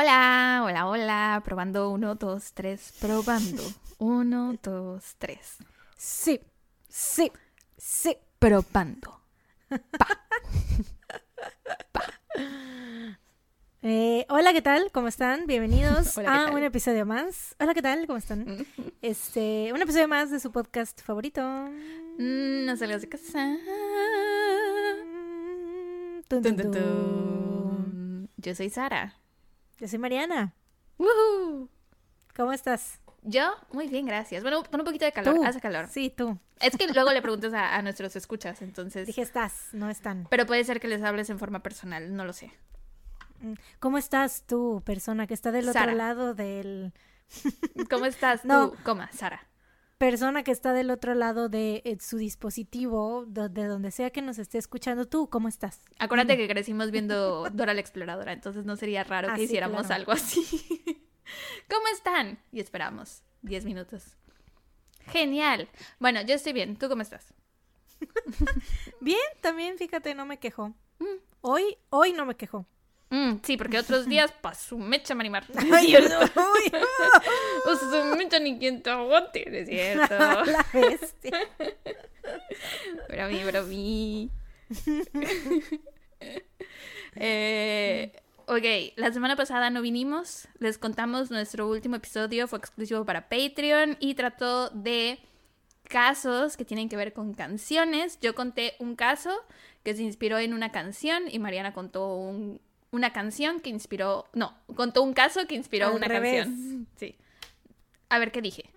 Hola, hola, hola. Probando uno, dos, tres. Probando. Uno, dos, tres. Sí, sí, sí. Probando. Eh, hola, ¿qué tal? ¿Cómo están? Bienvenidos Hola, ¿qué a un episodio más. Hola, ¿qué tal? ¿Cómo están? Este, un episodio más de su podcast favorito. Mm, no salgas de casa. Tun. tun. Yo soy Sara. Yo soy Mariana. Woohoo. ¿Cómo estás? Yo, muy bien, gracias. Bueno, con un poquito de calor. Tú. Hace calor. Sí, tú. Es que luego le preguntas a, a nuestros escuchas, entonces. Dije estás, no están. Pero puede ser que les hables en forma personal, no lo sé. Mm, ¿Cómo estás tú, persona que está del Sara. otro lado del... ¿Cómo estás No. tú, coma, Sara? Persona que está del otro lado de eh, su dispositivo, de donde sea que nos esté escuchando tú, ¿cómo estás? Acuérdate que crecimos viendo Dora la Exploradora, entonces no sería raro Ah, que sí, hiciéramos claro. algo así. ¿Cómo están? Y esperamos 10 minutos. Genial. Bueno, yo estoy bien. ¿Tú cómo estás? Bien, también, fíjate, no me quejó. Mm. Hoy, hoy no me quejó. Mm, sí, porque otros días, pa' su mecha, Marimar. Ay, uy, O su mecha ni quien te aguante, ¿no es cierto? la bestia. Bromi, bromi. eh, ok, la semana pasada no vinimos. Les contamos nuestro último episodio, fue exclusivo para Patreon y trató de casos que tienen que ver con canciones. Yo conté un caso que se inspiró en una canción y Mariana contó un- una canción que inspiró, no, contó un caso que inspiró una canción. Sí. A ver qué dije.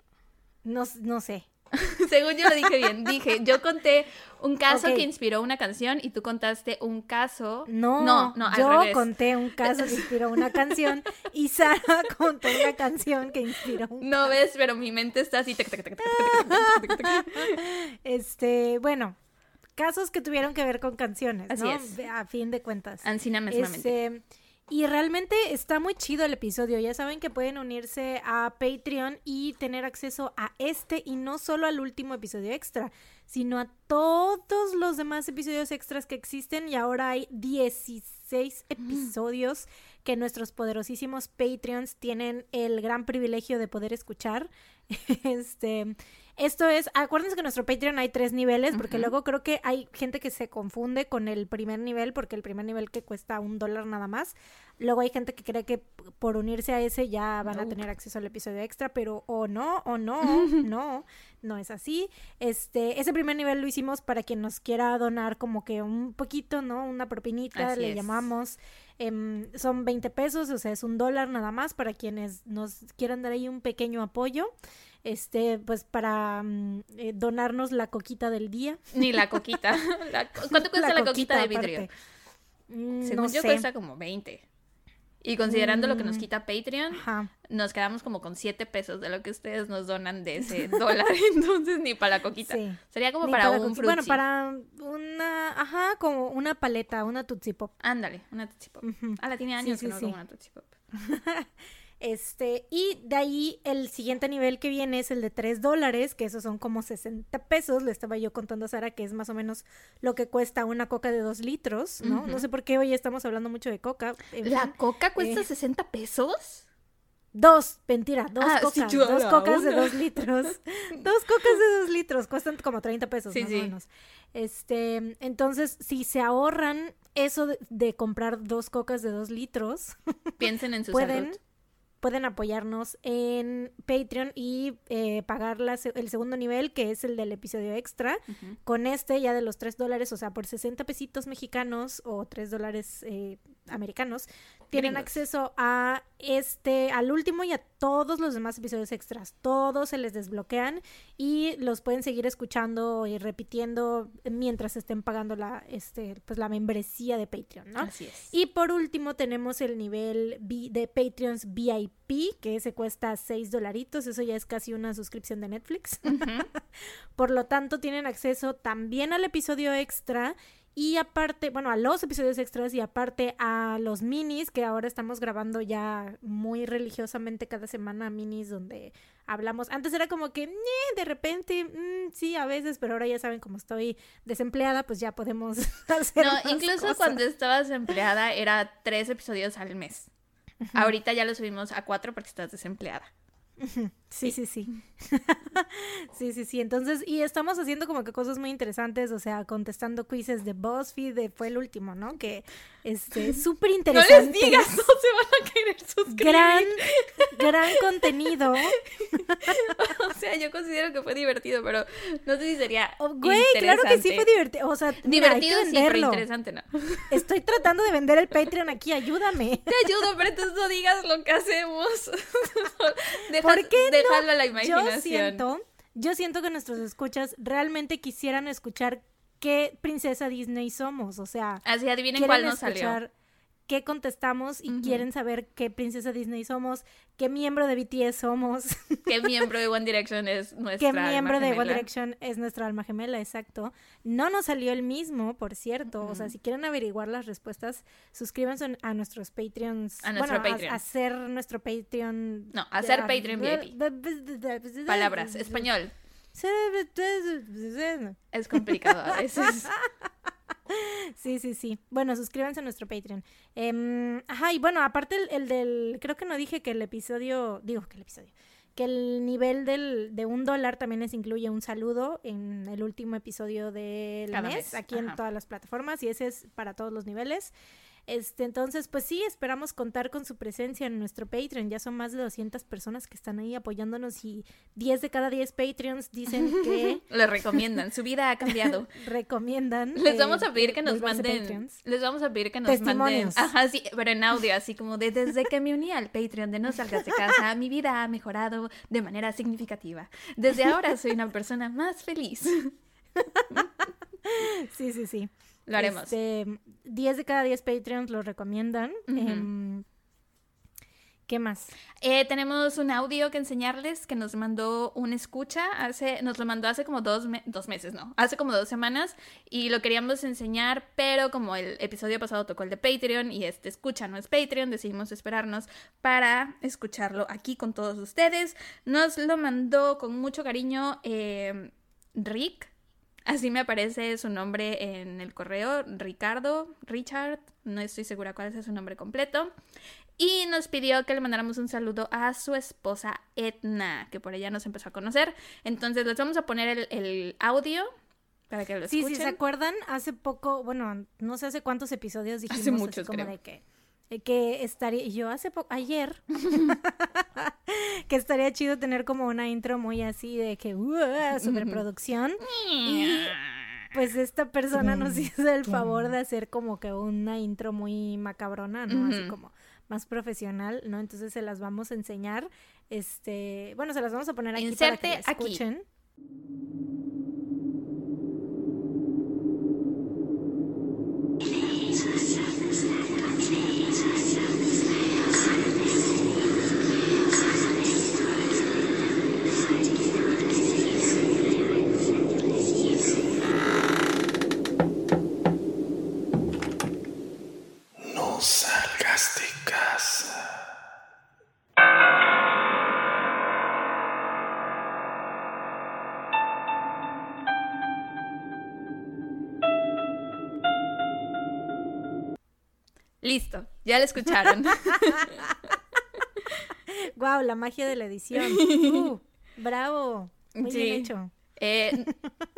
No, no sé. Según yo lo dije bien, dije, yo conté un caso que inspiró una canción y tú contaste un caso. No, no, no yo conté un caso que inspiró una canción y Sara contó una canción que inspiró. Un no ves, pero mi mente está así. Este, bueno, casos que tuvieron que ver con canciones, Así ¿no? es. A fin de cuentas. Ancina mesmamente. Este, y realmente está muy chido el episodio. Ya saben que pueden unirse a Patreon y tener acceso a este y no solo al último episodio extra, sino a todos los demás episodios extras que existen. Y ahora hay 16 episodios que nuestros poderosísimos Patreons tienen el gran privilegio de poder escuchar. Este, esto es, acuérdense que en nuestro Patreon hay tres niveles, porque luego creo que hay gente que se confunde con el primer nivel, porque el primer nivel que cuesta un dólar nada más. Luego hay gente que cree que por unirse a ese ya van a tener acceso al episodio extra, pero o no, o no, no, no es así. Este, ese primer nivel lo hicimos para quien nos quiera donar como que un poquito, ¿no? Una propinita, Así le es. llamamos. Em, son 20 pesos, o sea, es un dólar nada más para quienes nos quieran dar ahí un pequeño apoyo. Este, pues para mm, eh, donarnos la coquita del día. Ni la coquita. La- ¿Cuánto cuesta la, coquita, de vidrio? aparte. Mm, Según no yo sé. cuesta como 20. Y considerando lo que nos Mm. quita Patreon, Ajá. nos quedamos como con 7 pesos de lo que ustedes nos donan de ese dólar. Entonces ni para la coquita. Sí. Sería como Ni para, la un. Bueno, para una, ajá, como una paleta, una Tootsie Pop. Ándale, una Tootsie Pop. Ah, la tiene años sí, que no como una Tootsie Pop. Este, y de ahí el siguiente nivel que viene es el de 3 dólares, que esos son como 60 pesos. Le estaba yo contando a Sara que es más o menos lo que cuesta una coca de 2 litros, ¿no? No sé por qué hoy estamos hablando mucho de coca. En ¿La fin, coca cuesta eh, 60 pesos? Dos, mentira, dos Ah, cocas, dos cocas de dos litros. dos cocas de dos litros, cuestan como 30 pesos Sí, más sí. o menos. Este, entonces, si se ahorran eso de, de comprar dos cocas de dos litros, Piensen en su pueden, salud. Pueden apoyarnos en Patreon y eh, pagar la el segundo nivel, que es el del episodio extra. Con este ya de los 3 dólares, o sea, por 60 pesitos mexicanos o 3 dólares eh, americanos, tienen Gringos. acceso a este, al último y a todos los demás episodios extras. Todos se les desbloquean y los pueden seguir escuchando y repitiendo mientras estén pagando la, este, pues la membresía de Patreon, ¿no? Así es. Y por último tenemos el nivel de Patreons VIP, que ese cuesta 6 dolaritos, eso ya es casi una suscripción de Netflix. Por lo tanto, tienen acceso también al episodio extra y aparte, bueno, a los episodios extras y aparte a los minis que ahora estamos grabando ya muy religiosamente cada semana minis donde hablamos. Antes era como que, de repente, mm, sí, a veces, pero ahora ya saben, como estoy desempleada, pues ya podemos hacer No, incluso cosas. cuando estabas empleada era tres episodios al mes. Ahorita ya lo subimos a cuatro porque estás desempleada. Sí, sí, sí. sí, sí, sí. Entonces, y estamos haciendo como que cosas muy interesantes, o sea, contestando quizzes de BuzzFeed, de, fue el último, ¿no? Que, este, súper interesante. No les digas, no se van a querer suscribir. Gran, gran contenido. o sea, yo considero que fue divertido, pero no sé si sería oh, Güey, claro que sí fue divertido, o sea, divertido sí, pero interesante no. Estoy tratando de vender el Patreon aquí, ayúdame. Te ayudo, pero entonces no digas lo que hacemos. ¿Por qué no? a la imaginación. Yo siento, yo siento que nuestros escuchas realmente quisieran escuchar qué princesa Disney somos, o sea, así adivinen cuál nos salió qué contestamos y quieren saber qué princesa Disney somos, qué miembro de BTS somos. Qué miembro de One Direction es nuestra Qué miembro de One Direction es nuestra alma gemela, exacto. No nos salió el mismo, por cierto. O sea, si quieren averiguar las respuestas, suscríbanse a nuestros Patreons. A nuestro bueno, Patreon. A, hacer nuestro Patreon. No, a hacer Patreon VIP. Palabras, español. Es complicado a veces. Sí, sí, sí. Bueno, suscríbanse a nuestro Patreon. Em, ajá, y bueno, aparte el, del, creo que no dije que el episodio, digo que el episodio, que el nivel del, de un dólar también les incluye un saludo en el último episodio del mes, aquí en todas las plataformas, y ese es para todos los niveles. Este, entonces, pues sí, esperamos contar con su presencia en nuestro Patreon. Ya son más de 200 personas que están ahí apoyándonos y 10 de cada 10 Patreons dicen que... Le recomiendan, su vida ha cambiado. recomiendan. Les vamos a pedir que nos manden... Les vamos a pedir que nos manden... Ajá, sí, pero en audio, así como de desde que me uní al Patreon de No Salgas de Casa, mi vida ha mejorado de manera significativa. Desde ahora soy una persona más feliz. sí, sí, sí. Lo haremos. Este, 10 de cada 10 Patreons lo recomiendan. Em, ¿Qué más? Eh, tenemos un audio que enseñarles que nos mandó un escucha hace, nos lo mandó hace como dos, dos meses, no, hace como dos semanas y lo queríamos enseñar, pero como el episodio pasado tocó el de Patreon y este escucha no es Patreon, decidimos esperarnos para escucharlo aquí con todos ustedes. Nos lo mandó con mucho cariño eh, Rick, Así me aparece su nombre en el correo, Ricardo, Richard, no estoy segura cuál es su nombre completo. Y nos pidió que le mandáramos un saludo a su esposa Edna, que por ella nos empezó a conocer. Entonces les vamos a poner el, audio para que lo escuchen. Sí, ¿se acuerdan? Hace poco, bueno, no sé hace cuántos episodios dijimos hace muchos, como de que que estaría, yo hace poco, ayer, que estaría chido tener como una intro muy así de que, uh, superproducción. y pues esta persona nos hizo el favor de hacer como que una intro muy macabrona, ¿no? Así como más profesional, ¿no? Entonces se las vamos a enseñar, este, bueno, se las vamos a poner aquí para que escuchen. Dreams. Listo, ya la escucharon. Guau, la magia de la edición. Uh, bravo. Muy bien hecho. Eh,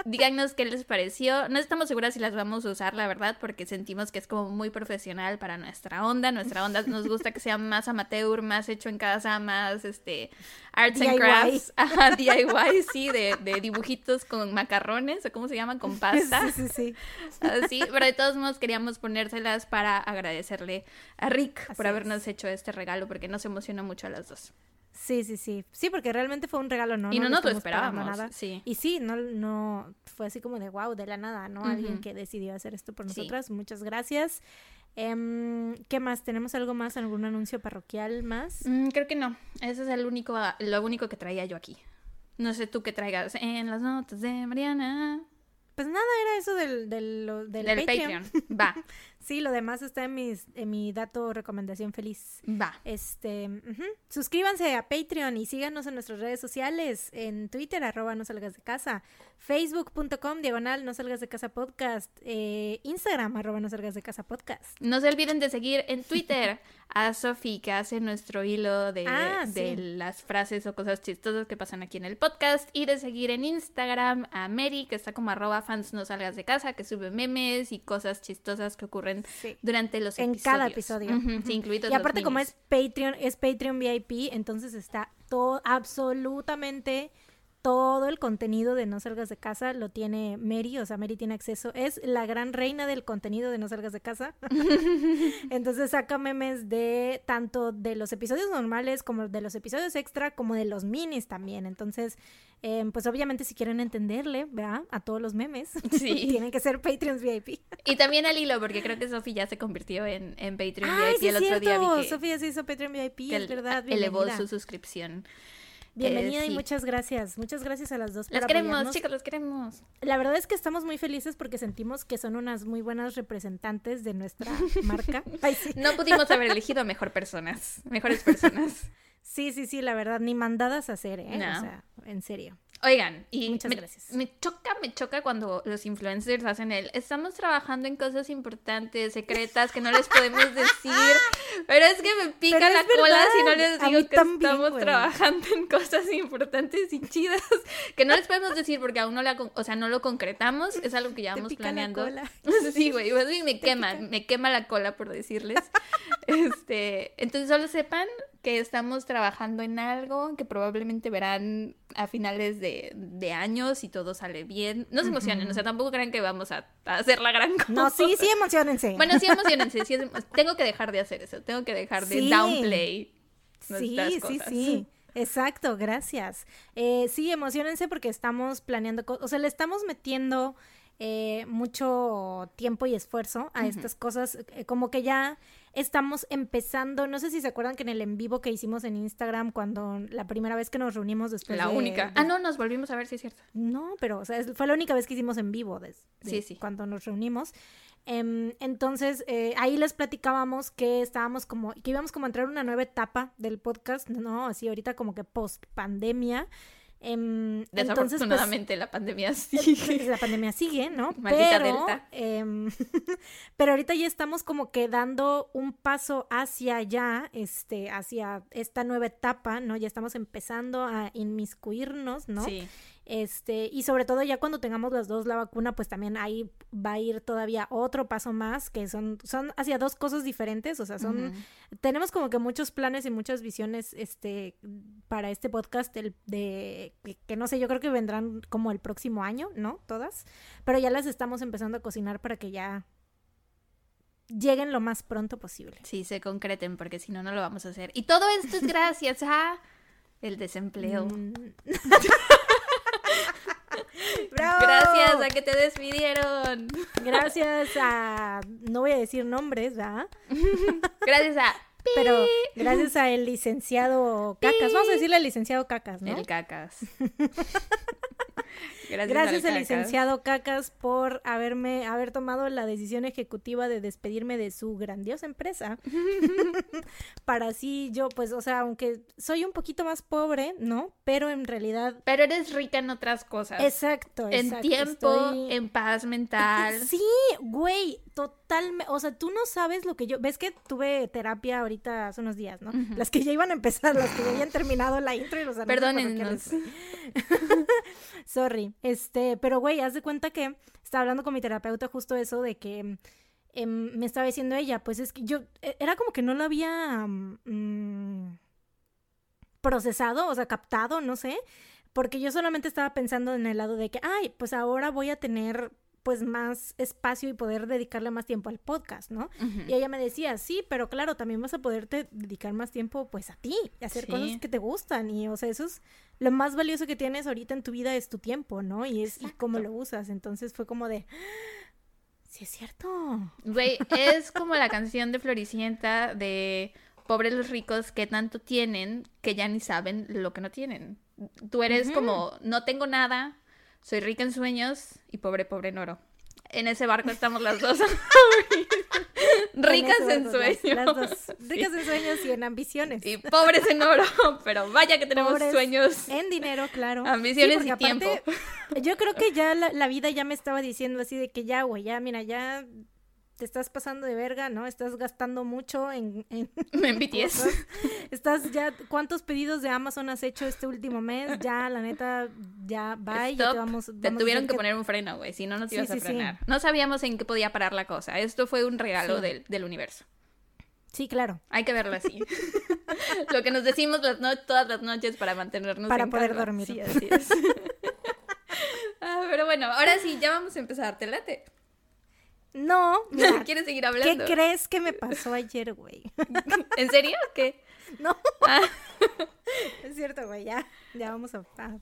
díganos qué les pareció. No estamos seguras si las vamos a usar, la verdad, porque sentimos que es como muy profesional para nuestra onda. Nuestra onda nos gusta que sea más amateur, más hecho en casa, más este arts and crafts. Ajá, DIY, sí, de, de, dibujitos con macarrones, o cómo se llaman, con pasta. Sí, sí, sí. Así, pero de todos modos queríamos ponérselas para agradecerle a Rick por habernos hecho este regalo, porque nos emocionó mucho a las dos. Sí, sí, sí. Sí, porque realmente fue un regalo, ¿no? Y no, nos lo esperábamos. Nada. Sí. Y sí, no, no fue así como de wow, de la nada, ¿no? Alguien que decidió hacer esto por nosotras. Muchas gracias. Em, ¿Qué más? ¿Tenemos algo más? ¿Algún anuncio parroquial más? Mm, creo que no. Ese es el único, lo único que traía yo aquí. No sé tú qué traigas en las notas de Mariana. Pues nada, era eso del, del, del, Patreon. Va. Sí, lo demás está en, mis, en mi dato recomendación feliz. Va. Este, suscríbanse a Patreon y síganos en nuestras redes sociales, en Twitter, arroba no salgas de casa, facebook.com, diagonal no salgas de casa podcast, eh, Instagram, arroba no salgas de casa podcast. No se olviden de seguir en Twitter a Sofi, que hace nuestro hilo de, Ah, de sí. las frases o cosas chistosas que pasan aquí en el podcast. Y de seguir en Instagram a Mary, que está como arroba fans no salgas de casa, que sube memes y cosas chistosas que ocurren Sí. durante los En episodios. cada episodio. Sí, incluidos Y aparte los como es Patreon, es Patreon VIP, entonces está todo, absolutamente todo el contenido de No Salgas de Casa lo tiene Mary, o sea, Mary tiene acceso, es la gran reina del contenido de No Salgas de Casa. entonces saca memes de tanto de los episodios normales como de los episodios extra, como de los minis también. Entonces, eh, pues obviamente si quieren entenderle, ¿verdad? A todos los memes, Sí. tienen que ser Patreons VIP. Y también al hilo, porque creo que Sofi ya se convirtió en, en Patreon Ay, VIP sí el otro día. cierto. Vi que, Sofía se hizo Patreon VIP, que es verdad. elevó bienvenida. su suscripción. Bienvenida Eh, y sí. muchas gracias. Muchas gracias a las dos Las queremos, apoyarnos. chicos, las queremos. La verdad es que estamos muy felices porque sentimos que son unas muy buenas representantes de nuestra marca. Ay, sí. No pudimos haber elegido a mejor personas, mejores personas. sí, sí, sí, la verdad, ni mandadas a hacer, ¿eh? No. O sea, en serio. Oigan, y Muchas me, gracias. me choca, me choca cuando los influencers hacen el, estamos trabajando en cosas importantes, secretas, que no les podemos decir, pero es que me pica Pero la cola verdad, si no les digo que también, estamos trabajando en cosas importantes y chidas, que no les podemos decir porque aún no la, o sea, no lo concretamos, es algo que ya Te vamos pica la planeando. cola. Sí, güey, me quema, me quema la cola por decirles. Este, entonces solo sepan que estamos trabajando en algo que probablemente verán a finales de, de años y todo sale bien. No se emocionen, o sea, tampoco crean que vamos a, a hacer la gran cosa. No, sí, sí, emocionense. Bueno, sí, emocionense. sí, tengo que dejar de hacer eso. Tengo que dejar de Sí. downplay Sí, sí, sí. Exacto, gracias. Eh, sí, emocionense porque estamos planeando cosas, o sea, le estamos metiendo eh, mucho tiempo y esfuerzo a estas cosas, eh, como que ya estamos empezando, no sé si se acuerdan que en el en vivo que hicimos en Instagram cuando la primera vez que nos reunimos después La de- única. de- Ah, no, nos volvimos a ver, sí es cierto. no, pero o sea, fue la única vez que hicimos en vivo desde Sí, sí. cuando nos reunimos. Em, entonces, eh, ahí les platicábamos que estábamos como, que íbamos como a entrar en una nueva etapa del podcast, ¿no? Así ahorita como que post pandemia. Entonces, pues, Desafortunadamente la pandemia sí. entonces, la pandemia sigue, ¿no? Maldita pero, Delta. em, pero ahorita ya estamos como que dando un paso hacia allá, este, hacia esta nueva etapa, ¿no? Ya estamos empezando a inmiscuirnos, ¿no? Sí. Este, y sobre todo ya cuando tengamos las dos la vacuna, pues también ahí va a ir todavía otro paso más, que son, son hacia dos cosas diferentes, o sea, son, tenemos como que muchos planes y muchas visiones, este, para este podcast, el, de, que, que no sé, yo creo que vendrán como el próximo año, ¿no? Todas, pero ya las estamos empezando a cocinar para que ya lleguen lo más pronto posible. Sí, se concreten, porque si no, no lo vamos a hacer. Y todo esto es gracias a el desempleo. Mm. ¡Bravo! Gracias a que te despidieron. Gracias a, no voy a decir nombres, ¿verdad? Gracias a Pero gracias a el licenciado Cacas, vamos a decirle al licenciado Cacas, ¿no? el cacas. Gracias, Gracias al licenciado Cacas por haberme, haber tomado la decisión ejecutiva de despedirme de su grandiosa empresa. Para así yo, pues, o sea, aunque soy un poquito más pobre, ¿no? Pero en realidad, Pero eres rica en otras cosas. exacto, en exacto, tiempo, estoy- en paz mental. Sí, güey, totalmente. O sea, tú no sabes lo que yo. Ves que tuve terapia ahorita hace unos días, ¿no? Las que ya iban a empezar, las que ya habían terminado la intro y los Perdónennos. Sorry. Este, pero güey, haz de cuenta que estaba hablando con mi terapeuta justo eso de que em, me estaba diciendo ella, pues es que yo e- era como que no lo había mm, procesado, o sea, captado, no sé, porque yo solamente estaba pensando en el lado de que, ay, pues ahora voy a tener pues más espacio y poder dedicarle más tiempo al podcast, ¿no? Y ella me decía, sí, pero claro, también vas a poderte dedicar más tiempo pues a ti, y hacer Sí. cosas que te gustan y o sea, eso es lo más valioso que tienes ahorita en tu vida es tu tiempo, ¿no? Y es y cómo lo usas. Entonces fue como de Sí es cierto. Güey, es como la canción de Floricienta de pobres los ricos que tanto tienen que ya ni saben lo que no tienen. Tú eres como, no tengo nada, soy rica en sueños y pobre, pobre en oro. En ese barco estamos las dos. Ricas en las- sueños. Las, dos. Ricas en sueños y en ambiciones. Y pobres en oro. Pero vaya que tenemos Pobres sueños. En dinero, claro. Ambiciones Sí, y aparte, tiempo. Yo creo que ya la, la vida ya me estaba diciendo así de que ya, güey, ya, mira, ya te estás pasando de verga, ¿no? Estás gastando mucho en... en En BTS. cosas. Estás ya... ¿Cuántos pedidos de Amazon has hecho este último mes? Ya, la neta, ya, bye, ya Stop. te vamos... Te vamos a tuvieron que poner un freno, güey. Si no, no te Sí, ibas a sí. frenar. No sabíamos en qué podía parar la cosa. Esto fue un regalo del, del universo. Sí, claro. Hay que verlo así. Lo que nos decimos las no- todas las noches para mantenernos Para en poder dormir. Sí, así es. Ah, pero bueno, ahora sí, ya vamos a empezar. ¿Te late? No, mira, ¿Quieres seguir ¿qué hablando? crees que me pasó ayer, güey? ¿En serio? ¿Qué? No, Ah, es cierto, güey, ya, ya vamos a, a-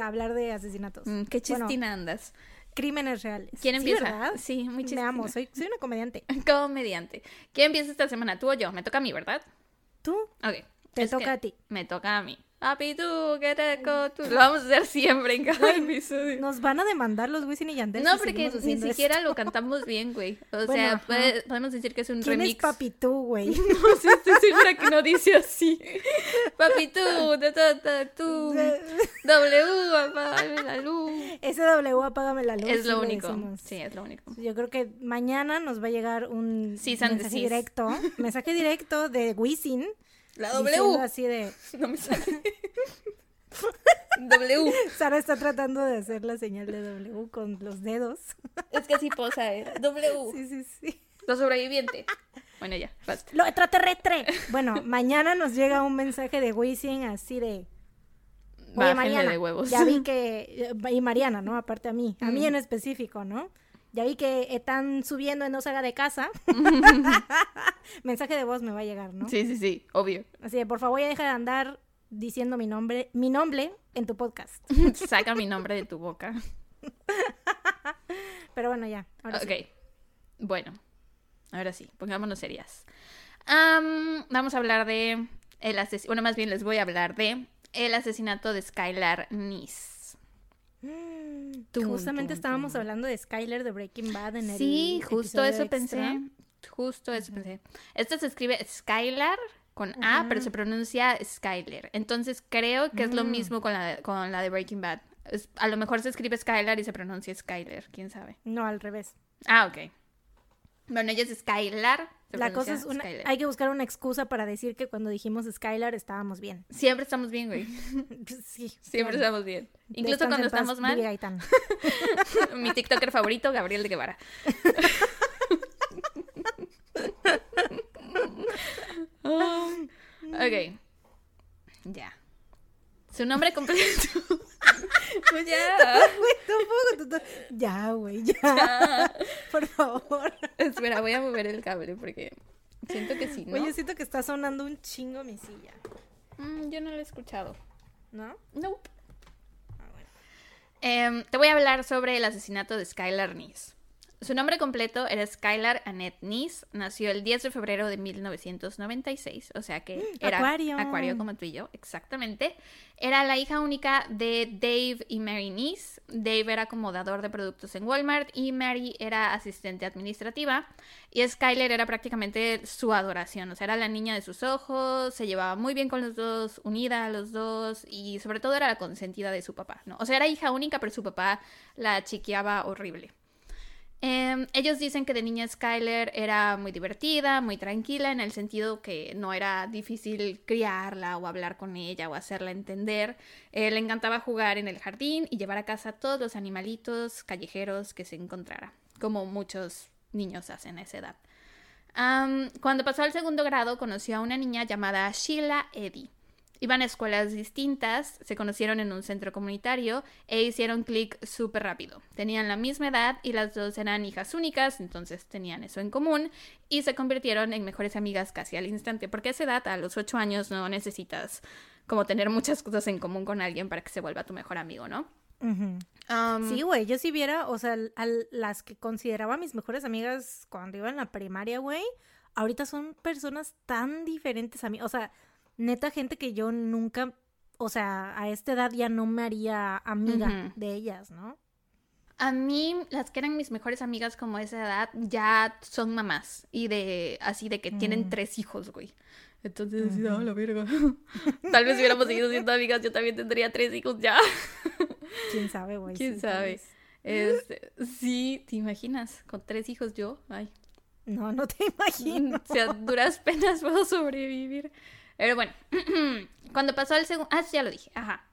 a hablar de asesinatos. mm, qué Bueno, chistina andas. crímenes reales. ¿Quién Sí, empieza? ¿verdad? Sí, muy Me chistina. amo, soy, soy una comediante. Comediante. ¿Quién empieza esta semana? ¿Tú o yo? Me toca a mí, ¿verdad? ¿Tú? Ok. Te Es toca a ti. Me toca a mí. Papi, tú, que te tú. Lo vamos a hacer siempre en cada episodio. Nos van a demandar los Wisin y Yandel. No, si porque ni siquiera lo cantamos bien, güey. O Bueno, sea, puede- podemos decir que es un. ¿Quién remix. es Papi tú, güey? No, sí, estoy segura que no dice así. Papi, tú, ta, ta, ta, tú. W, apágame la luz. Ese W, apágame la luz. Es sí lo único. Sí, es lo único. Yo creo que mañana nos va a llegar un and mensaje directo, mensaje directo de Wisin. La W. así de, No me sale. W. Sara está tratando de hacer la señal de W con los dedos. Es que así posa, ¿eh? W. Sí, sí, sí. Lo sobreviviente. Bueno, ya, basta. Lo extraterrestre. Bueno, mañana nos llega un mensaje de Wisin así de Oye, Mariana, de huevos. ya vi que, y Mariana, ¿no? Aparte a mí, a mí Mm. en específico, ¿no? Ya vi que están subiendo en No se haga de casa. Mensaje de voz me va a llegar, ¿no? Sí, sí, sí, obvio. Así de, por favor, ya deja de andar diciendo mi nombre, mi nombre en tu podcast. Saca mi nombre de tu boca. Pero bueno, ya. Ahora ok. sí. Bueno, ahora sí, pongámonos serias. Am, vamos a hablar de el asesinato. Bueno, más bien les voy a hablar de el asesinato de Skylar Nice. Tum, Justamente tum, estábamos tum. hablando de Skyler de Breaking Bad en el Sí, justo eso extra. pensé. Justo eso pensé. Esto se escribe Skylar con A, pero se pronuncia Skyler. Entonces creo que es lo Mm. mismo con la de, con la de Breaking Bad. Es- a lo mejor se escribe Skylar y se pronuncia Skyler, quién sabe. No, al revés. Ah, ok. Bueno, ella es Skylar. La cosa es una, hay que buscar una excusa para decir que cuando dijimos Skylar estábamos bien. Siempre estamos bien, güey. Sí, Siempre estamos bien. Incluso cuando paz, estamos mal. Gaitán. Mi TikToker favorito, Gabriel de Guevara. ok. Ya. Su nombre completo. pues ya. Tampoco, Ya, güey, ya. Por favor. Espera, voy a mover el cable porque siento que sí, ¿no? Oye, siento que está sonando un chingo mi silla. Mm, yo no lo he escuchado. ¿No? Nope. Ah, bueno. Em, te voy a hablar sobre el asesinato de Skylar Nice. Su nombre completo era Skylar Annette Nice. Nació el 10 de febrero de 1996, o sea que era Acuario. acuario como tú y yo, exactamente. Era la hija única de Dave y Mary Nice. Dave era acomodador de productos en Walmart y Mary era asistente administrativa. Y Skylar era prácticamente su adoración, o sea, era la niña de sus ojos, se llevaba muy bien con los dos, unida a los dos y sobre todo era la consentida de su papá, ¿no? O sea, era hija única, pero su papá la chiqueaba horrible. Em, ellos dicen que de niña Skyler era muy divertida, muy tranquila, en el sentido que no era difícil criarla o hablar con ella o hacerla entender. Eh, le encantaba jugar en el jardín y llevar a casa todos los animalitos callejeros que se encontrara, como muchos niños hacen a esa edad. Cuando pasó al segundo grado, conoció a una niña llamada Sheila Eddy. Iban a escuelas distintas, se conocieron en un centro comunitario e hicieron clic súper rápido. Tenían la misma edad y las dos eran hijas únicas, entonces tenían eso en común y se convirtieron en mejores amigas casi al instante, porque a esa edad, a los 8 años, no necesitas como tener muchas cosas en común con alguien para que se vuelva tu mejor amigo, ¿no? Am, Sí, güey, yo si viera, o sea, al- al- las que consideraba mis mejores amigas cuando iba en la primaria, güey, ahorita son personas tan diferentes a mí. O sea, neta gente que yo nunca, o sea, a esta edad ya no me haría amiga de ellas, ¿no? A mí, las que eran mis mejores amigas como esa edad, ya son mamás. Y de, así de que tienen Mm. tres hijos, güey. Entonces, decía, "Ah, la verga. Tal vez si hubiéramos seguido siendo amigas, yo también tendría tres hijos ya. ¿Quién sabe, güey? ¿Quién Sí, sabe? Este, sí, ¿te imaginas? Con tres hijos yo. Ay. No, no te imagino. O sea, a duras penas puedo sobrevivir. Pero bueno, cuando pasó el segundo... Ah, ya lo dije. Ajá.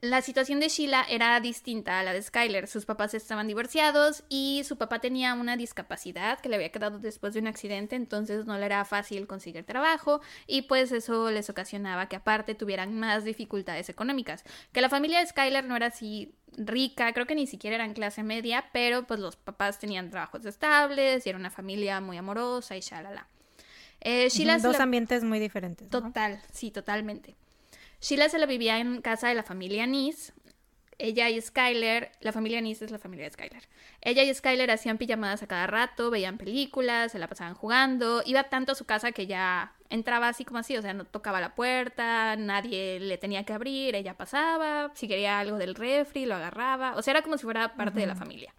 La situación de Sheila era distinta a la de Skyler. Sus papás estaban divorciados y su papá tenía una discapacidad que le había quedado después de un accidente, entonces no le era fácil conseguir trabajo y pues eso les ocasionaba que aparte tuvieran más dificultades económicas. Que la familia de Skyler no era así rica, creo que ni siquiera eran clase media, pero pues los papás tenían trabajos estables y era una familia muy amorosa y shalala. Eh, Sheila Dos la- ambientes muy diferentes. ¿no? Total, sí, totalmente. Sheila se la vivía en casa de la familia Nis. Ella y Skyler, la familia Nis es la familia de Skyler. Ella y Skyler hacían pijamadas a cada rato, veían películas, se la pasaban jugando. Iba tanto a su casa que ya entraba así como así, o sea, no tocaba la puerta, nadie le tenía que abrir, ella pasaba, si quería algo del refri, lo agarraba. O sea, era como si fuera parte de la familia.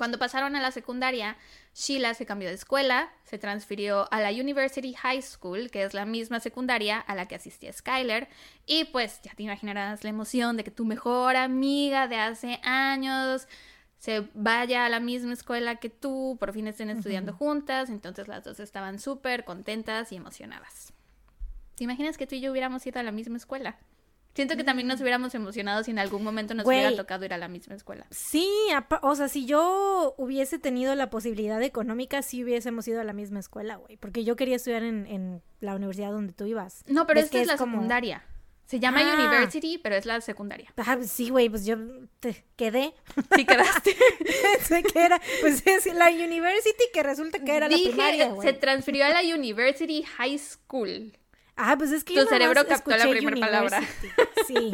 Cuando pasaron a la secundaria, Sheila se cambió de escuela, se transfirió a la University High School, que es la misma secundaria a la que asistía Skyler, y pues ya te imaginarás la emoción de que tu mejor amiga de hace años se vaya a la misma escuela que tú, por fin estén estudiando juntas, entonces las dos estaban súper contentas y emocionadas. ¿Te imaginas que tú y yo hubiéramos ido a la misma escuela? Siento que también nos hubiéramos emocionado si en algún momento nos Güey. hubiera tocado ir a la misma escuela. Sí, o sea, si yo hubiese tenido la posibilidad económica, sí hubiésemos ido a la misma escuela, güey. Porque yo quería estudiar en, en la universidad donde tú ibas. No, pero ¿Ves esta que es la como- secundaria. Se llama Ah. University, pero es la secundaria. Ah, sí, güey, pues yo te quedé. Sí quedaste. Pensé que era, pues es la university que resulta que era la Dije, primaria, se güey. transfirió a la University High School. Ah, pues es que Tu yo cerebro captó la primera palabra. Sí.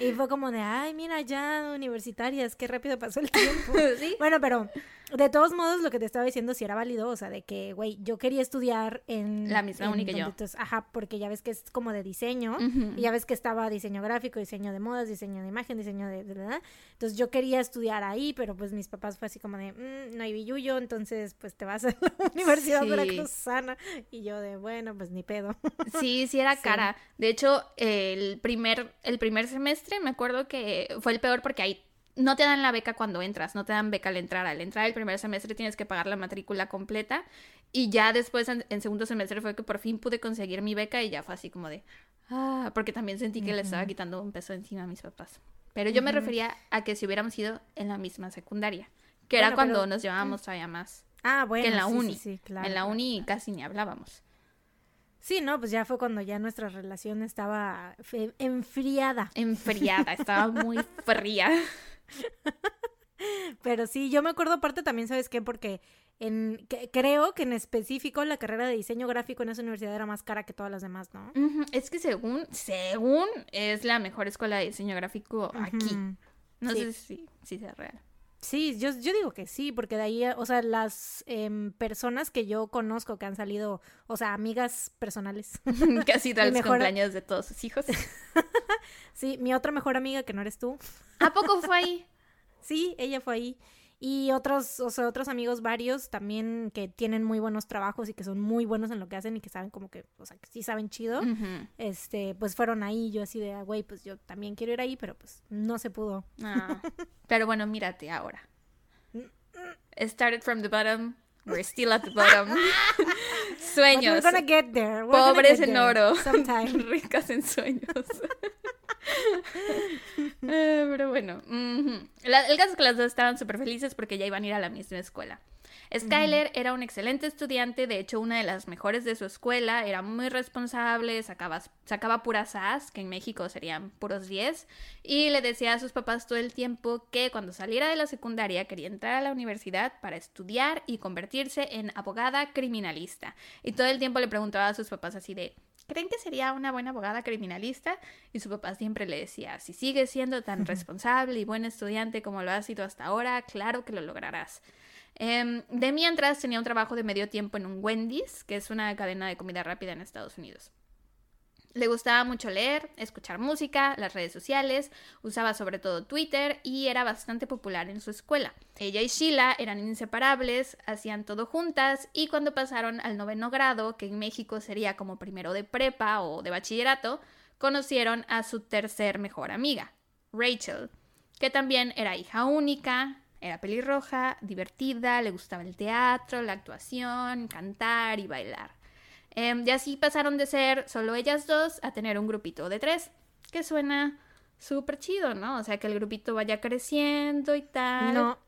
Y fue como de, ay, mira, ya universitarias, qué rápido pasó el tiempo. ¿Sí? Bueno, pero de todos modos lo que te estaba diciendo sí era válido, o sea, de que, güey, yo quería estudiar en... La misma en que yo. tú- ajá, porque ya ves que es como de diseño, y ya ves que estaba diseño gráfico, diseño de modas, diseño de imagen, diseño de- Entonces yo quería estudiar ahí, pero pues mis papás fue así como de, "Mm, no hay billuyo, entonces pues te vas a la Universidad Sí. Veracruzana. Y yo de, bueno, pues ni pedo. Sí, sí era Sí. cara. De hecho, el primer, el primer semestre me acuerdo que fue el peor porque ahí no te dan la beca cuando entras, no te dan beca al entrar. Al entrar el primer semestre tienes que pagar la matrícula completa y ya después en, en segundo semestre fue que por fin pude conseguir mi beca y ya fue así como de, ah, porque también sentí que le estaba quitando un peso encima a mis papás. Pero yo me refería a que si hubiéramos ido en la misma secundaria, que era cuando pero- nos llevábamos todavía más. Ah, bueno. que en la sí, uni. sí, claro, en la uni casi ni hablábamos. Sí, no, pues ya fue cuando ya nuestra relación estaba enfriada. Enfriada, estaba muy fría. Pero sí, yo me acuerdo aparte también, ¿sabes qué? Porque en, que- creo que en específico la carrera de diseño gráfico en esa universidad era más cara que todas las demás, ¿no? Es que según, según es la mejor escuela de diseño gráfico aquí. No Sí. sé si, si sea real. Sí, yo, yo digo que sí, porque de ahí, o sea, las em, personas que yo conozco que han salido, o sea, amigas personales. que ha sido los mejor- cumpleaños de todos sus hijos. sí, mi otra mejor amiga que no eres tú. ¿A poco fue ahí? Sí, ella fue ahí. Y otros, o sea, otros amigos varios también que tienen muy buenos trabajos y que son muy buenos en lo que hacen y que saben como que, o sea, que sí saben chido. Este, pues fueron ahí, yo así de, güey, pues yo también quiero ir ahí, pero pues no se pudo. Ah, Pero bueno, mírate ahora. Started from the bottom. We're still at the bottom. But Sueños. we're gonna get there. we're gonna Pobres get en oro. sometime. Ricas en sueños. Eh, pero bueno. La- el caso es que las dos estaban súper felices porque ya iban a ir a la misma escuela. Skyler era un excelente estudiante, de hecho una de las mejores de su escuela, era muy responsable, sacaba, sacaba puras As, que en México serían puros 10, y le decía a sus papás todo el tiempo que cuando saliera de la secundaria quería entrar a la universidad para estudiar y convertirse en abogada criminalista. Y todo el tiempo le preguntaba a sus papás así de, ¿creen que sería una buena abogada criminalista? Y su papá siempre le decía, si sigues siendo tan responsable y buen estudiante como lo has sido hasta ahora, claro que lo lograrás. Em, de mientras tenía un trabajo de medio tiempo en un Wendy's, que es una cadena de comida rápida en Estados Unidos. Le gustaba mucho leer, escuchar música, las redes sociales, usaba sobre todo Twitter y era bastante popular en su escuela. Ella y Sheila eran inseparables, hacían todo juntas y cuando pasaron al noveno grado, que en México sería como primero de prepa o de bachillerato, conocieron a su tercer mejor amiga, Rachel, que también era hija única, era pelirroja, divertida, le gustaba el teatro, la actuación, cantar y bailar. Em, y así pasaron de ser solo ellas dos a tener un grupito de tres, que suena súper chido, ¿no? O sea, que el grupito vaya creciendo y tal. No,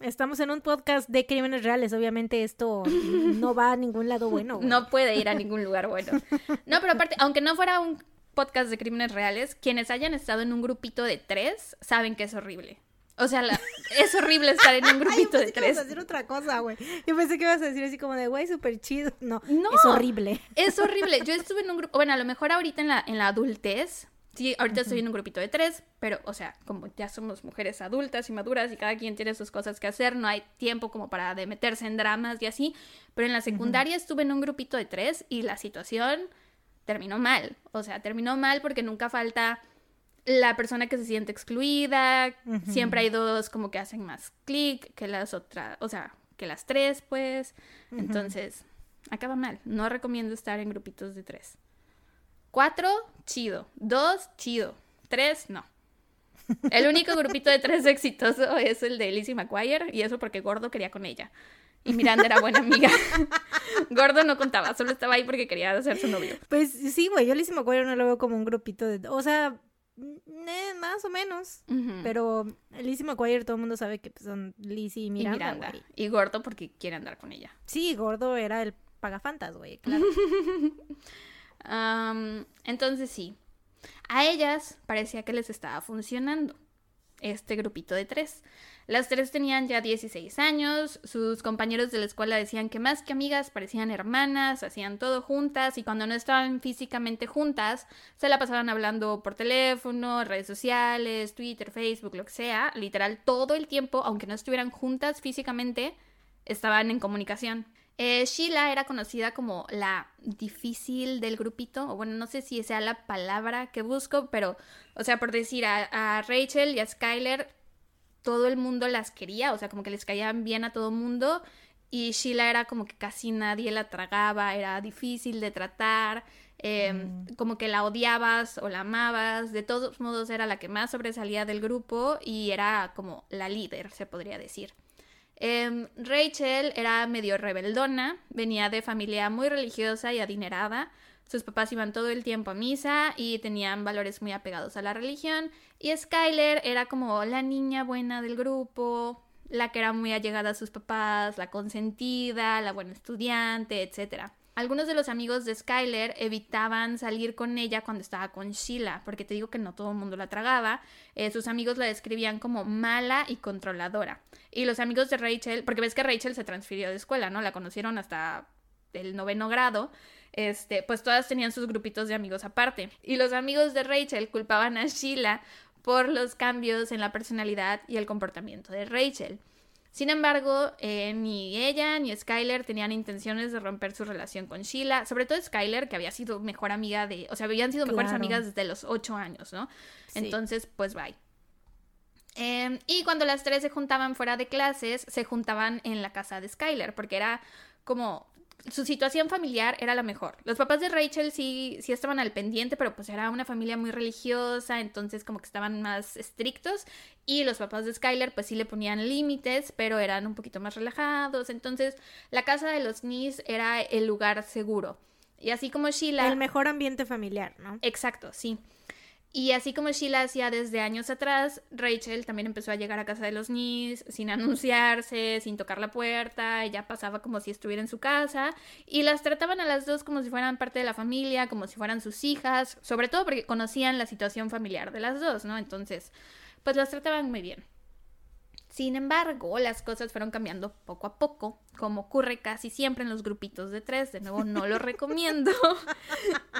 estamos en un podcast de crímenes reales, obviamente esto no va a ningún lado bueno. No puede ir a ningún lugar bueno. No, pero aparte, aunque no fuera un podcast de crímenes reales, quienes hayan estado en un grupito de tres saben que es horrible. O sea, es horrible estar en un grupito de tres. Que ibas a decir otra cosa, güey. Yo pensé que ibas a decir así como de, güey, súper chido. No, no, es horrible. Es horrible. Yo estuve en un grupo, bueno, a lo mejor ahorita en la, en la adultez, sí, ahorita estoy en un grupito de tres, pero, o sea, como ya somos mujeres adultas y maduras y cada quien tiene sus cosas que hacer, no hay tiempo como para de meterse en dramas y así. Pero en la secundaria estuve en un grupito de tres y la situación terminó mal. O sea, terminó mal porque nunca falta la persona que se siente excluida, siempre hay dos como que hacen más clic que las otras, o sea, que las tres, pues. Entonces, acaba mal. No recomiendo estar en grupitos de tres. Cuatro, chido. Dos, chido. Tres, no. El único grupito de tres exitoso es el de Lizzie McGuire, y eso porque Gordo quería con ella. Y Miranda era buena amiga. Gordo no contaba, solo estaba ahí porque quería ser su novio. Pues sí, güey, yo Lizzie McGuire no lo veo como un grupito de... O sea, eh, más o menos. Pero Lizzie McGuire todo el mundo sabe que son Lizzie y Miranda. Y, Gordo porque quiere andar con ella. Sí, Gordo era el pagafantas, güey, claro. entonces sí. A ellas parecía que les estaba funcionando este grupito de tres. Las tres tenían ya 16 años, sus compañeros de la escuela decían que más que amigas parecían hermanas, hacían todo juntas y cuando no estaban físicamente juntas se la pasaban hablando por teléfono, redes sociales, Twitter, Facebook, lo que sea, literal todo el tiempo, aunque no estuvieran juntas físicamente, estaban en comunicación. Eh, Sheila era conocida como la difícil del grupito, o bueno, no sé si sea la palabra que busco, pero, o sea, por decir, a, a Rachel y a Skyler todo el mundo las quería, o sea, como que les caían bien a todo mundo. Y Sheila era como que casi nadie la tragaba, era difícil de tratar, em, mm. como que la odiabas o la amabas, de todos modos era la que más sobresalía del grupo y era como la líder, se podría decir. Em, Rachel era medio rebeldona, venía de familia muy religiosa y adinerada, sus papás iban todo el tiempo a misa y tenían valores muy apegados a la religión. Y Skyler era como la niña buena del grupo, la que era muy allegada a sus papás, la consentida, la buena estudiante, etc. Algunos de los amigos de Skyler evitaban salir con ella cuando estaba con Sheila, porque te digo que no todo el mundo la tragaba. Eh, sus amigos la describían como mala y controladora. Y los amigos de Rachel, porque ves que Rachel se transfirió de escuela, ¿no? La conocieron hasta el noveno grado este, pues todas tenían sus grupitos de amigos aparte. Y los amigos de Rachel culpaban a Sheila por los cambios en la personalidad y el comportamiento de Rachel. Sin embargo, eh, ni ella ni Skyler tenían intenciones de romper su relación con Sheila, sobre todo Skyler, que había sido mejor amiga de, o sea, habían sido mejores amigas desde los ocho años, ¿no? Entonces, pues bye. Em, y cuando las tres se juntaban fuera de clases, se juntaban en la casa de Skyler, porque era como su situación familiar era la mejor. Los papás de Rachel sí, sí estaban al pendiente, pero pues era una familia muy religiosa, entonces como que estaban más estrictos. Y los papás de Skyler pues sí le ponían límites, pero eran un poquito más relajados. Entonces la casa de los Nis era el lugar seguro. Y así como Sheila... El mejor ambiente familiar, ¿no? Exacto, sí. Y así como Sheila hacía desde años atrás, Rachel también empezó a llegar a casa de los Nis sin anunciarse, sin tocar la puerta, ella pasaba como si estuviera en su casa y las trataban a las dos como si fueran parte de la familia, como si fueran sus hijas, sobre todo porque conocían la situación familiar de las dos, ¿no? Entonces, pues las trataban muy bien. Sin embargo, las cosas fueron cambiando poco a poco, como ocurre casi siempre en los grupitos de tres. De nuevo, no lo recomiendo.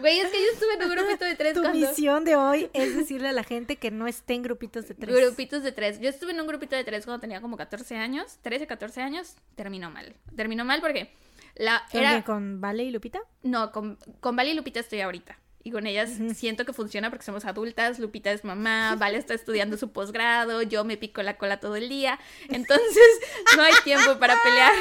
Güey, es que yo estuve en un grupito de tres. Tu misión de hoy es decirle a la gente que no esté en grupitos de tres. Grupitos de tres. Yo estuve en un grupito de tres cuando tenía como 14 años, 13, 14 años. Terminó mal. Terminó mal porque la era... ¿Con Vale y Lupita? No, con, con Vale y Lupita estoy ahorita. Y con ellas siento que funciona porque somos adultas, Lupita es mamá, Vale está estudiando su posgrado, yo me pico la cola todo el día, entonces no hay tiempo para pelear.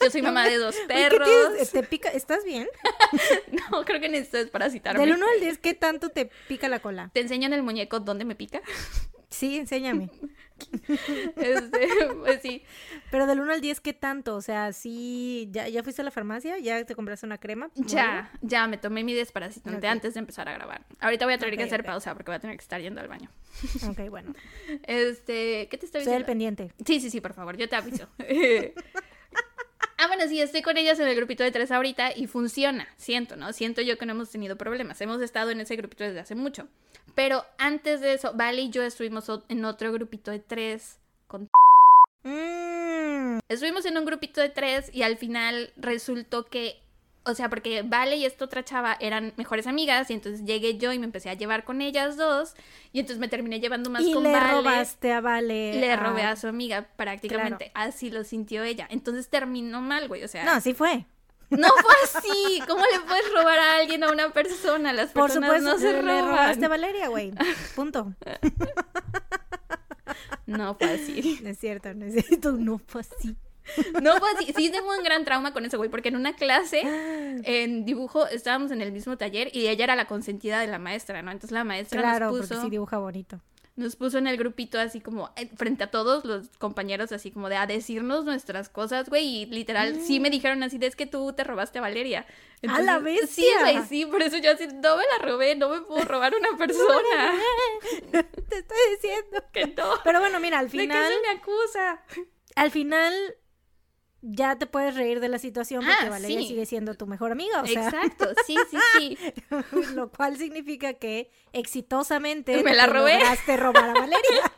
yo soy mamá de dos perros. ¿Qué ¿Te pica? ¿Estás bien? no, creo que necesito desparasitarme. Del 1 al 10, ¿qué tanto te pica la cola? ¿Te enseño en el muñeco dónde me pica? Sí, enséñame. este, pues sí. Pero del 1 al 10, ¿qué tanto? O sea, sí, ¿ya, ya fuiste a la farmacia? ¿Ya te compraste una crema? Ya, ya, me tomé mi desparasitante antes de empezar a grabar. Ahorita voy a tener que hacer pausa porque voy a tener que estar yendo al baño. Ok, bueno. Este, ¿qué te estoy diciendo? Soy el pendiente. Sí, sí, sí, por favor, yo te aviso. Ah, bueno, sí, estoy con ellas en el grupito de tres ahorita y funciona, siento, ¿no? Siento yo que no hemos tenido problemas. Hemos estado en ese grupito desde hace mucho. Pero antes de eso, Vale y yo estuvimos en otro grupito de tres con... Mm. Estuvimos en un grupito de tres y al final resultó que o sea, porque Vale y esta otra chava eran mejores amigas y entonces llegué yo y me empecé a llevar con ellas dos y entonces me terminé llevando más y con le Vale. robaste a Vale. Le robé a su amiga prácticamente. Así lo sintió ella. Entonces terminó mal, güey, o sea. No, así fue. No fue así. ¿Cómo le puedes robar a alguien a una persona? Las personas Por supuesto, no se le roban. robaste a Valeria, güey. Punto. No fue así. No es cierto, no es cierto, no fue así. No fue así. Sí tengo un gran trauma con eso, güey, porque en una clase en dibujo estábamos en el mismo taller y ella era la consentida de la maestra, ¿no? Entonces la maestra claro, nos puso porque sí dibuja bonito. Nos puso en el grupito así como eh, frente a todos los compañeros así como de a decirnos nuestras cosas, güey, y literal sí me dijeron así de es que tú te robaste a Valeria. ¡A la bestia! Sí, güey, sí, por eso yo así no me la robé, no me puedo robar una persona. Te estoy diciendo que no. Pero bueno, mira, al ¿De qué final se me acusa? al final ya te puedes reír de la situación porque Ah, Valeria sí. sigue siendo tu mejor amiga, o sea, Exacto, sí, sí, sí. lo cual significa que exitosamente Me la te robé. lograste robar a Valeria.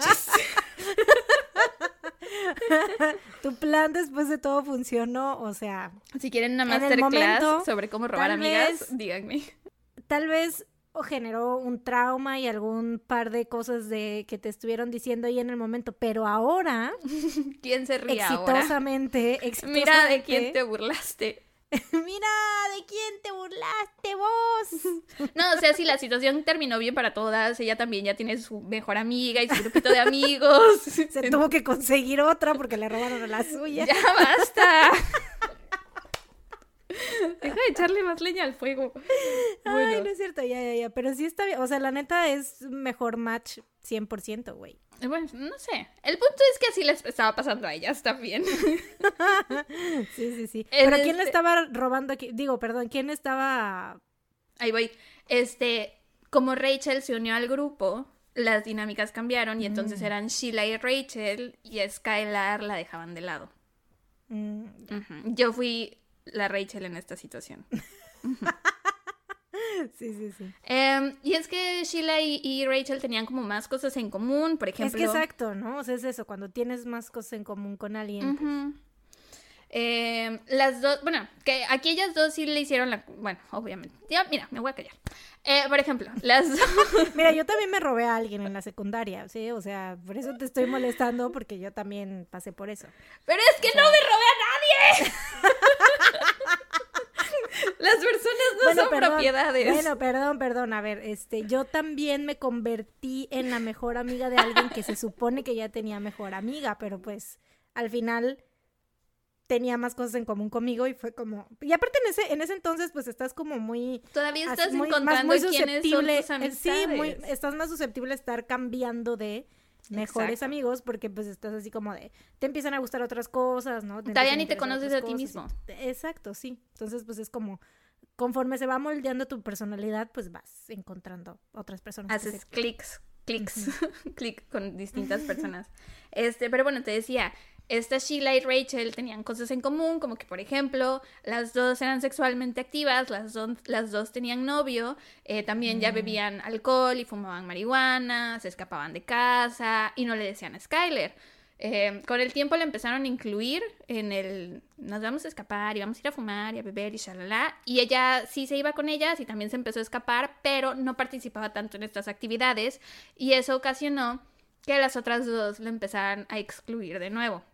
tu plan después de todo funcionó, o sea, Si quieren una masterclass momento, sobre cómo robar amigas, vez- díganme. tal vez o generó un trauma y algún par de cosas de que te estuvieron diciendo ahí en el momento, pero ahora ¿Quién se ríe ahora? exitosamente, exitosamente, Mira de quién te burlaste. Mira de quién te burlaste vos. No, o sea, si la situación terminó bien para todas, ella también ya tiene su mejor amiga y su grupito de amigos. Se tuvo que conseguir otra porque le robaron a la suya. Ya basta. Deja de echarle más leña al fuego. Ay, no es cierto, ya, ya, ya. Pero sí está bien. O sea, la neta es mejor match 100%, güey. bueno, no sé. El punto es que así les estaba pasando a ellas también. Sí, sí, sí. Pero ¿quién le este- estaba robando aquí? Digo, perdón, ¿quién estaba...? Ahí voy. Este, como Rachel se unió al grupo, las dinámicas cambiaron y entonces eran Sheila y Rachel y a Skylar la dejaban de lado. Mm. Yo fui la Rachel en esta situación. sí, sí, sí. Em, y es que Sheila y, y Rachel tenían como más cosas en común, por ejemplo. Es que exacto, ¿no? O sea, es eso, cuando tienes más cosas en común con alguien. pues. Em, las dos, bueno, que aquí ellas dos sí le hicieron la, bueno, obviamente. Ya, mira, me voy a callar. Eh, por ejemplo, las dos, Mira, yo también me robé a alguien en la secundaria, ¿sí? O sea, por eso te estoy molestando, porque yo también pasé por eso. pero es que no me robé a nadie. las personas no Bueno, son perdón, propiedades. Bueno, perdón, perdón. A ver, este, yo también me convertí en la mejor amiga de alguien que se supone que ya tenía mejor amiga, pero pues al final tenía más cosas en común conmigo y fue como y aparte en ese en ese entonces pues estás como muy Todavía así, estás muy- más encontrando muy quiénes son susceptible tus eh, amistades. sí muy estás más susceptible a estar cambiando de mejores Exacto. amigos porque pues estás así como de te empiezan a gustar otras cosas no Todavía empiezan a ni te conoces a ti mismo. exacto sí entonces pues es como conforme se va moldeando tu personalidad pues vas encontrando otras personas haces clics, clics, clic con distintas personas. Este, pero bueno, te decía, esta Sheila y Rachel tenían cosas en común, como que por ejemplo, las dos eran sexualmente activas, las, dos las dos tenían novio, eh, también ya bebían alcohol y fumaban marihuana, se escapaban de casa y no le decían a Skyler. Eh, con el tiempo le empezaron a incluir en el nos vamos a escapar y vamos a ir a fumar y a beber y shalala. Y ella sí se iba con ellas y también se empezó a escapar, pero no participaba tanto en estas actividades. Y eso ocasionó que las otras dos le empezaran a excluir de nuevo.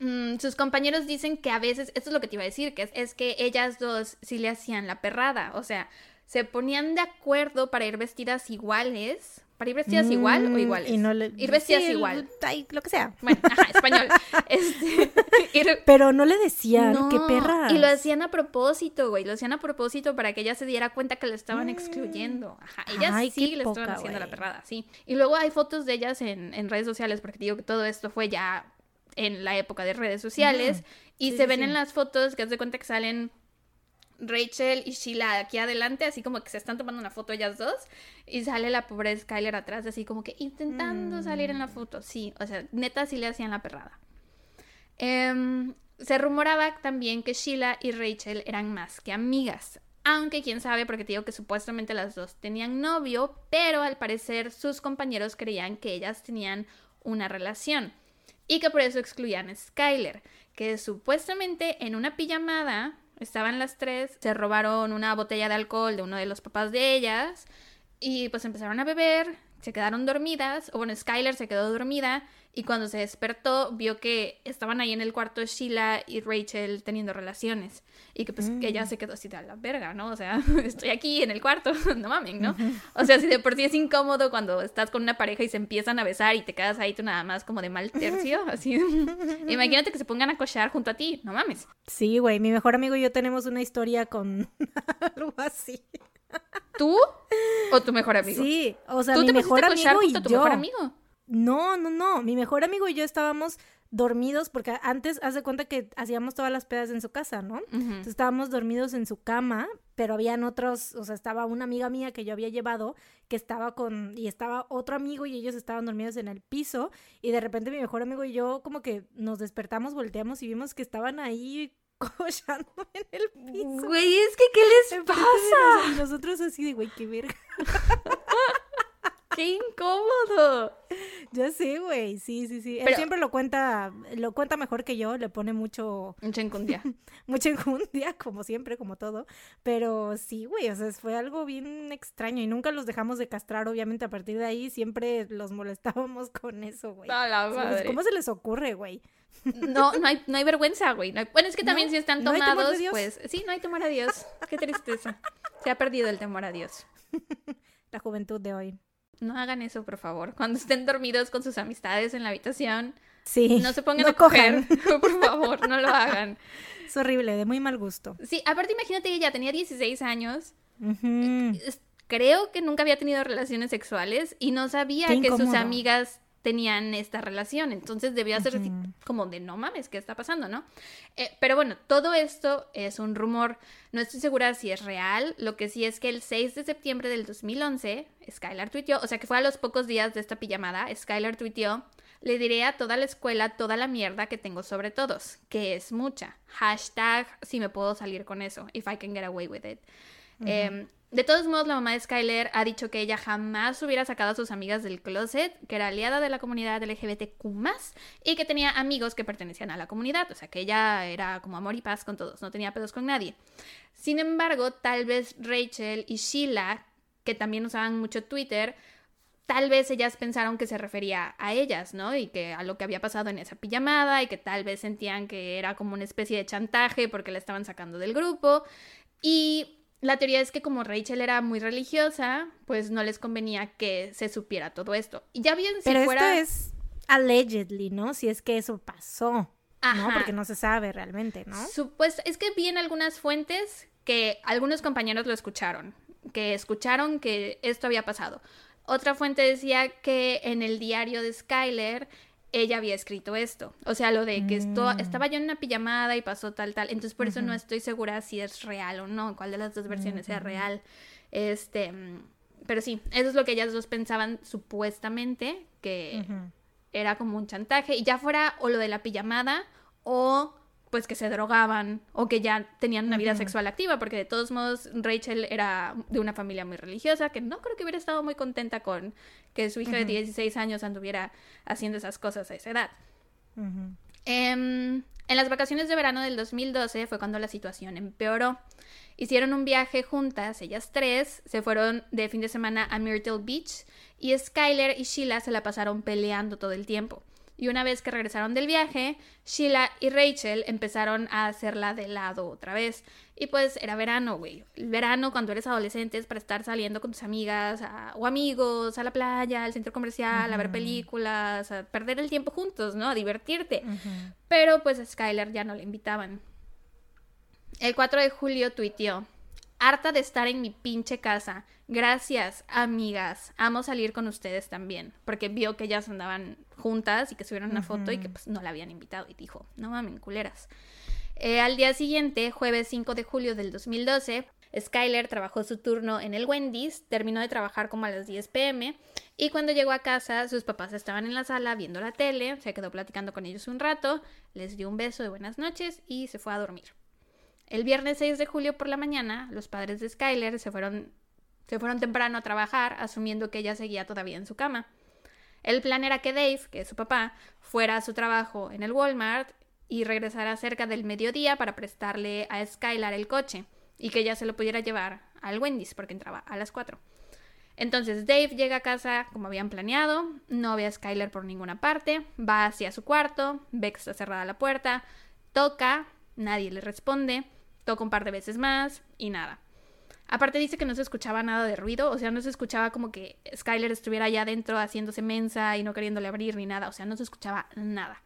Mm, sus compañeros dicen que a veces, esto es lo que te iba a decir, que es, es que ellas dos sí le hacían la perrada, o sea, se ponían de acuerdo para ir vestidas iguales. ¿Para ir vestidas igual o Mm, iguales? Y no le- Ir vestidas sí, igual. lo que sea. Bueno, ajá, español. Este, ir- Pero no le decían, No, qué perra. Y lo hacían a propósito, güey. Lo hacían a propósito para que ella se diera cuenta que la estaban Mm. excluyendo. Ajá. Ellas Ay, sí le poca, estaban haciendo la perrada, sí. Y luego hay fotos de ellas en, en redes sociales, porque te digo que todo esto fue ya en la época de redes sociales. Y Sí, se ven sí. en las fotos que haz de cuenta que salen Rachel y Sheila aquí adelante, así como que se están tomando una foto ellas dos, y sale la pobre Skyler atrás, así como que intentando salir Mm. en la foto. Sí, o sea, neta sí le hacían la perrada. Em, se rumoraba también que Sheila y Rachel eran más que amigas. Aunque quién sabe, porque te digo que supuestamente las dos tenían novio, pero al parecer sus compañeros creían que ellas tenían una relación. Y que por eso excluían a Skyler, que supuestamente en una pijamada estaban las tres, se robaron una botella de alcohol de uno de los papás de ellas y pues empezaron a beber, se quedaron dormidas, o bueno, Skyler se quedó dormida y cuando se despertó vio que estaban ahí en el cuarto Sheila y Rachel teniendo relaciones y que pues que ella se quedó así de la verga, ¿no? O sea, estoy aquí en el cuarto, no mamen, ¿no? O sea, si de por sí es incómodo cuando estás con una pareja y se empiezan a besar y te quedas ahí tú nada más como de mal tercio, así. Imagínate que se pongan a cochar junto a ti, no mames. Sí, güey, mi mejor amigo y yo tenemos una historia con algo así. ¿Tú o tu mejor amigo? Sí, o sea, ¿Tú mi te mejor pusiste a amigo y tu yo. mejor amigo? No, no, no, mi mejor amigo y yo estábamos dormidos porque antes, haz de cuenta que hacíamos todas las pedas en su casa, ¿no? Entonces estábamos dormidos en su cama, pero habían otros, o sea, estaba una amiga mía que yo había llevado, que estaba con, y estaba otro amigo y ellos estaban dormidos en el piso, y de repente mi mejor amigo y yo como que nos despertamos, volteamos y vimos que estaban ahí cochando en el piso. Güey, es que ¿qué les pasa? Y nosotros así de, güey, qué verga. ¡Qué incómodo! Ya sé, güey, sí, sí, sí. Él Pero- siempre lo cuenta, lo cuenta mejor que yo, le pone mucho, Un chencundia. mucha enjundia, como siempre, como todo. Pero sí, güey, o sea, fue algo bien extraño y nunca los dejamos de castrar, obviamente, a partir de ahí siempre los molestábamos con eso, güey. Sí. ¿Cómo se les ocurre, güey? No, no hay, no hay vergüenza, güey. No hay- Bueno, es que también No, si están no tomados, Dios. pues sí, no hay temor a Dios. Qué tristeza. Se ha perdido el temor a Dios. La juventud de hoy. No hagan eso, por favor. Cuando estén dormidos con sus amistades en la habitación, Sí. no se pongan no a coger. cojan. Por favor, no lo hagan. Es horrible, de muy mal gusto. Sí, aparte imagínate que ella tenía 16 años. Creo que nunca había tenido relaciones sexuales y no sabía Qué que sus amigas tenían esta relación. Entonces debió así Ujú. como de no mames, ¿qué está pasando, no? Eh, pero bueno, todo esto es un rumor. No estoy segura si es real. Lo que sí es que el 6 de septiembre del 2011, Skylar tuiteó, o sea que fue a los pocos días de esta pijamada, Skylar tuiteó, le diré a toda la escuela toda la mierda que tengo sobre todos, que es mucha. Hashtag si me puedo salir con eso, if I can get away with it. Eh, de todos modos, la mamá de Skyler ha dicho que ella jamás hubiera sacado a sus amigas del closet, que era aliada de la comunidad LGBTQ+, y que tenía amigos que pertenecían a la comunidad, o sea, que ella era como amor y paz con todos, no tenía pedos con nadie. Sin embargo, tal vez Rachel y Sheila, que también usaban mucho Twitter, tal vez ellas pensaron que se refería a ellas, ¿no? Y que a lo que había pasado en esa pijamada y que tal vez sentían que era como una especie de chantaje porque la estaban sacando del grupo. Y la teoría es que como Rachel era muy religiosa, pues no les convenía que se supiera todo esto. Y ya bien si Pero fuera... esto es allegedly, ¿no? Si es que eso pasó. ¿no? Porque no se sabe realmente, ¿no? Supuesto, es que vi en algunas fuentes que algunos compañeros lo escucharon, que escucharon que esto había pasado. Otra fuente decía que en el diario de Skyler ella había escrito esto. O sea, lo de que esto, Mm. estaba yo en una pijamada y pasó tal, tal. Entonces, por eso no estoy segura si es real o no, cuál de las dos versiones sea Ujú. real. Este, mm, pero sí, eso es lo que ellas dos pensaban supuestamente, que era como un chantaje y ya fuera o lo de la pijamada o pues que se drogaban o que ya tenían una vida sexual activa porque de todos modos Rachel era de una familia muy religiosa que no creo que hubiera estado muy contenta con que su hija de Ujú. 16 años anduviera haciendo esas cosas a esa edad. Em, en las vacaciones de verano del 2012 fue cuando la situación empeoró. Hicieron un viaje juntas, ellas tres, se fueron de fin de semana a Myrtle Beach y Skyler y Sheila se la pasaron peleando todo el tiempo. Y una vez que regresaron del viaje, Sheila y Rachel empezaron a hacerla de lado otra vez. Y pues era verano, güey. El verano cuando eres adolescente es para estar saliendo con tus amigas o amigos a la playa, al centro comercial, a ver películas, a perder el tiempo juntos, ¿no? A divertirte. Pero pues a Skylar ya no le invitaban. El 4 de julio tuiteó, harta de estar en mi pinche casa. Gracias, amigas. Amo salir con ustedes también. Porque vio que ellas andaban juntas y que subieron una foto y que pues no la habían invitado. Y dijo, no mames, culeras. Eh, al día siguiente, jueves 5 de julio del 2012, Skyler trabajó su turno en el Wendy's, terminó de trabajar como a las 10 pm y cuando llegó a casa sus papás estaban en la sala viendo la tele, se quedó platicando con ellos un rato, les dio un beso de buenas noches y se fue a dormir. El viernes 6 de julio por la mañana, los padres de Skyler se fueron, se fueron temprano a trabajar, asumiendo que ella seguía todavía en su cama. El plan era que Dave, que es su papá, fuera a su trabajo en el Walmart y regresara cerca del mediodía para prestarle a Skylar el coche y que ella se lo pudiera llevar al Wendy's porque entraba a las 4. Entonces Dave llega a casa como habían planeado, no ve a Skylar por ninguna parte, va hacia su cuarto, ve que está cerrada la puerta, toca, nadie le responde, Toca un par de veces más y nada. Aparte dice que no se escuchaba nada de ruido, o sea, no se escuchaba como que Skyler estuviera allá adentro haciéndose mensa y no queriéndole abrir ni nada, o sea, no se escuchaba nada.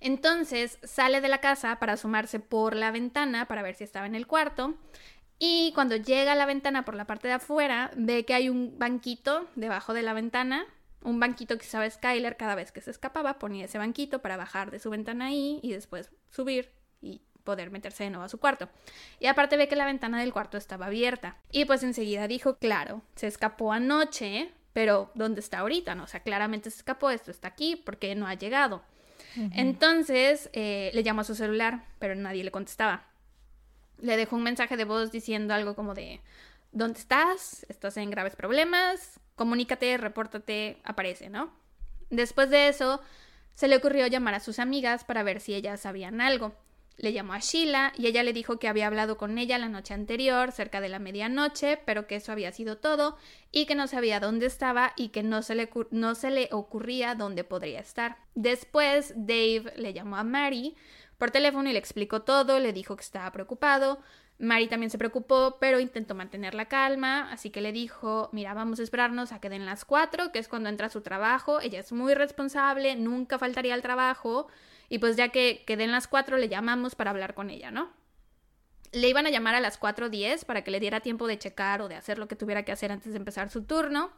Entonces sale de la casa para asomarse por la ventana para ver si estaba en el cuarto y cuando llega a la ventana por la parte de afuera ve que hay un banquito debajo de la ventana, un banquito que usaba Skyler cada vez que se escapaba, ponía ese banquito para bajar de su ventana ahí y después subir poder meterse de nuevo a su cuarto. Y aparte ve que la ventana del cuarto estaba abierta. Y pues enseguida dijo, claro, se escapó anoche, pero ¿dónde está ahorita? No, o sea, claramente se escapó, esto está aquí, porque no ha llegado. Entonces eh, le llamó a su celular, pero nadie le contestaba. Le dejó un mensaje de voz diciendo algo como de, ¿dónde estás? ¿Estás en graves problemas? Comunícate, repórtate, aparece, ¿no? Después de eso, se le ocurrió llamar a sus amigas para ver si ellas sabían algo. Le llamó a Sheila y ella le dijo que había hablado con ella la noche anterior, cerca de la medianoche, pero que eso había sido todo y que no sabía dónde estaba y que no se le, no se le ocurría dónde podría estar. Después, Dave le llamó a Mary por teléfono y le explicó todo, le dijo que estaba preocupado. Mary también se preocupó, pero intentó mantener la calma, así que le dijo, mira, vamos a esperarnos a que den las cuatro, que es cuando entra su trabajo, ella es muy responsable, nunca faltaría al trabajo, y pues ya que queden las 4 le llamamos para hablar con ella, ¿no? Le iban a llamar a las 4.10 para que le diera tiempo de checar o de hacer lo que tuviera que hacer antes de empezar su turno.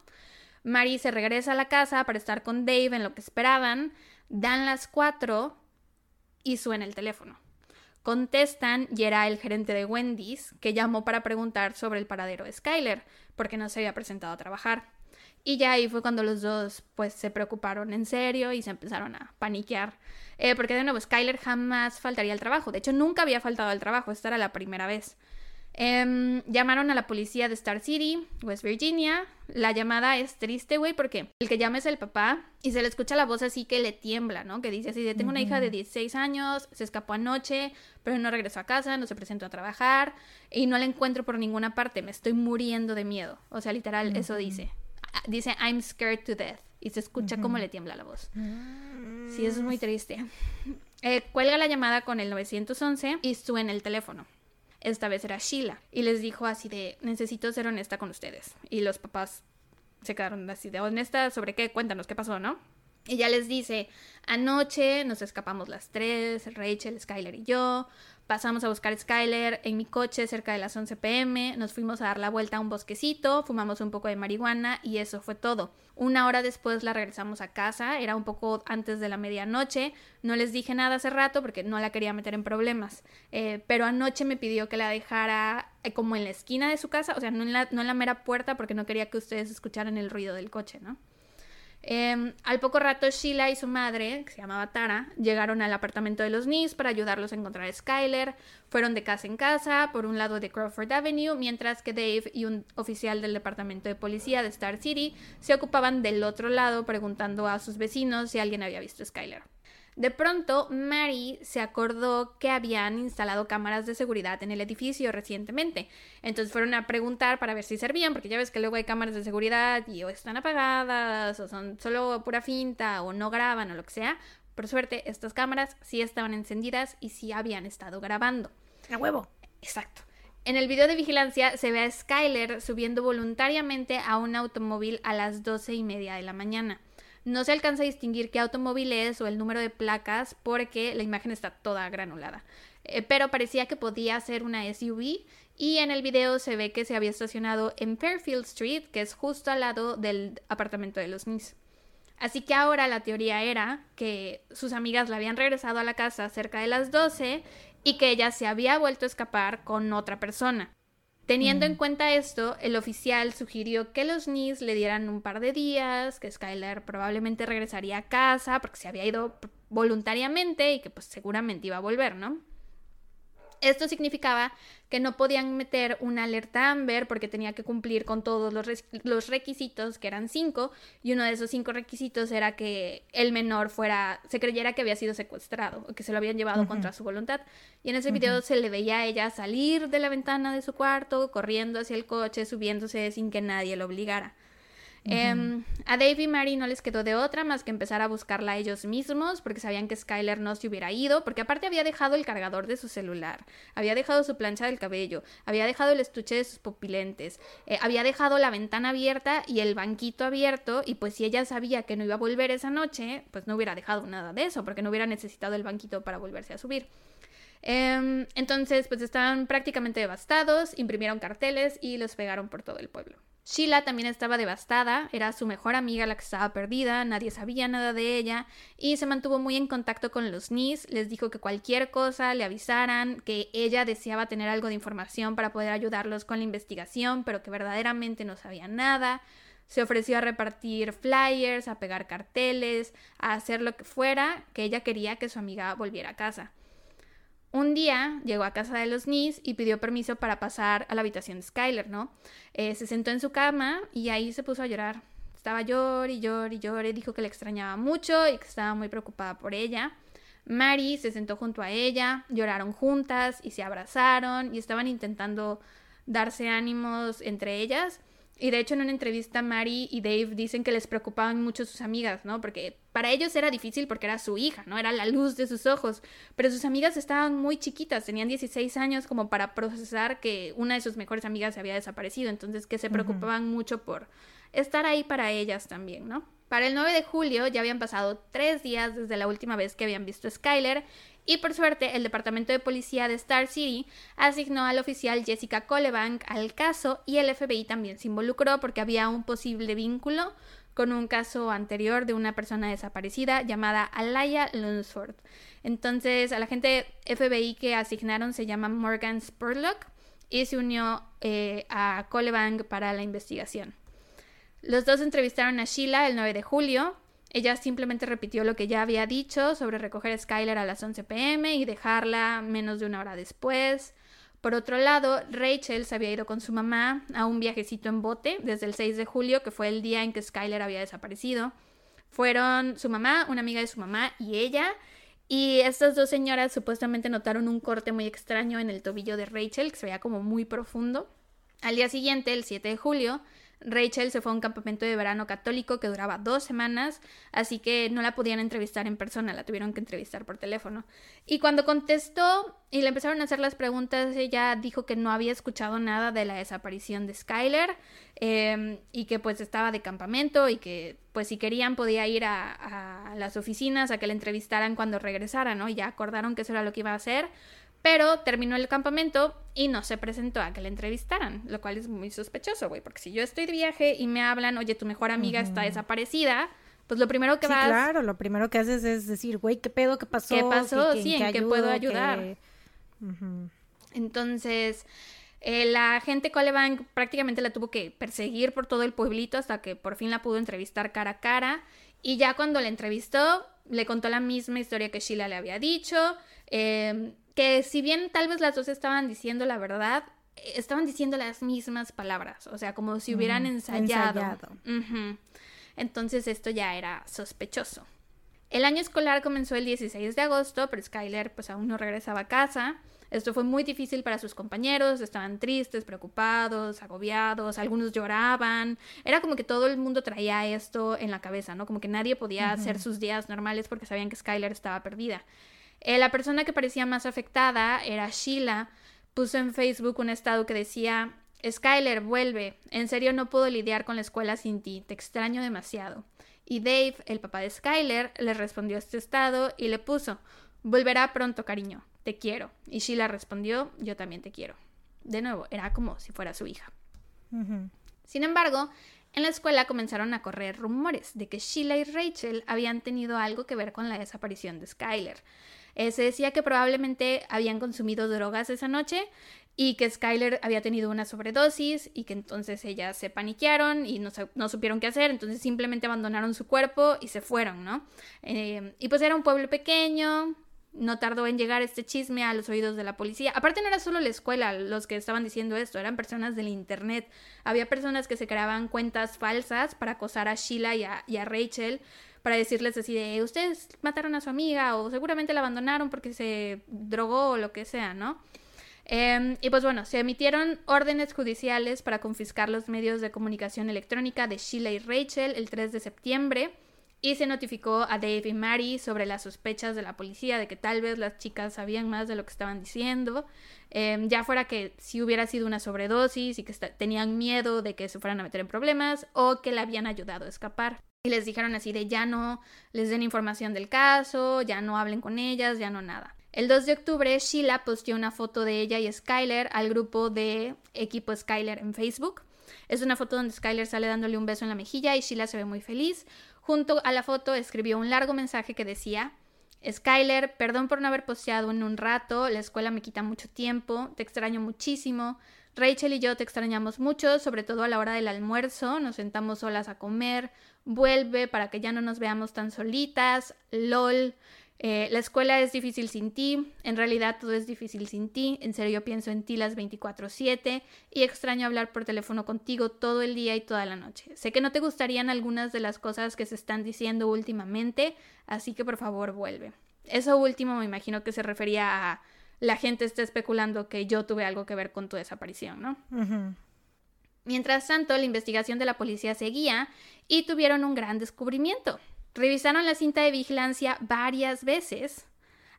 Mary se regresa a la casa para estar con Dave en lo que esperaban. Dan las 4 y suena el teléfono. Contestan y era el gerente de Wendy's que llamó para preguntar sobre el paradero de Skyler porque no se había presentado a trabajar. Y ya ahí fue cuando los dos pues se preocuparon en serio y se empezaron a paniquear. Eh, porque de nuevo, Skyler jamás faltaría al trabajo. De hecho, nunca había faltado al trabajo. Esta era la primera vez. Em, llamaron a la policía de Star City, West Virginia. La llamada es triste, güey, porque el que llama es el papá y se le escucha la voz así que le tiembla, ¿no? Que dice así de, tengo una hija de 16 años, se escapó anoche, pero no regresó a casa, no se presentó a trabajar y no la encuentro por ninguna parte, me estoy muriendo de miedo. O sea, literal, eso dice dice I'm scared to death y se escucha como le tiembla la voz. Sí, eso es muy triste. Eh, cuelga la llamada con el 911 y suena el teléfono. Esta vez era Sheila y les dijo así de necesito ser honesta con ustedes. Y los papás se quedaron así de honesta sobre qué, cuéntanos qué pasó, ¿no? Ella les dice, anoche nos escapamos las tres, Rachel, Skyler y yo, pasamos a buscar Skyler en mi coche cerca de las 11 pm, nos fuimos a dar la vuelta a un bosquecito, fumamos un poco de marihuana y eso fue todo. Una hora después la regresamos a casa, era un poco antes de la medianoche, no les dije nada hace rato porque no la quería meter en problemas, eh, pero anoche me pidió que la dejara eh, como en la esquina de su casa, o sea, no en la, no en la mera puerta porque no quería que ustedes escucharan el ruido del coche, ¿no? Em, al poco rato, Sheila y su madre, que se llamaba Tara, llegaron al apartamento de los Nis para ayudarlos a encontrar a Skyler. Fueron de casa en casa, por un lado de Crawford Avenue, mientras que Dave y un oficial del departamento de policía de Star City se ocupaban del otro lado preguntando a sus vecinos si alguien había visto a Skyler. De pronto, Mary se acordó que habían instalado cámaras de seguridad en el edificio recientemente. Entonces fueron a preguntar para ver si servían, porque ya ves que luego hay cámaras de seguridad y o están apagadas, o son solo pura finta, o no graban, o lo que sea. Por suerte, estas cámaras sí estaban encendidas y sí habían estado grabando. A huevo. Exacto. En el video de vigilancia se ve a Skyler subiendo voluntariamente a un automóvil a las doce y media de la mañana. No se alcanza a distinguir qué automóvil es o el número de placas porque la imagen está toda granulada. Eh, pero parecía que podía ser una SUV y en el video se ve que se había estacionado en Fairfield Street, que es justo al lado del apartamento de los Nis. Así que ahora la teoría era que sus amigas la habían regresado a la casa cerca de las 12 y que ella se había vuelto a escapar con otra persona. Teniendo en cuenta esto, el oficial sugirió que los Nis le dieran un par de días, que Skyler probablemente regresaría a casa porque se había ido voluntariamente y que pues seguramente iba a volver, ¿no? Esto significaba que no podían meter una alerta Amber porque tenía que cumplir con todos los, requisitos, que eran cinco, y uno de esos cinco requisitos era que el menor fuera, se creyera que había sido secuestrado o que se lo habían llevado contra su voluntad. Y en ese video se le veía a ella salir de la ventana de su cuarto, corriendo hacia el coche, subiéndose sin que nadie lo obligara. Em, a Dave y Mary no les quedó de otra más que empezar a buscarla ellos mismos porque sabían que Skyler no se hubiera ido, porque aparte había dejado el cargador de su celular, había dejado su plancha del cabello, había dejado el estuche de sus pupilentes, eh, había dejado la ventana abierta y el banquito abierto y pues si ella sabía que no iba a volver esa noche, pues no hubiera dejado nada de eso porque no hubiera necesitado el banquito para volverse a subir. Em, entonces, pues estaban prácticamente devastados, imprimieron carteles y los pegaron por todo el pueblo. Sheila también estaba devastada, era su mejor amiga la que estaba perdida, nadie sabía nada de ella y se mantuvo muy en contacto con los Nis, les dijo que cualquier cosa le avisaran, que ella deseaba tener algo de información para poder ayudarlos con la investigación, pero que verdaderamente no sabía nada. Se ofreció a repartir flyers, a pegar carteles, a hacer lo que fuera, que ella quería que su amiga volviera a casa. Un día llegó a casa de los Nis y pidió permiso para pasar a la habitación de Skyler, ¿no? Eh, se sentó en su cama y ahí se puso a llorar. Estaba llor y llor y llor, dijo que le extrañaba mucho y que estaba muy preocupada por ella. Mary se sentó junto a ella, lloraron juntas y se abrazaron y estaban intentando darse ánimos entre ellas. Y de hecho en una entrevista Mary y Dave dicen que les preocupaban mucho sus amigas, ¿no? Porque para ellos era difícil porque era su hija, ¿no? Era la luz de sus ojos. Pero sus amigas estaban muy chiquitas, tenían 16 años como para procesar que una de sus mejores amigas se había desaparecido. Entonces que se preocupaban mucho por estar ahí para ellas también, ¿no? Para el 9 de julio ya habían pasado tres días desde la última vez que habían visto a Skyler y por suerte, el Departamento de Policía de Star City asignó al oficial Jessica Colebank al caso y el FBI también se involucró porque había un posible vínculo con un caso anterior de una persona desaparecida llamada Alaya Lunsford. Entonces, a la gente FBI que asignaron se llama Morgan Spurlock y se unió eh, a Colebank para la investigación. Los dos entrevistaron a Sheila el 9 de julio ella simplemente repitió lo que ya había dicho sobre recoger a Skyler a las 11 pm y dejarla menos de una hora después. Por otro lado, Rachel se había ido con su mamá a un viajecito en bote desde el 6 de julio, que fue el día en que Skyler había desaparecido. Fueron su mamá, una amiga de su mamá y ella. Y estas dos señoras supuestamente notaron un corte muy extraño en el tobillo de Rachel, que se veía como muy profundo. Al día siguiente, el 7 de julio, Rachel se fue a un campamento de verano católico que duraba dos semanas, así que no la podían entrevistar en persona, la tuvieron que entrevistar por teléfono. Y cuando contestó y le empezaron a hacer las preguntas, ella dijo que no había escuchado nada de la desaparición de Skyler em, y que pues estaba de campamento y que pues si querían podía ir a, a las oficinas a que la entrevistaran cuando regresara, ¿no? Y ya acordaron que eso era lo que iba a hacer pero terminó el campamento y no se presentó a que le entrevistaran, lo cual es muy sospechoso, güey, porque si yo estoy de viaje y me hablan, oye, tu mejor amiga está desaparecida, pues lo primero que sí, vas... claro, lo primero que haces es decir, güey, ¿qué pedo? ¿Qué pasó? ¿Qué pasó? Sí, ¿en qué puedo ayudar? Entonces, eh, la agente Colebank prácticamente la tuvo que perseguir por todo el pueblito hasta que por fin la pudo entrevistar cara a cara. Y ya cuando la entrevistó, le contó la misma historia que Sheila le había dicho. Eh, que si bien tal vez las dos estaban diciendo la verdad, estaban diciendo las mismas palabras, o sea, como si hubieran ensayado. Entonces esto ya era sospechoso. El año escolar comenzó el 16 de agosto, pero Skyler pues aún no regresaba a casa. Esto fue muy difícil para sus compañeros, estaban tristes, preocupados, agobiados, algunos lloraban. Era como que todo el mundo traía esto en la cabeza, ¿no? Como que nadie podía hacer sus días normales porque sabían que Skyler estaba perdida. Eh, la persona que parecía más afectada era Sheila. Puso en Facebook un estado que decía, Skyler, vuelve. En serio no puedo lidiar con la escuela sin ti. Te extraño demasiado. Y Dave, el papá de Skyler, le respondió a este estado y le puso, volverá pronto, cariño. Te quiero. Y Sheila respondió, yo también te quiero. De nuevo, era como si fuera su hija. Sin embargo, en la escuela comenzaron a correr rumores de que Sheila y Rachel habían tenido algo que ver con la desaparición de Skyler. Se decía que probablemente habían consumido drogas esa noche y que Skyler había tenido una sobredosis y que entonces ellas se paniquearon y no, no supieron qué hacer, entonces simplemente abandonaron su cuerpo y se fueron, ¿no? Eh, y pues era un pueblo pequeño, no tardó en llegar este chisme a los oídos de la policía. Aparte no era solo la escuela los que estaban diciendo esto, eran personas del internet. Había personas que se creaban cuentas falsas para acosar a Sheila y a Rachel para decirles así de, ustedes mataron a su amiga o seguramente la abandonaron porque se drogó o lo que sea, ¿no? Em, y pues bueno, se emitieron órdenes judiciales para confiscar los medios de comunicación electrónica de Sheila y Rachel el 3 de septiembre y se notificó a Dave y Mary sobre las sospechas de la policía de que tal vez las chicas sabían más de lo que estaban diciendo, em, ya fuera que si hubiera sido una sobredosis y que tenían miedo de que se fueran a meter en problemas o que le habían ayudado a escapar. Y les dijeron así de ya no les den información del caso, ya no hablen con ellas, ya no nada. El 2 de octubre, Sheila posteó una foto de ella y Skyler al grupo de equipo Skyler en Facebook. Es una foto donde Skyler sale dándole un beso en la mejilla y Sheila se ve muy feliz. Junto a la foto escribió un largo mensaje que decía, Skyler, perdón por no haber posteado en un rato, la escuela me quita mucho tiempo, te extraño muchísimo, Rachel y yo te extrañamos mucho, sobre todo a la hora del almuerzo, nos sentamos solas a comer, vuelve para que ya no nos veamos tan solitas, lol. Eh, la escuela es difícil sin ti, en realidad todo es difícil sin ti, en serio yo pienso en ti las 24/7 y extraño hablar por teléfono contigo todo el día y toda la noche. Sé que no te gustarían algunas de las cosas que se están diciendo últimamente, así que por favor vuelve. Eso último me imagino que se refería a la gente está especulando que yo tuve algo que ver con tu desaparición, ¿no? Mientras tanto, la investigación de la policía seguía y tuvieron un gran descubrimiento. Revisaron la cinta de vigilancia varias veces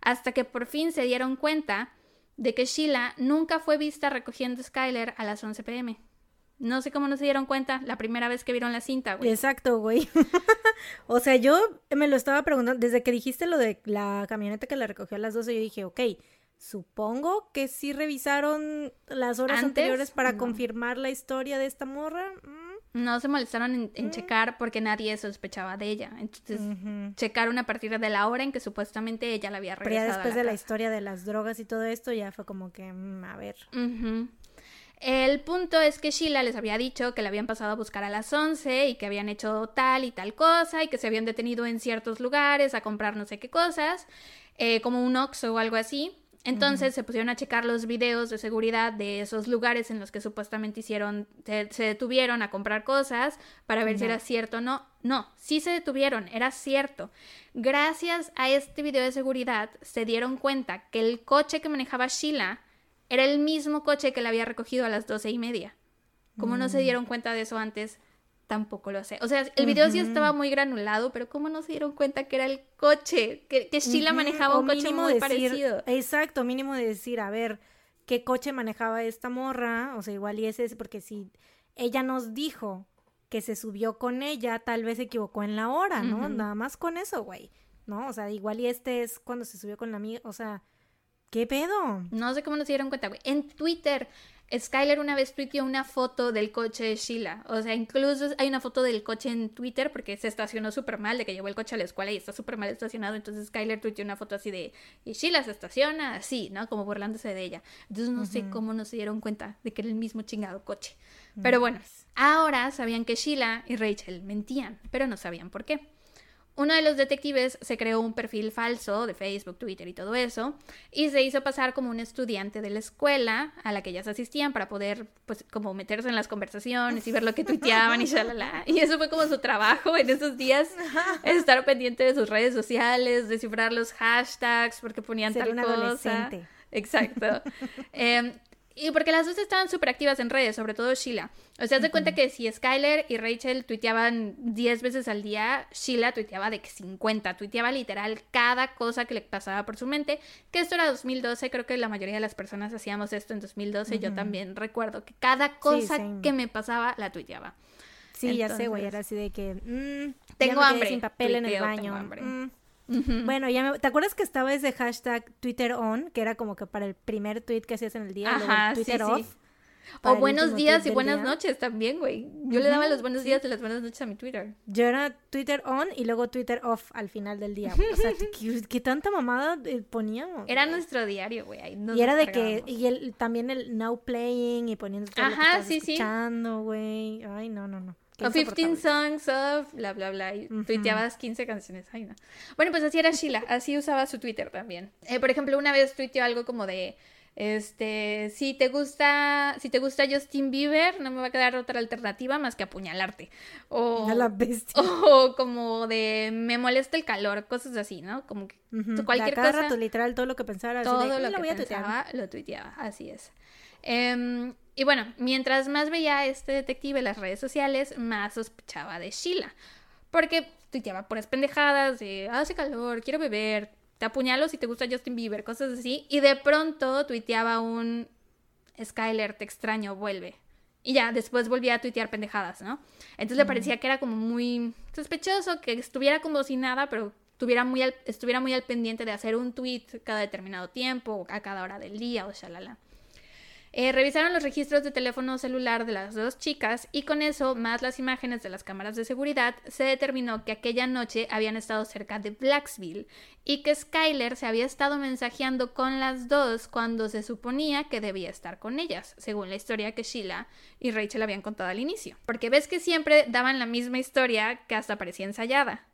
hasta que por fin se dieron cuenta de que Sheila nunca fue vista recogiendo Skyler a las 11 pm. No sé cómo no se dieron cuenta la primera vez que vieron la cinta, güey. Exacto, güey. o sea, yo me lo estaba preguntando, desde que dijiste lo de la camioneta que la recogió a las 12, yo dije, ok, supongo que sí revisaron las horas anteriores para confirmar la historia de esta morra. Mm. No se molestaron en, mm. checar porque nadie sospechaba de ella. Entonces, checaron a partir de la hora en que supuestamente ella la había regresado. Pero ya después de la historia de las drogas y todo esto, ya fue como que, mm, a ver. El punto es que Sheila les había dicho que la habían pasado a buscar a las 11 y que habían hecho tal y tal cosa y que se habían detenido en ciertos lugares a comprar no sé qué cosas, eh, como un Oxxo o algo así. Entonces se pusieron a checar los videos de seguridad de esos lugares en los que supuestamente hicieron, se, detuvieron a comprar cosas para ver si era cierto o no. No, sí se detuvieron, era cierto. Gracias a este video de seguridad se dieron cuenta que el coche que manejaba Sheila era el mismo coche que la había recogido a las doce y media. Como no se mm. dieron cuenta de eso antes, Tampoco lo sé. O sea, el video sí estaba muy granulado, pero ¿cómo no se dieron cuenta que era el coche? Que, que Sheila manejaba un coche muy parecido. Exacto, mínimo de decir, a ver, ¿qué coche manejaba esta morra? O sea, igual y ese porque si ella nos dijo que se subió con ella, tal vez se equivocó en la hora, ¿no? Nada más con eso, güey. ¿No? O sea, igual y este es cuando se subió con la amiga, o sea, ¿qué pedo? No sé cómo no se dieron cuenta, güey. En Twitter Skyler una vez tuiteó una foto del coche de Sheila. O sea, incluso hay una foto del coche en Twitter porque se estacionó súper mal, de que llevó el coche a la escuela y está súper mal estacionado. Entonces Skyler tuiteó una foto así de, y Sheila se estaciona así, ¿no? Como burlándose de ella. Entonces no sé cómo no se dieron cuenta de que era el mismo chingado coche. Pero bueno, ahora sabían que Sheila y Rachel mentían, pero no sabían por qué. Uno de los detectives se creó un perfil falso de Facebook, Twitter y todo eso, y se hizo pasar como un estudiante de la escuela a la que ellas asistían para poder, pues, como meterse en las conversaciones y ver lo que tuiteaban y shalala. Y eso fue como su trabajo en esos días, estar pendiente de sus redes sociales, descifrar los hashtags porque ponían tal cosa. Exacto. eh, y porque las dos estaban súper activas en redes, sobre todo Sheila. O sea, se cuenta que si Skyler y Rachel tuiteaban 10 veces al día, Sheila tuiteaba de que 50. Tuiteaba literal cada cosa que le pasaba por su mente. Que esto era 2012, creo que la mayoría de las personas hacíamos esto en 2012. Yo también recuerdo que cada cosa que me pasaba la tuiteaba. Sí, ya sé, güey. Era así de que. Mm, tengo hambre. Sin papel en el baño. Mm, bueno, ya me, ¿te acuerdas que estaba ese hashtag Twitter on, que era como que para el primer tweet que hacías en el día, Ajá, Twitter off? O buenos días y buenas noches también, güey. Yo le daba los buenos días y las buenas noches a mi Twitter. Yo era Twitter on y luego Twitter off al final del día. O sea, ¿qué, tanta mamada eh, poníamos? Era nuestro diario, güey. Y era de que, y el, también el now playing y poniendo todo Ajá, lo que sí, escuchando, güey. Ay, no, no, no. O 15 songs of bla bla bla y tuiteabas 15 canciones. Ay, no. Bueno, pues así era Sheila, así usaba su Twitter también. Eh, por ejemplo, una vez tuiteó algo como de este, si te gusta, si te gusta Justin Bieber, no me va a quedar otra alternativa más que apuñalarte. O, la bestia. o como de me molesta el calor, cosas así, ¿no? Como que cualquier cada cosa. Rato, literal, todo lo que pensara. Todo lo, que pensaba, lo tuiteaba, así es. Eh, y bueno, mientras más veía a este detective en las redes sociales, más sospechaba de Sheila. Porque tuiteaba puras pendejadas de hace calor, quiero beber, te apuñalo si te gusta Justin Bieber, cosas así. Y de pronto tuiteaba un Skyler, te extraño, vuelve. Y ya, después volvía a tuitear pendejadas, ¿no? Entonces le parecía que era como muy sospechoso, que estuviera como sin nada, pero estuviera muy al, estuviera muy al pendiente de hacer un tweet cada determinado tiempo, a cada hora del día, o shalala. Eh, revisaron los registros de teléfono celular de las dos chicas y con eso, más las imágenes de las cámaras de seguridad, se determinó que aquella noche habían estado cerca de Blacksville y que Skyler se había estado mensajeando con las dos cuando se suponía que debía estar con ellas, según la historia que Sheila y Rachel habían contado al inicio. Porque ves que siempre daban la misma historia que hasta parecía ensayada.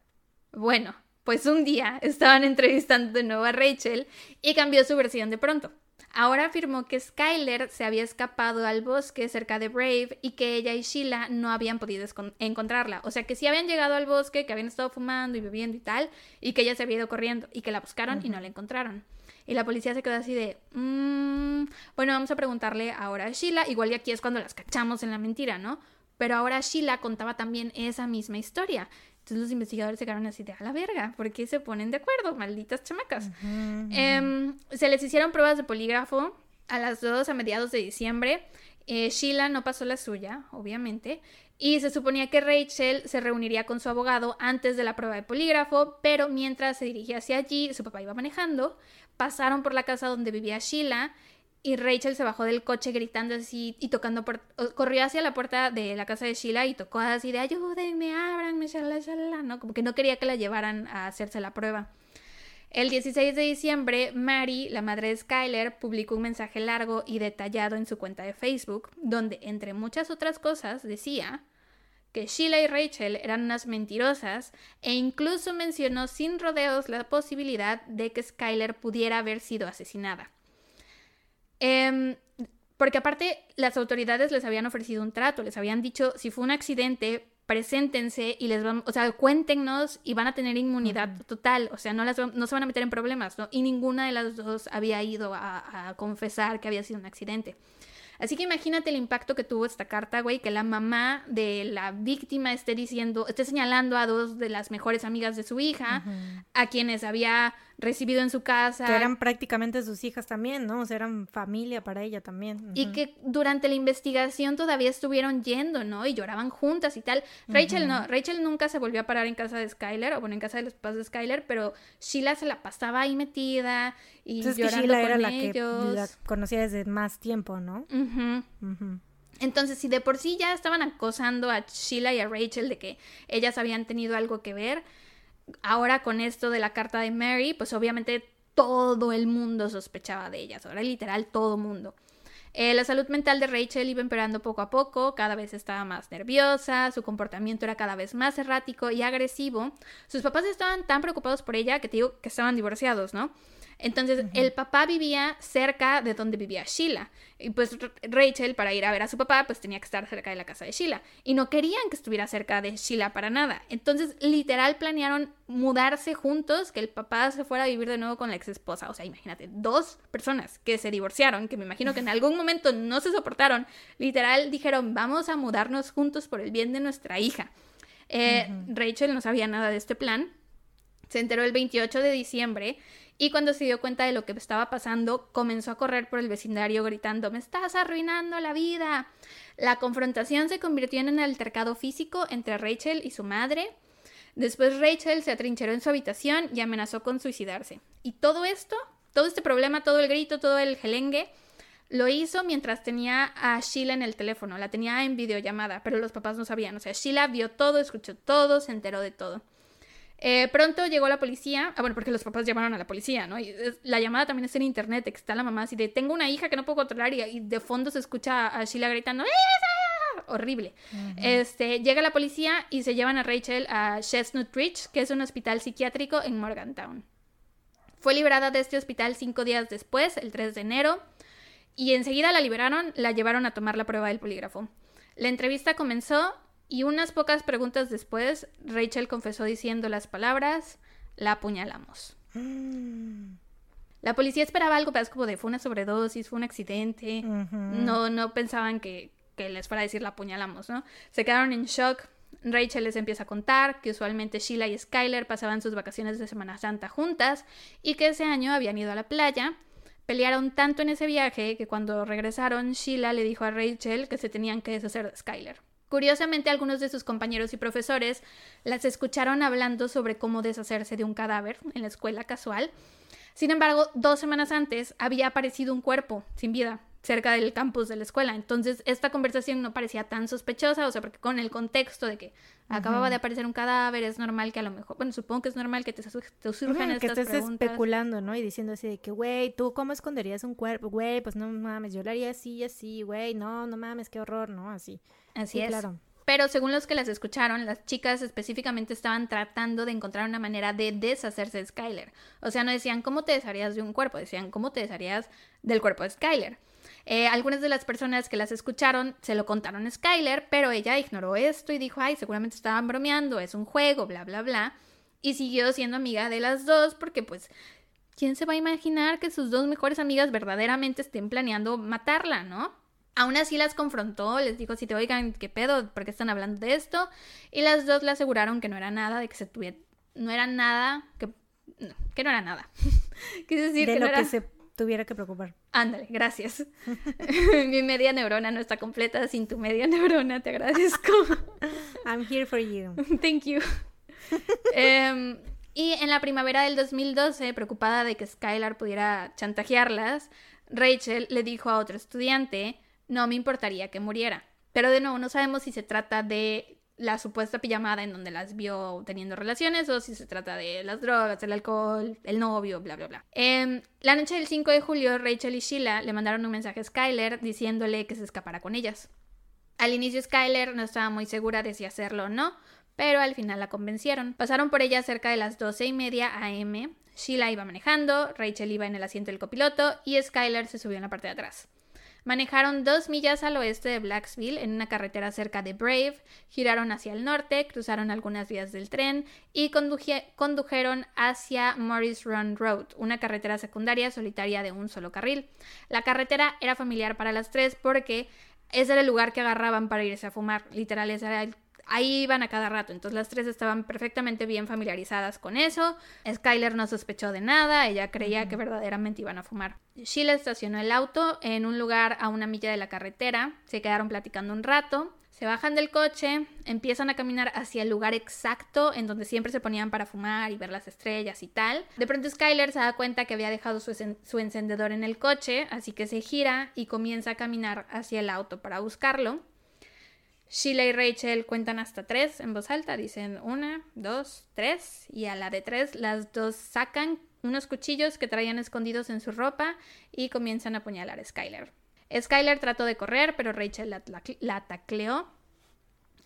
Bueno, pues un día estaban entrevistando de nuevo a Rachel y cambió su versión de pronto. Ahora afirmó que Skyler se había escapado al bosque cerca de Brave y que ella y Sheila no habían podido encontrarla. O sea que sí habían llegado al bosque, que habían estado fumando y bebiendo y tal, y que ella se había ido corriendo y que la buscaron y no la encontraron. Y la policía se quedó así de, mmm, bueno, vamos a preguntarle ahora a Sheila, igual y aquí es cuando las cachamos en la mentira, ¿no? Pero ahora Sheila contaba también esa misma historia. Entonces los investigadores se quedaron así de a la verga, ¿por qué se ponen de acuerdo? Malditas chamacas. Em, se les hicieron pruebas de polígrafo a las dos a mediados de diciembre. Eh, Sheila no pasó la suya, obviamente. Y se suponía que Rachel se reuniría con su abogado antes de la prueba de polígrafo, pero mientras se dirigía hacia allí, su papá iba manejando, pasaron por la casa donde vivía Sheila y Rachel se bajó del coche gritando así y tocando, por, corrió hacia la puerta de la casa de Sheila y tocó así de ayúdenme, ábranme, shalala, shalala, ¿no? Como que no quería que la llevaran a hacerse la prueba. El 16 de diciembre, Mary, la madre de Skyler, publicó un mensaje largo y detallado en su cuenta de Facebook, donde, entre muchas otras cosas, decía que Sheila y Rachel eran unas mentirosas e incluso mencionó sin rodeos la posibilidad de que Skyler pudiera haber sido asesinada. Em, porque aparte las autoridades les habían ofrecido un trato, les habían dicho, si fue un accidente, preséntense y les vamos, o sea, cuéntenos y van a tener inmunidad total, o sea, no, las, no se van a meter en problemas, ¿no? Y ninguna de las dos había ido a confesar que había sido un accidente. Así que imagínate el impacto que tuvo esta carta, güey, que la mamá de la víctima esté diciendo, esté señalando a dos de las mejores amigas de su hija, a quienes había recibido en su casa. Que eran prácticamente sus hijas también, ¿no? O sea, eran familia para ella también. Y que durante la investigación todavía estuvieron yendo, ¿no? Y lloraban juntas y tal. Rachel no, Rachel nunca se volvió a parar en casa de Skyler, o bueno, en casa de los padres de Skyler, pero Sheila se la pasaba ahí metida y Entonces, llorando que Sheila era la que la conocía desde más tiempo, ¿no? Entonces, si de por sí ya estaban acosando a Sheila y a Rachel de que ellas habían tenido algo que ver, ahora con esto de la carta de Mary, pues obviamente todo el mundo sospechaba de ellas, ahora literal todo el mundo. Eh, la salud mental de Rachel iba empeorando poco a poco, cada vez estaba más nerviosa, su comportamiento era cada vez más errático y agresivo. Sus papás estaban tan preocupados por ella que te digo que estaban divorciados, ¿no? Entonces, el papá vivía cerca de donde vivía Sheila. Y pues Rachel, para ir a ver a su papá, pues tenía que estar cerca de la casa de Sheila. Y no querían que estuviera cerca de Sheila para nada. Entonces, literal, planearon mudarse juntos, que el papá se fuera a vivir de nuevo con la ex esposa. O sea, imagínate, dos personas que se divorciaron, que me imagino que en algún momento no se soportaron, literal dijeron, vamos a mudarnos juntos por el bien de nuestra hija. Eh, Rachel no sabía nada de este plan. Se enteró el 28 de diciembre y cuando se dio cuenta de lo que estaba pasando, comenzó a correr por el vecindario gritando, me estás arruinando la vida. La confrontación se convirtió en un altercado físico entre Rachel y su madre. Después Rachel se atrincheró en su habitación y amenazó con suicidarse. Y todo esto, todo este problema, todo el grito, todo el gelengue, lo hizo mientras tenía a Sheila en el teléfono, la tenía en videollamada, pero los papás no sabían. O sea, Sheila vio todo, escuchó todo, se enteró de todo. Eh, pronto llegó la policía, ah, bueno, porque los papás llamaron a la policía, ¿no? Y la llamada también está en internet, está la mamá así de, tengo una hija que no puedo controlar y, de fondo se escucha a Sheila gritando, horrible. Este, llega la policía y se llevan a Rachel a Chestnut Ridge, que es un hospital psiquiátrico en Morgantown. Fue liberada de este hospital cinco días después, el 3 de enero, y enseguida la liberaron, la llevaron a tomar la prueba del polígrafo. La entrevista comenzó y unas pocas preguntas después, Rachel confesó diciendo las palabras, la apuñalamos. La policía esperaba algo, pero es como de fue una sobredosis, fue un accidente. No, no pensaban que, que les fuera a decir la apuñalamos, ¿no? Se quedaron en shock. Rachel les empieza a contar que usualmente Sheila y Skyler pasaban sus vacaciones de Semana Santa juntas y que ese año habían ido a la playa. Pelearon tanto en ese viaje que cuando regresaron, Sheila le dijo a Rachel que se tenían que deshacer de Skyler. Curiosamente, algunos de sus compañeros y profesores las escucharon hablando sobre cómo deshacerse de un cadáver en la escuela casual. Sin embargo, dos semanas antes había aparecido un cuerpo sin vida cerca del campus de la escuela. Entonces, esta conversación no parecía tan sospechosa, o sea, porque con el contexto de que acababa de aparecer un cadáver, es normal que a lo mejor, bueno, supongo que es normal que te, te surjan uh que estés especulando, ¿no? Y diciendo así de que, güey, ¿tú cómo esconderías un cuerpo? Güey, pues no mames, yo lo haría así y así, güey, no, no mames, qué horror, ¿no? Así. Así es. Claro. Pero según los que las escucharon, las chicas específicamente estaban tratando de encontrar una manera de deshacerse de Skyler. O sea, no decían cómo te desharías de un cuerpo, decían cómo te desharías del cuerpo de Skyler. Eh, algunas de las personas que las escucharon se lo contaron a Skyler, pero ella ignoró esto y dijo, ay, seguramente estaban bromeando, es un juego, bla, bla, bla. Y siguió siendo amiga de las dos porque pues, ¿quién se va a imaginar que sus dos mejores amigas verdaderamente estén planeando matarla, no? Aún así las confrontó, les dijo si te oigan, ¿qué pedo? ¿Por qué están hablando de esto? Y las dos le aseguraron que no era nada, de que se tuviera, no era nada, que no, que no era nada. Quise decir de que lo que se tuviera que preocupar. Ándale, gracias. Mi media neurona no está completa sin tu media neurona, te agradezco. I'm here for you. Thank you. Em, y en la primavera del 2012, preocupada de que Skylar pudiera chantajearlas, Rachel le dijo a otro estudiante no me importaría que muriera. Pero de nuevo, no sabemos si se trata de la supuesta pijamada en donde las vio teniendo relaciones o si se trata de las drogas, el alcohol, el novio, bla, bla, bla. Eh, la noche del 5 de julio, Rachel y Sheila le mandaron un mensaje a Skyler diciéndole que se escapara con ellas. Al inicio Skyler no estaba muy segura de si hacerlo o no, pero al final la convencieron. Pasaron por ella cerca de las doce y media am. Sheila iba manejando, Rachel iba en el asiento del copiloto y Skyler se subió en la parte de atrás. Manejaron dos millas al oeste de Blacksville en una carretera cerca de Brave, giraron hacia el norte, cruzaron algunas vías del tren y condujeron hacia Morris Run Road, una carretera secundaria solitaria de un solo carril. La carretera era familiar para las tres porque ese era el lugar que agarraban para irse a fumar. Literal, ese era el ahí iban a cada rato, entonces las tres estaban perfectamente bien familiarizadas con eso. Skyler no sospechó de nada, ella creía que verdaderamente iban a fumar. Sheila estacionó el auto en un lugar a una milla de la carretera, se quedaron platicando un rato. Se bajan del coche, empiezan a caminar hacia el lugar exacto en donde siempre se ponían para fumar y ver las estrellas y tal. De pronto Skyler se da cuenta que había dejado su, su, encendedor en el coche, así que se gira y comienza a caminar hacia el auto para buscarlo. Sheila y Rachel cuentan hasta tres en voz alta, dicen una, dos, tres, y a la de tres las dos sacan unos cuchillos que traían escondidos en su ropa y comienzan a apuñalar a Skyler. Skyler trató de correr, pero Rachel la, la, la tacleó.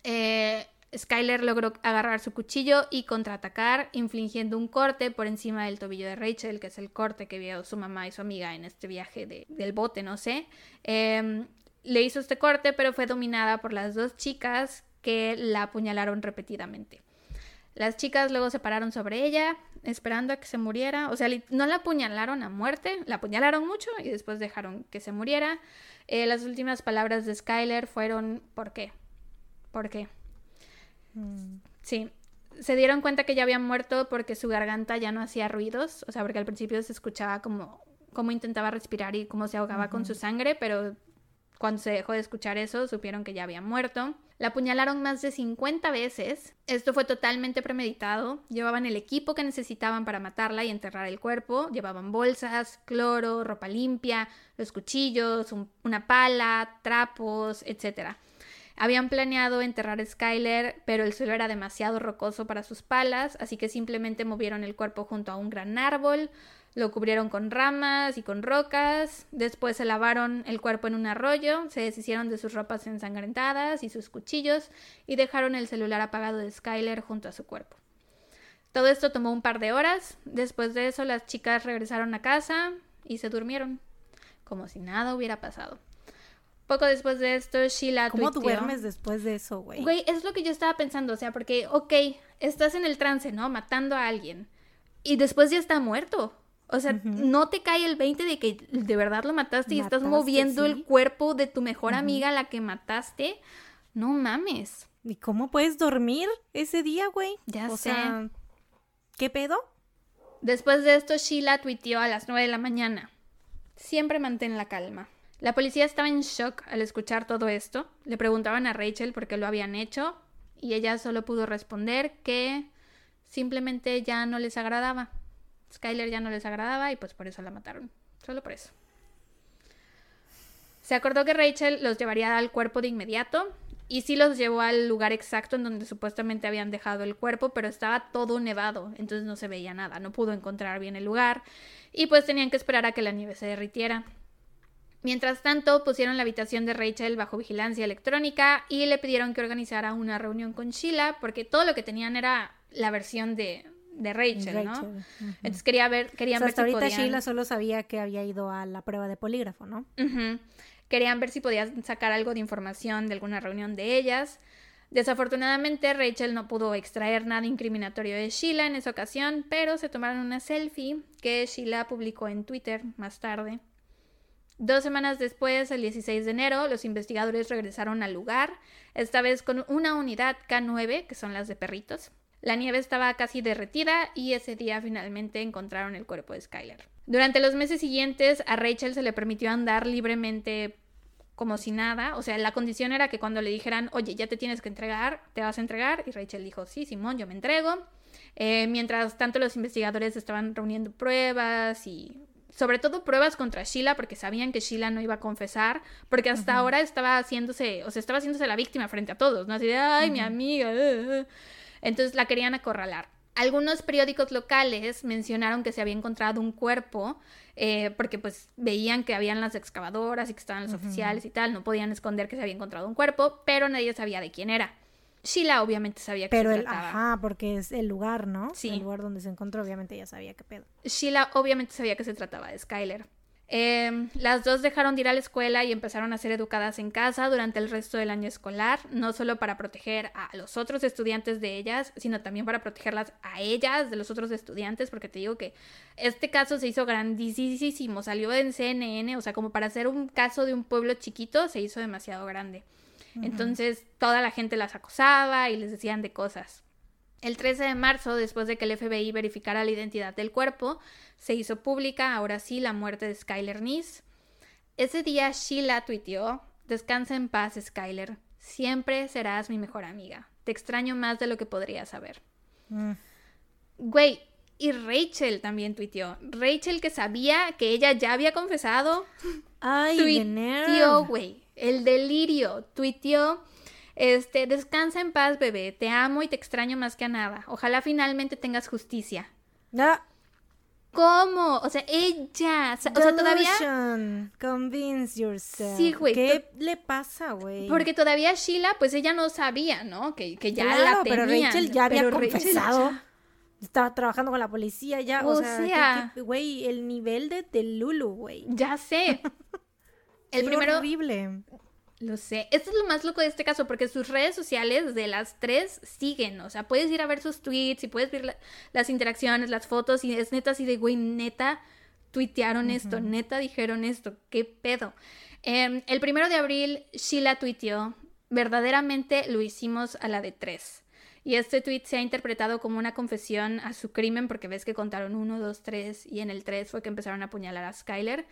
Eh, Skyler logró agarrar su cuchillo y contraatacar, infligiendo un corte por encima del tobillo de Rachel, que es el corte que vio su mamá y su amiga en este viaje de, del bote, no sé. Eh, le hizo este corte, pero fue dominada por las dos chicas que la apuñalaron repetidamente. Las chicas luego se pararon sobre ella, esperando a que se muriera. O sea, no la apuñalaron a muerte, la apuñalaron mucho y después dejaron que se muriera. Eh, las últimas palabras de Skyler fueron ¿por qué? ¿Por qué? Mm. Sí, se dieron cuenta que ya había muerto porque su garganta ya no hacía ruidos, o sea, porque al principio se escuchaba como, como intentaba respirar y cómo se ahogaba uh -huh. con su sangre, pero cuando se dejó de escuchar eso, supieron que ya había muerto. La apuñalaron más de 50 veces. Esto fue totalmente premeditado. Llevaban el equipo que necesitaban para matarla y enterrar el cuerpo. Llevaban bolsas, cloro, ropa limpia, los cuchillos, un, una pala, trapos, etc. Habían planeado enterrar a Skyler, pero el suelo era demasiado rocoso para sus palas, así que simplemente movieron el cuerpo junto a un gran árbol, lo cubrieron con ramas y con rocas, después se lavaron el cuerpo en un arroyo, se deshicieron de sus ropas ensangrentadas y sus cuchillos y dejaron el celular apagado de Skyler junto a su cuerpo. Todo esto tomó un par de horas, después de eso las chicas regresaron a casa y se durmieron, como si nada hubiera pasado. Poco después de esto, Sheila ¿Cómo tuiteó, duermes después de eso, güey? Güey, es lo que yo estaba pensando, o sea, porque, ok, estás en el trance, ¿no? Matando a alguien. Y después ya está muerto. O sea, uh -huh. no te cae el 20 de que de verdad lo mataste, y estás moviendo sí. el cuerpo de tu mejor uh -huh. amiga, la que mataste. No mames. ¿Y cómo puedes dormir ese día, güey? Ya o sé. Sea, ¿Qué pedo? Después de esto, Sheila tuiteó a las 9 de la mañana. Siempre mantén la calma. La policía estaba en shock al escuchar todo esto. Le preguntaban a Rachel por qué lo habían hecho y ella solo pudo responder que simplemente ya no les agradaba. Skyler ya no les agradaba y pues por eso la mataron. Solo por eso. Se acordó que Rachel los llevaría al cuerpo de inmediato y sí los llevó al lugar exacto en donde supuestamente habían dejado el cuerpo, pero estaba todo nevado, entonces no se veía nada, no pudo encontrar bien el lugar y pues tenían que esperar a que la nieve se derritiera. Mientras tanto, pusieron la habitación de Rachel bajo vigilancia electrónica y le pidieron que organizara una reunión con Sheila porque todo lo que tenían era la versión de, de Rachel, Rachel, ¿no? Uh -huh. Entonces quería ver, querían o sea, ver hasta si ahorita podían... Sheila solo sabía que había ido a la prueba de polígrafo, ¿no? Uh -huh. Querían ver si podían sacar algo de información de alguna reunión de ellas. Desafortunadamente, Rachel no pudo extraer nada incriminatorio de Sheila en esa ocasión, pero se tomaron una selfie que Sheila publicó en Twitter más tarde. Dos semanas después, el 16 de enero, los investigadores regresaron al lugar, esta vez con una unidad K9, que son las de perritos. La nieve estaba casi derretida y ese día finalmente encontraron el cuerpo de Skyler. Durante los meses siguientes, a Rachel se le permitió andar libremente como si nada. O sea, la condición era que cuando le dijeran, oye, ya te tienes que entregar, te vas a entregar. Y Rachel dijo, sí, Simón, yo me entrego. Eh, mientras tanto, los investigadores estaban reuniendo pruebas y sobre todo pruebas contra Sheila porque sabían que Sheila no iba a confesar, porque hasta uh -huh. ahora estaba haciéndose, o sea, estaba haciéndose la víctima frente a todos, ¿no? Así de, ay, uh -huh. mi amiga. Uh, Entonces la querían acorralar. Algunos periódicos locales mencionaron que se había encontrado un cuerpo eh, porque pues veían que habían las excavadoras y que estaban los oficiales y tal, no podían esconder que se había encontrado un cuerpo, pero nadie sabía de quién era. Sheila obviamente sabía que pero se el, trataba. Ajá, porque es el lugar, ¿no? Sí. El lugar donde se encontró, obviamente ya sabía qué pedo. Sheila obviamente sabía que se trataba de Skyler. Eh, las dos dejaron de ir a la escuela y empezaron a ser educadas en casa durante el resto del año escolar, no solo para proteger a los otros estudiantes de ellas, sino también para protegerlas a ellas de los otros estudiantes, porque te digo que este caso se hizo grandísimo, salió en CNN, o sea, como para hacer un caso de un pueblo chiquito, se hizo demasiado grande. Uh -huh. Entonces, toda la gente las acosaba y les decían de cosas. El 13 de marzo, después de que el FBI verificara la identidad del cuerpo, se hizo pública, ahora sí, la muerte de Skyler Nice. Ese día Sheila tuiteó, descansa en paz Skyler, siempre serás mi mejor amiga, te extraño más de lo que podría saber. Mm. Güey, y Rachel también tuiteó, Rachel que sabía que ella ya había confesado, Ay, tuiteó, güey, el delirio, tuiteó... Este, descansa en paz, bebé. Te amo y te extraño más que a nada. Ojalá finalmente tengas justicia. Ah. ¿Cómo? O sea, ella. O sea, todavía. Convince yourself. Sí, güey, ¿Qué le pasa, güey? Porque todavía Sheila, pues ella no sabía, ¿no? Que, que ya Claro, la pero tenía. Rachel ya había Pero confesado. Estaba trabajando con la policía ya. O, O sea, güey, el nivel de, de Lulu, güey. Ya sé. El Qué primero, horrible. Lo sé. Esto es lo más loco de este caso, porque sus redes sociales de las tres siguen. O sea, puedes ir a ver sus tweets y puedes ver la- las interacciones, las fotos, y es neta así de, güey, neta, tuitearon esto, neta dijeron esto, qué pedo. Em, el primero de abril, Sheila tuiteó, verdaderamente lo hicimos a la de tres. Y este tweet se ha interpretado como una confesión a su crimen, porque ves que contaron uno, dos, tres, y en el tres fue que empezaron a apuñalar a Skyler.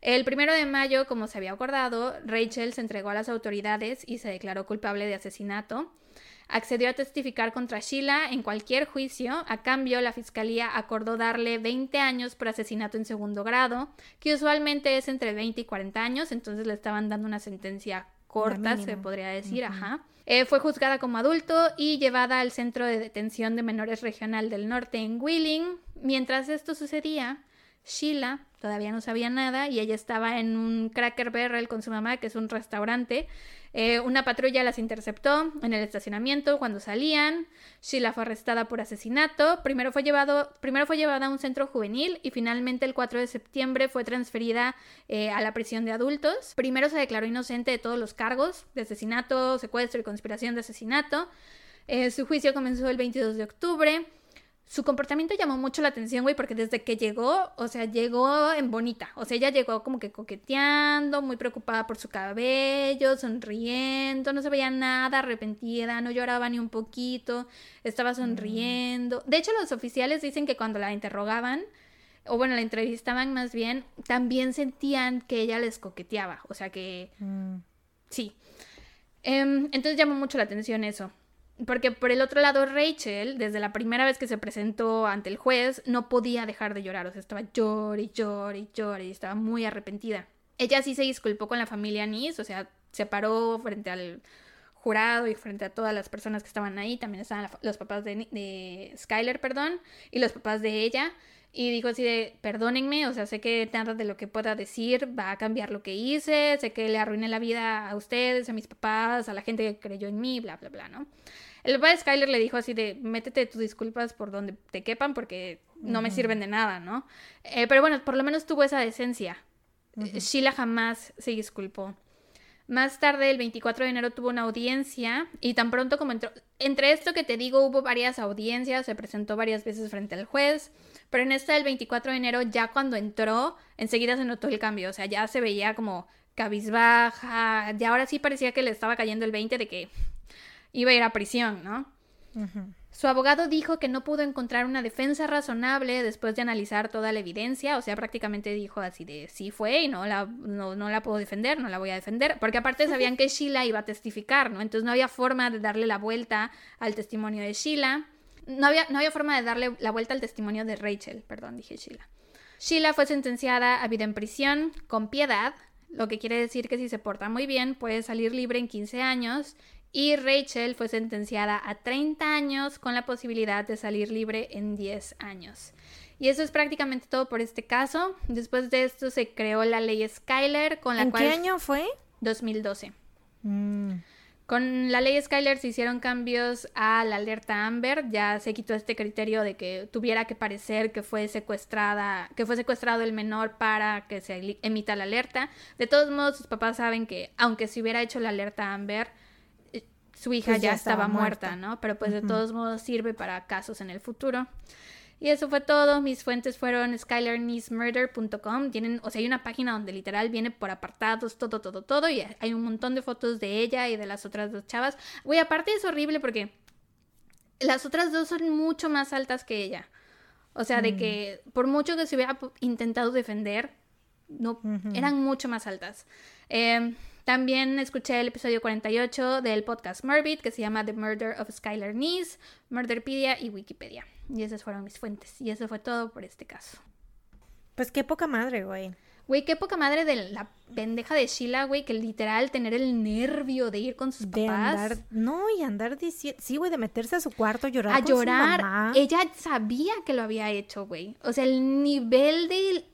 El primero de mayo, como se había acordado, Rachel se entregó a las autoridades y se declaró culpable de asesinato. Accedió a testificar contra Sheila en cualquier juicio. A cambio, la fiscalía acordó darle 20 años por asesinato en segundo grado, que usualmente es entre 20 y 40 años, entonces le estaban dando una sentencia corta, se podría decir, ajá. Eh, fue juzgada como adulto y llevada al Centro de Detención de Menores Regional del Norte en Wheeling. Mientras esto sucedía, Sheila todavía no sabía nada y ella estaba en un Cracker Barrel con su mamá, que es un restaurante. Eh, una patrulla las interceptó en el estacionamiento cuando salían. Sheila fue arrestada por asesinato. Primero fue, llevado, primero fue llevada a un centro juvenil y finalmente el 4 de septiembre fue transferida eh, a la prisión de adultos. Primero se declaró inocente de todos los cargos de asesinato, secuestro y conspiración de asesinato. Eh, su juicio comenzó el 22 de octubre. Su comportamiento llamó mucho la atención, güey, porque desde que llegó, o sea, llegó en bonita. O sea, ella llegó como que coqueteando, muy preocupada por su cabello, sonriendo, no se veía nada arrepentida, no lloraba ni un poquito, estaba sonriendo. De hecho, los oficiales dicen que cuando la interrogaban, o bueno, la entrevistaban más bien, también sentían que ella les coqueteaba. O sea que Mm. Sí. Em, entonces llamó mucho la atención eso. Porque por el otro lado, Rachel, desde la primera vez que se presentó ante el juez, no podía dejar de llorar. O sea, estaba llore y llore y llore y estaba muy arrepentida. Ella sí se disculpó con la familia Nis, o sea, se paró frente al jurado y frente a todas las personas que estaban ahí. También estaban los papás de, de Skyler, perdón, y los papás de ella. Y dijo así de, perdónenme, o sea, sé que nada de lo que pueda decir va a cambiar lo que hice, sé que le arruiné la vida a ustedes, a mis papás, a la gente que creyó en mí, bla, bla, bla, ¿no? El papá de Skyler le dijo así de, métete tus disculpas por donde te quepan porque no me sirven de nada, ¿no? Eh, pero bueno, por lo menos tuvo esa decencia. Eh, Sheila jamás se disculpó. Más tarde, el 24 de enero, tuvo una audiencia y tan pronto como entró... Entre esto que te digo, hubo varias audiencias, se presentó varias veces frente al juez, pero en esta del 24 de enero, ya cuando entró, enseguida se notó el cambio, o sea, ya se veía como cabizbaja, ya ahora sí parecía que le estaba cayendo el 20 de que iba a ir a prisión, ¿no? Su abogado dijo que no pudo encontrar una defensa razonable después de analizar toda la evidencia, o sea, prácticamente dijo así de sí fue y no la, no, no la puedo defender, no la voy a defender, porque aparte sabían que Sheila iba a testificar, ¿no? Entonces no había forma de darle la vuelta al testimonio de Sheila, no había, no había forma de darle la vuelta al testimonio de Rachel, perdón, dije Sheila. Sheila fue sentenciada a vida en prisión con piedad, lo que quiere decir que si se porta muy bien puede salir libre en 15 años y Rachel fue sentenciada a 30 años con la posibilidad de salir libre en 10 años. Y eso es prácticamente todo por este caso. Después de esto se creó la ley Skyler con la ¿En cual qué año fue? 2012. Mm. Con la ley Skyler se hicieron cambios a la alerta Amber, ya se quitó este criterio de que tuviera que parecer que fue secuestrada, que fue secuestrado el menor para que se emita la alerta. De todos modos, sus papás saben que aunque se hubiera hecho la alerta Amber, eh, su hija Pues ya, ya estaba, estaba muerta, muerta. ¿no? Pero pues de todos modos sirve para casos en el futuro. Y eso fue todo. Mis fuentes fueron skylarniecemurder.com. Tienen, o sea, hay una página donde literal viene por apartados, todo, todo, todo. Y hay un montón de fotos de ella y de las otras dos chavas. Güey, aparte es horrible porque las otras dos son mucho más altas que ella. O sea, de que por mucho que se hubiera intentado defender, no, eran mucho más altas. Eh, también escuché el episodio 48 del podcast Morbid, que se llama The Murder of Skylar Nees, Murderpedia y Wikipedia. Y esas fueron mis fuentes. Y eso fue todo por este caso. Pues qué poca madre, güey. Güey, qué poca madre de la pendeja de Sheila, güey, que literal tener el nervio de ir con sus De papás. andar, no, y andar diciendo, sí, güey, de meterse a su cuarto a llorar. a con su llorar. mamá. Ella sabía que lo había hecho, güey. O sea, el nivel de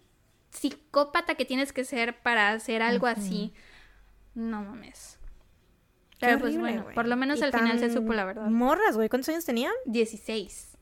psicópata que tienes que ser para hacer algo así. No mames. Qué Pero pues horrible, bueno, por lo menos Y al final se supo la verdad. Morras, güey, ¿cuántos años tenían? 16.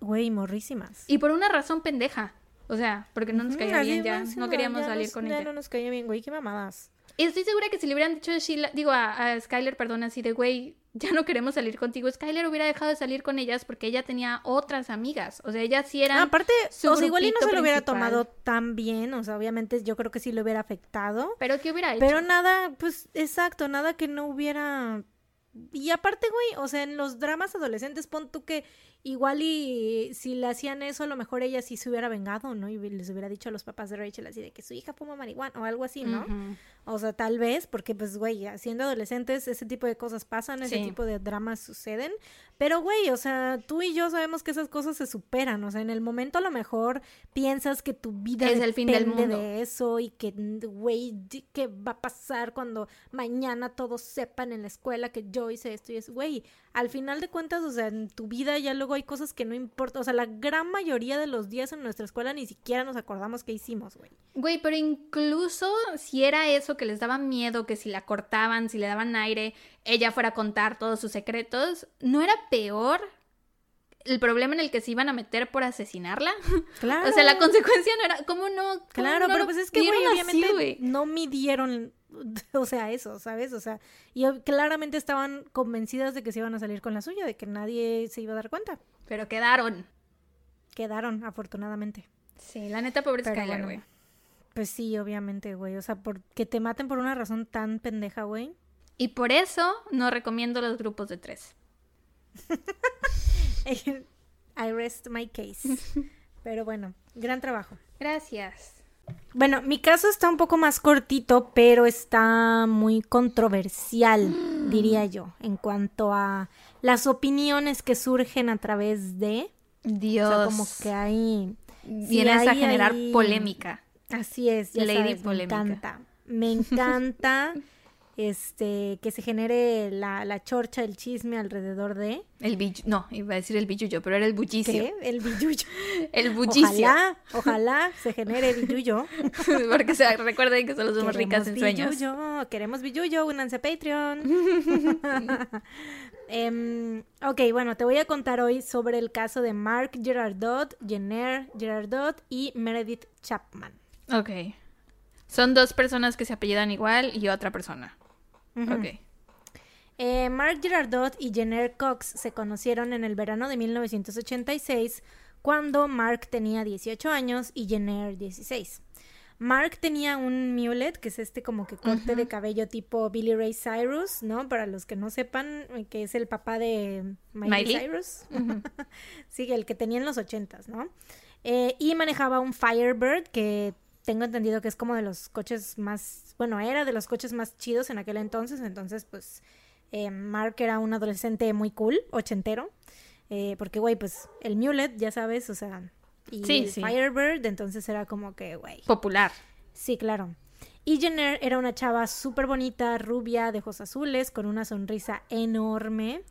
Güey, morrísimas. Y por una razón pendeja. O sea, porque no nos caía bien ya. No queríamos ya salir nos- con ya ella. no nos caía bien, güey, qué mamadas. Y estoy segura que si le hubieran dicho a Sheila, digo a, a Skyler, perdón, así de, güey, ya no queremos salir contigo, Skyler hubiera dejado de salir con ellas porque ella tenía otras amigas. O sea, ella sí era... Aparte, su o sea, igual y no se lo hubiera principal. tomado tan bien, o sea, obviamente yo creo que sí lo hubiera afectado. Pero ¿qué hubiera hecho? Pero nada, pues exacto, nada que no hubiera. Y aparte, güey, o sea, en los dramas adolescentes, pon tú que igual y si le hacían eso, a lo mejor ella sí se hubiera vengado, ¿no? Y les hubiera dicho a los papás de Rachel así de que su hija fuma marihuana o algo así, ¿no? Ujú. O sea, tal vez, porque pues, güey, siendo adolescentes, ese tipo de cosas pasan, ese Sí. tipo de dramas suceden. Pero, güey, o sea, tú y yo sabemos que esas cosas se superan. O sea, en el momento a lo mejor piensas que tu vida Es el fin del depende mundo. de eso y que, güey, ¿qué va a pasar cuando mañana todos sepan en la escuela que yo hice esto y eso? Güey, al final de cuentas, o sea, en tu vida ya luego hay cosas que no importan. O sea, la gran mayoría de los días en nuestra escuela ni siquiera nos acordamos qué hicimos, güey. Güey, pero incluso si era eso que les daba miedo, que si la cortaban, si le daban aire, ella fuera a contar todos sus secretos, ¿no era peor el problema en el que se iban a meter por asesinarla? Claro. O sea, la consecuencia no era... ¿Cómo no? cómo Claro, no pero pues es que, güey, obviamente no midieron, o sea, eso, ¿sabes? O sea, y claramente estaban convencidas de que se iban a salir con la suya, de que nadie se iba a dar cuenta. Pero quedaron. Quedaron, afortunadamente. Sí, la neta, pobre bueno. güey. Pues sí, obviamente, güey. O sea, por que te maten por una razón tan pendeja, güey. Y por eso no recomiendo los grupos de tres. I rest my case. Pero bueno, gran trabajo. Gracias. Bueno, mi caso está un poco más cortito, pero está muy controversial, diría yo, en cuanto a las opiniones que surgen a través de... Dios. O sea, como que hay... Vienes a hay generar polémica. Así es, ya Lady sabes, polémica. me encanta. Me encanta este que se genere la, la chorcha, el chisme alrededor de... El billu... No, iba a decir el billuyo, pero era el bullicio. ¿Qué? El billuyo. El bullicio. Ojalá, ojalá se genere billuyo. Porque se recuerden que solo somos ricas en sueños. Billuyo, queremos billuyo, únanse a Patreon. Em, ok, bueno, te voy a contar hoy sobre el caso de Mark Gerardot, Jenner Gerardot y Meredith Chapman. Ok. Son dos personas que se apellidan igual y otra persona. Ok. Eh, Mark Girardot y Jenner Cox se conocieron en el verano de 1986 cuando Mark tenía 18 años y Jenner 16. Mark tenía un mullet, que es este como que corte de cabello tipo Billy Ray Cyrus, ¿no? Para los que no sepan, eh, que es el papá de Miley, Miley. Cyrus. sí, el que tenía en los ochentas, ¿no? Eh, y manejaba un Firebird que tengo entendido que es como de los coches más, bueno, era de los coches más chidos en aquel entonces, entonces pues eh, Mark era un adolescente muy cool, ochentero, eh, porque güey, pues el Mulet, ya sabes, o sea, y Sí, el sí. Firebird, entonces era como que, güey, Popular. sí, claro. Y Jenner era una chava súper bonita, rubia, de ojos azules, con una sonrisa enorme.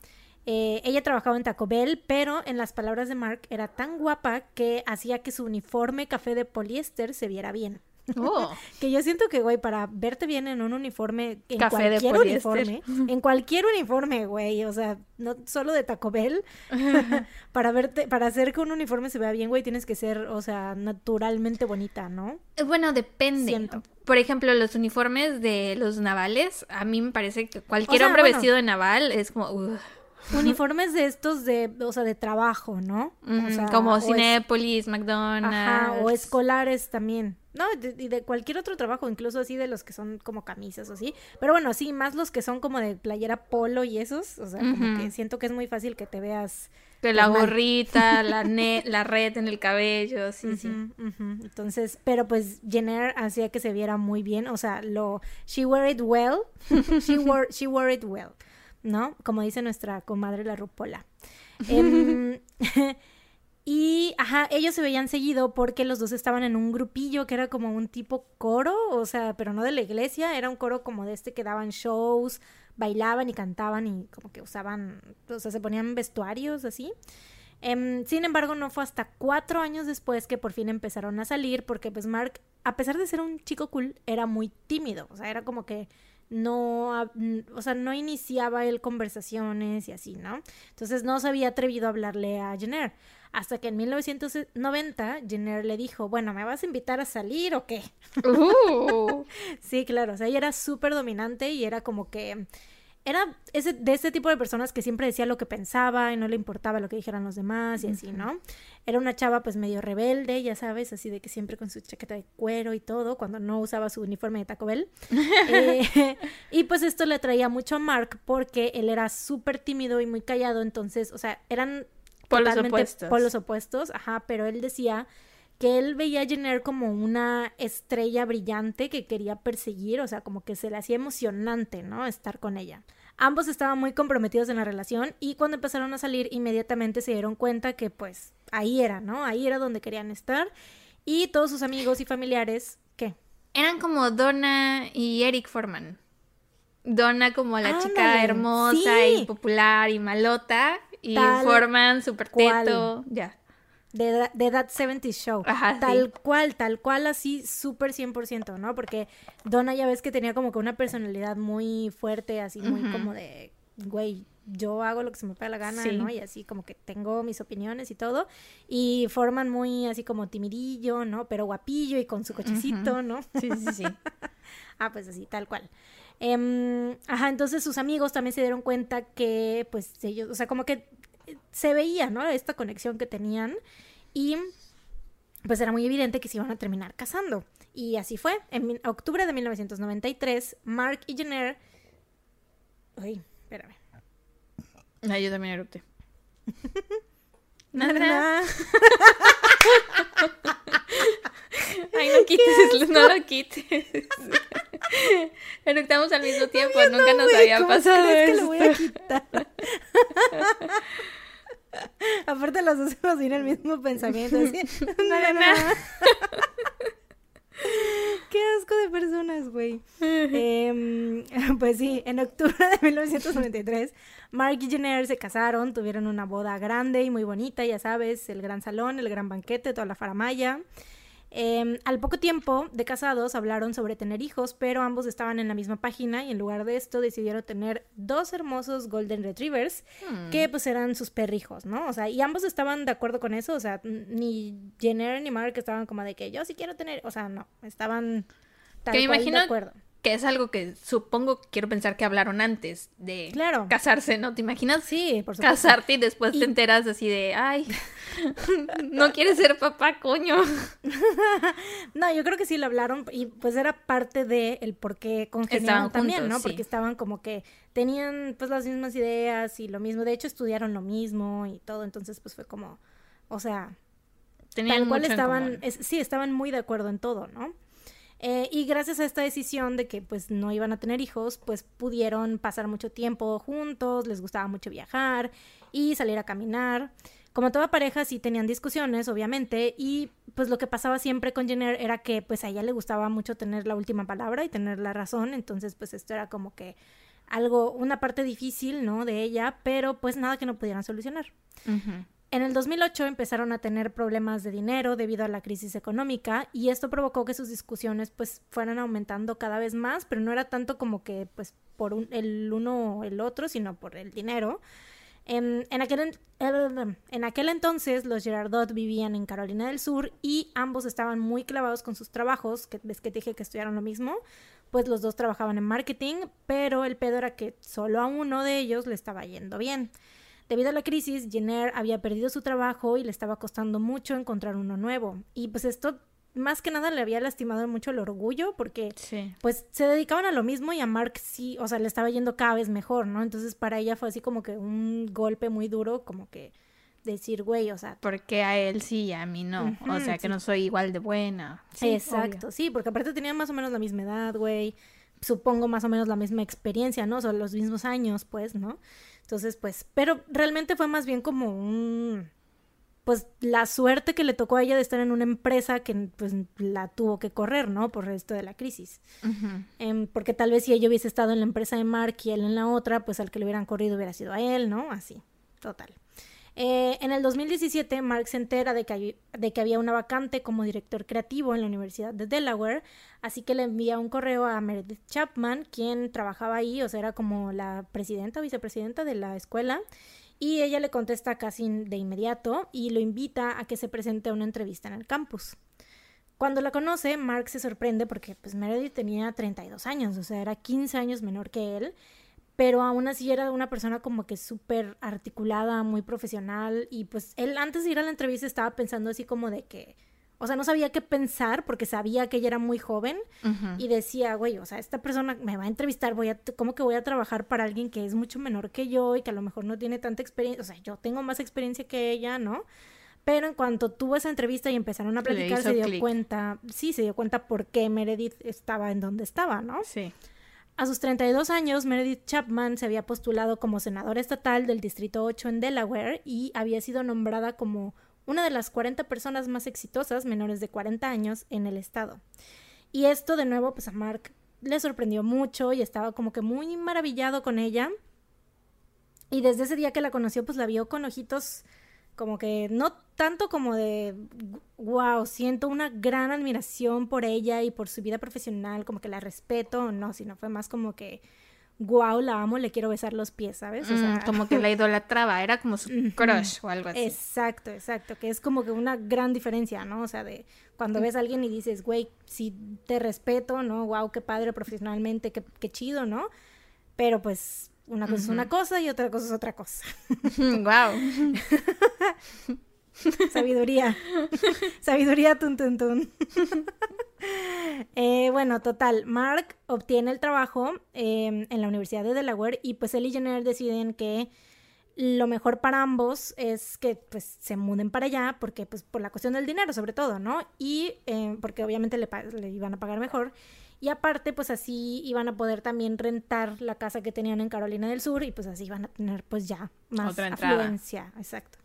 Eh, ella trabajaba en Taco Bell, pero en las palabras de Mark era tan guapa que hacía que su uniforme café de poliéster se viera bien. Oh. Que yo siento que, güey, para verte bien en un uniforme, en Café cualquier uniforme, en cualquier uniforme, güey, o sea, no solo de Taco Bell, para verte, para hacer que un uniforme se vea bien, güey, tienes que ser, o sea, naturalmente bonita, ¿no? Eh, Bueno, depende. Siento. Por ejemplo, los uniformes de los navales, a mí me parece que cualquier O sea, hombre bueno. vestido de naval es como... ugh. Uniformes de estos de, o sea, de trabajo, ¿no? O Ujú, sea, como Cinépolis, McDonald's. Ajá, o escolares también. No, de- y de, cualquier otro trabajo, incluso así de los que son como camisas o así. Pero bueno, sí, más los que son como de playera polo y esos. O sea, como que siento que es muy fácil que te veas. Que la gorrita, la, ne- la red en el cabello, sí, sí. Entonces, pero pues Jenner hacía que se viera muy bien. O sea, lo. She wore it well. she, wore, she wore it well. ¿No? Como dice nuestra comadre la Rupola. Em, Y, ajá, ellos se veían seguido porque los dos estaban en un grupillo que era como un tipo coro, o sea, pero no de la iglesia, era un coro como de este que daban shows, bailaban y cantaban y como que usaban, o sea, se ponían vestuarios así. Em, sin embargo, no fue hasta cuatro años después que por fin empezaron a salir porque pues Mark, a pesar de ser un chico cool, era muy tímido, o sea, era como que no, o sea, no iniciaba él conversaciones y así, ¿no? Entonces no se había atrevido a hablarle a Jenner. Hasta que en 1990 Jenner le dijo, bueno, ¿me vas a invitar a salir o qué? Uh. sí, claro, o sea, ella era súper dominante y era como que era ese, de ese tipo de personas que siempre decía lo que pensaba y no le importaba lo que dijeran los demás y así, ¿no? Era una chava pues medio rebelde, ya sabes, así de que siempre con su chaqueta de cuero y todo, cuando no usaba su uniforme de Taco Bell. Eh, y pues esto le atraía mucho a Mark porque él era súper tímido y muy callado, entonces, o sea, eran polos opuestos. polos opuestos, ajá, pero él decía que él veía a Jenner como una estrella brillante que quería perseguir, o sea, como que se le hacía emocionante, ¿no? Estar con ella. Ambos estaban muy comprometidos en la relación y cuando empezaron a salir inmediatamente se dieron cuenta que pues ahí era, ¿no? Ahí era donde querían estar y todos sus amigos y familiares, ¿qué? Eran como Donna y Eric Forman. Donna como la chica hermosa y popular y malota y Forman súper teto, ya de, de That 70 Show. tal cual, tal cual, así súper 100%, ¿no? Porque Donna ya ves que tenía como que una personalidad muy fuerte, así muy como de, güey, yo hago lo que se me pega la gana, ¿no? Y así como que tengo mis opiniones y todo. Y forman muy así como timidillo, ¿no? Pero guapillo y con su cochecito, ¿no? Sí, sí, sí. ah, pues así, tal cual. Em, ajá, entonces sus amigos también se dieron cuenta que, pues ellos, o sea, como que se veía, ¿no? Esta conexión que tenían y pues era muy evidente que se iban a terminar casando. Y así fue. En octubre de 1993, Mark y Jenner... Uy, espérame. Yo también erupté. Nada. Ay, no quites, no lo quites. Eructamos al mismo tiempo, nunca nos había pasado esto. que lo voy a quitar? Aparte los dos hemos el mismo pensamiento. Así, Qué asco de personas, güey. Em, pues sí, en octubre de 1993, Mark y Jenner se casaron, tuvieron una boda grande y muy bonita, ya sabes, el gran salón, el gran banquete, toda la faramaya. Em, al poco tiempo de casados hablaron sobre tener hijos, pero ambos estaban en la misma página y en lugar de esto decidieron tener dos hermosos Golden Retrievers hmm. que pues eran sus perrijos, ¿no? O sea, y ambos estaban de acuerdo con eso, o sea, ni Jenner ni Mark estaban como de que yo sí quiero tener, o sea, no, estaban tal que imagino de acuerdo que es algo que supongo, quiero pensar que hablaron antes de casarse, ¿no? ¿Te imaginas? Sí, por supuesto. Casarte y después te enteras así de, ay, no quieres ser papá, coño. no, yo creo que sí lo hablaron y pues era parte de el por qué congeniaron también, ¿no? Porque estaban como que tenían pues las mismas ideas y lo mismo, de hecho estudiaron lo mismo y todo, entonces pues fue como, o sea, tenían tal cual estaban, sí, estaban muy de acuerdo en todo, ¿no? Eh, y gracias a esta decisión de que pues no iban a tener hijos, pues pudieron pasar mucho tiempo juntos, les gustaba mucho viajar y salir a caminar. Como toda pareja sí tenían discusiones, obviamente, y pues lo que pasaba siempre con Jenner era que pues a ella le gustaba mucho tener la última palabra y tener la razón, entonces pues esto era como que algo, una parte difícil, ¿no? De ella, pero pues nada que no pudieran solucionar. En el 2008 empezaron a tener problemas de dinero debido a la crisis económica y esto provocó que sus discusiones pues fueran aumentando cada vez más, pero no era tanto como que pues por el uno o el otro, sino por el dinero. En, aquel, en aquel entonces los Girardot vivían en Carolina del Sur y ambos estaban muy clavados con sus trabajos, que ves que dije que estudiaron lo mismo, pues los dos trabajaban en marketing, pero el pedo era que solo a uno de ellos le estaba yendo bien. Debido a la crisis, Jenner había perdido su trabajo y le estaba costando mucho encontrar uno nuevo. Y pues esto más que nada le había lastimado mucho el orgullo porque pues se dedicaban a lo mismo y a Mark sí, o sea, le estaba yendo cada vez mejor, ¿no? Entonces para ella fue así como que un golpe muy duro, como que decir, güey, o sea... Porque a él sí y a mí no, o sea, que no soy igual de buena. Sí, Exacto, sí, porque aparte tenían más o menos la misma edad, güey, supongo más o menos la misma experiencia, ¿no? Sea, los mismos años, pues, ¿no? Entonces, pues, pero realmente fue más bien como un, pues la suerte que le tocó a ella de estar en una empresa que pues la tuvo que correr, ¿no? Por esto de la crisis. Em, porque tal vez si ella hubiese estado en la empresa de Mark y él en la otra, pues al que le hubieran corrido hubiera sido a él, ¿no? Así, total. Eh, en el 2017, Mark se entera de que, había una vacante como director creativo en la Universidad de Delaware, así que le envía un correo a Meredith Chapman, quien trabajaba ahí, o sea, era como la presidenta o vicepresidenta de la escuela, y ella le contesta casi de inmediato y lo invita a que se presente a una entrevista en el campus. Cuando la conoce, Mark se sorprende porque pues Meredith tenía 32 años, o sea, era 15 años menor que él, pero aún así era una persona como que súper articulada, muy profesional y pues él antes de ir a la entrevista estaba pensando así como de que o sea, no sabía qué pensar porque sabía que ella era muy joven y decía, güey, o sea, esta persona me va a entrevistar, voy a, ¿cómo que voy a trabajar para alguien que es mucho menor que yo y que a lo mejor no tiene tanta experiencia? O sea, yo tengo más experiencia que ella, ¿no? Pero en cuanto tuvo esa entrevista y empezaron a platicar, se dio cuenta, sí, se dio cuenta por qué Meredith estaba en donde estaba, ¿no? Sí. A sus 32 años, Meredith Chapman se había postulado como senadora estatal del Distrito 8 en Delaware y había sido nombrada como una de las 40 personas más exitosas menores de 40 años en el estado. Y esto de nuevo, pues a Mark le sorprendió mucho y estaba como que muy maravillado con ella. Y desde ese día que la conoció, pues la vio con ojitos como que no tanto como de, wow, siento una gran admiración por ella y por su vida profesional, como que la respeto, no, sino fue más como que wow, la amo, le quiero besar los pies, ¿sabes? O sea, mm, como que la idolatraba, era como su crush o algo así. Exacto, exacto, que es como que una gran diferencia, ¿no? O sea, de cuando ves a alguien y dices, güey, sí te respeto, ¿no? Wow, qué padre profesionalmente, qué, qué chido, ¿no? Pero pues una cosa es una cosa y otra cosa es otra cosa. wow. Sabiduría. Sabiduría tun tun tun. Eh, bueno, total, Mark obtiene el trabajo em, en la Universidad de Delaware y pues él y Jenner deciden que lo mejor para ambos es que pues se muden para allá porque pues por la cuestión del dinero sobre todo, ¿no? Y em, porque obviamente le, le, iban a pagar mejor y aparte pues así iban a poder también rentar la casa que tenían en Carolina del Sur y pues así iban a tener pues ya más afluencia, exacto.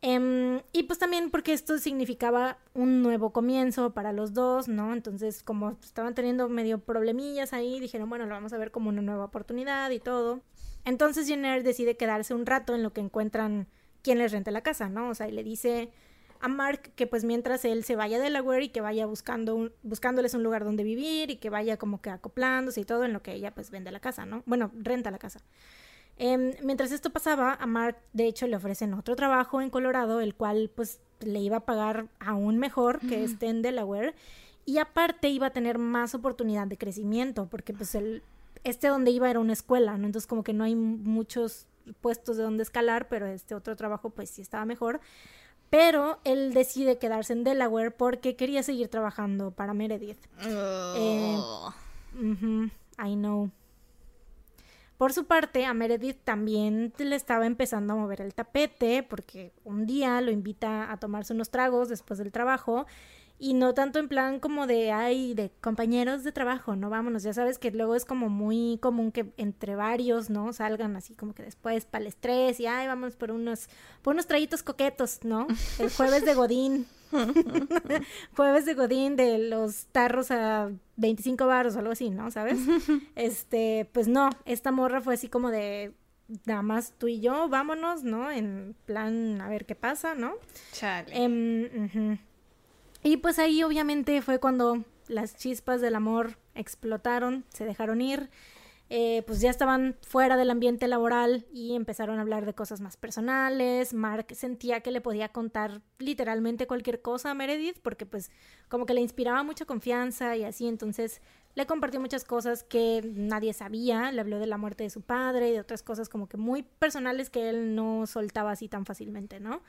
Em, y pues también porque esto significaba un nuevo comienzo para los dos, ¿no? Entonces, como estaban teniendo medio problemillas ahí, dijeron, bueno, lo vamos a ver como una nueva oportunidad y todo. Entonces Jenner decide quedarse un rato en lo que encuentran quien les rente la casa, ¿no? O sea, y le dice a Mark que pues mientras él se vaya a Delaware y que vaya buscando buscándoles un lugar donde vivir y que vaya como que acoplándose y todo en lo que ella pues vende la casa, ¿no? Bueno, renta la casa. Em, mientras esto pasaba, a Mark de hecho le ofrecen otro trabajo en Colorado, el cual pues le iba a pagar aún mejor que este en Delaware y aparte iba a tener más oportunidad de crecimiento porque pues el este donde iba era una escuela, ¿no? Entonces como que no hay muchos puestos de donde escalar, pero este otro trabajo pues sí estaba mejor. Pero él decide quedarse en Delaware porque quería seguir trabajando para Meredith. Eh, I know. Por su parte, a Meredith también le estaba empezando a mover el tapete porque un día lo invita a tomarse unos tragos después del trabajo y no tanto en plan como de, ay, de compañeros de trabajo, no vámonos, ya sabes que luego es como muy común que entre varios, ¿no? Salgan así como que después para el estrés y, ay, vamos por unos, por unos traguitos coquetos, ¿no? El jueves de Godín. jueves de Godín de los tarros a 25 baros o algo así, ¿no? ¿Sabes? Este, pues no, esta morra fue así como de, nada más tú y yo, vámonos, ¿no? En plan, a ver qué pasa, ¿no? Chale. Em, y pues ahí obviamente fue cuando las chispas del amor explotaron, se dejaron ir, eh, pues ya estaban fuera del ambiente laboral y empezaron a hablar de cosas más personales. Mark sentía que le podía contar literalmente cualquier cosa a Meredith porque pues como que le inspiraba mucha confianza y así, entonces le compartió muchas cosas que nadie sabía, le habló de la muerte de su padre y de otras cosas como que muy personales que él no soltaba así tan fácilmente, ¿no?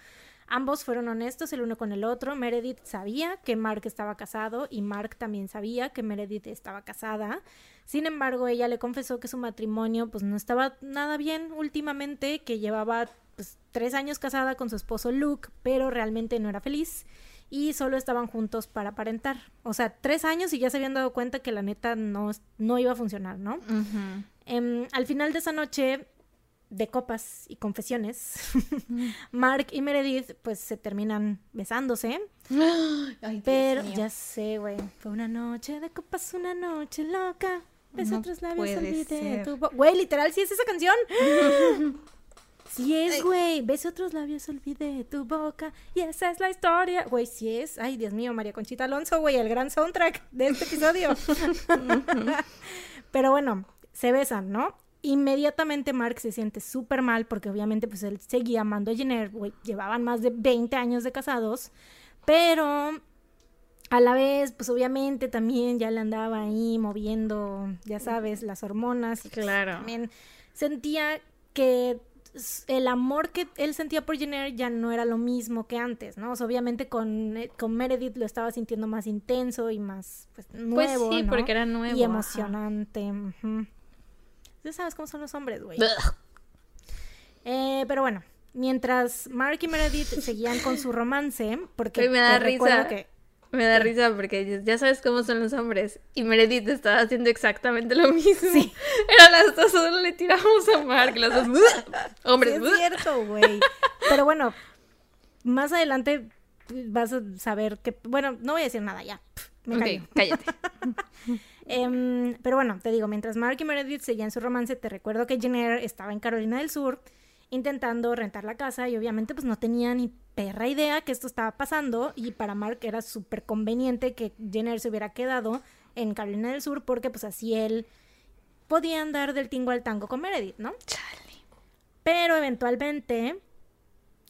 Ambos fueron honestos el uno con el otro. Meredith sabía que Mark estaba casado y Mark también sabía que Meredith estaba casada. Sin embargo, ella le confesó que su matrimonio pues no estaba nada bien últimamente, que llevaba pues, tres años casada con su esposo Luke, pero realmente no era feliz y solo estaban juntos para aparentar. O sea, tres años y ya se habían dado cuenta que la neta no, no iba a funcionar, ¿no? Em, al final de esa noche, de copas y confesiones, Mark y Meredith pues se terminan besándose. Ay, Pero ya sé, güey. Fue una noche de copas, una noche loca. Beso No otros labios, olvidé tu Güey, literal, sí es esa canción. Sí es, güey. Beso otros labios, olvidé tu boca. Y esa es la historia. Güey, sí es. Ay, Dios mío, María Conchita Alonso, güey, el gran soundtrack de este episodio. Pero bueno, se besan, ¿no? Inmediatamente Mark se siente súper mal porque obviamente pues él seguía amando a Jenner, güey, llevaban más de 20 años de casados, pero a la vez pues obviamente también ya le andaba ahí moviendo, ya sabes, las hormonas y pues, Claro. también sentía que el amor que él sentía por Jenner ya no era lo mismo que antes, ¿no? O sea, obviamente con, eh, con Meredith lo estaba sintiendo más intenso y más pues, Pues nuevo, sí, ¿no? porque era nuevo. y ajá. emocionante. ujú. Ya sabes cómo son los hombres, güey. Eh, pero bueno, mientras Mark y Meredith seguían con su romance, porque me da risa. que Me da risa porque ya sabes cómo son los hombres. Y Meredith estaba haciendo exactamente lo mismo. Sí. Eran las dos, solo le tiramos a Mark. Las dos. Sí, Hombres. es cierto, güey. Pero bueno, más adelante vas a saber que, bueno, no voy a decir nada ya. Me cállate. Em, pero bueno, te digo, mientras Mark y Meredith seguían su romance, te recuerdo que Jenner estaba en Carolina del Sur intentando rentar la casa y obviamente pues no tenía ni perra idea que esto estaba pasando y para Mark era súper conveniente que Jenner se hubiera quedado en Carolina del Sur porque pues así él podía andar del tingo al tango con Meredith, ¿no? Chale. Pero eventualmente,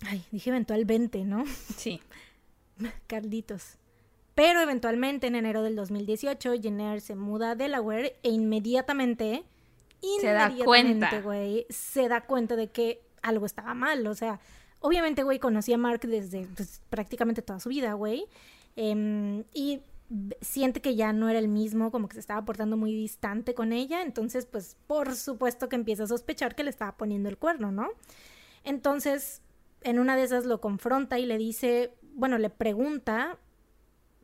ay, dije eventualmente, ¿no? Sí. Carlitos. Pero eventualmente, en enero del 2018, Jenner se muda a Delaware e inmediatamente, Se inmediatamente, güey, se da cuenta de que algo estaba mal. O sea, obviamente, güey, conocía a Mark desde pues, prácticamente toda su vida, güey. Em, y siente que ya no era el mismo, como que se estaba portando muy distante con ella. Entonces, pues, por supuesto que empieza a sospechar que le estaba poniendo el cuerno, ¿no? Entonces, en una de esas lo confronta y le dice, bueno, le pregunta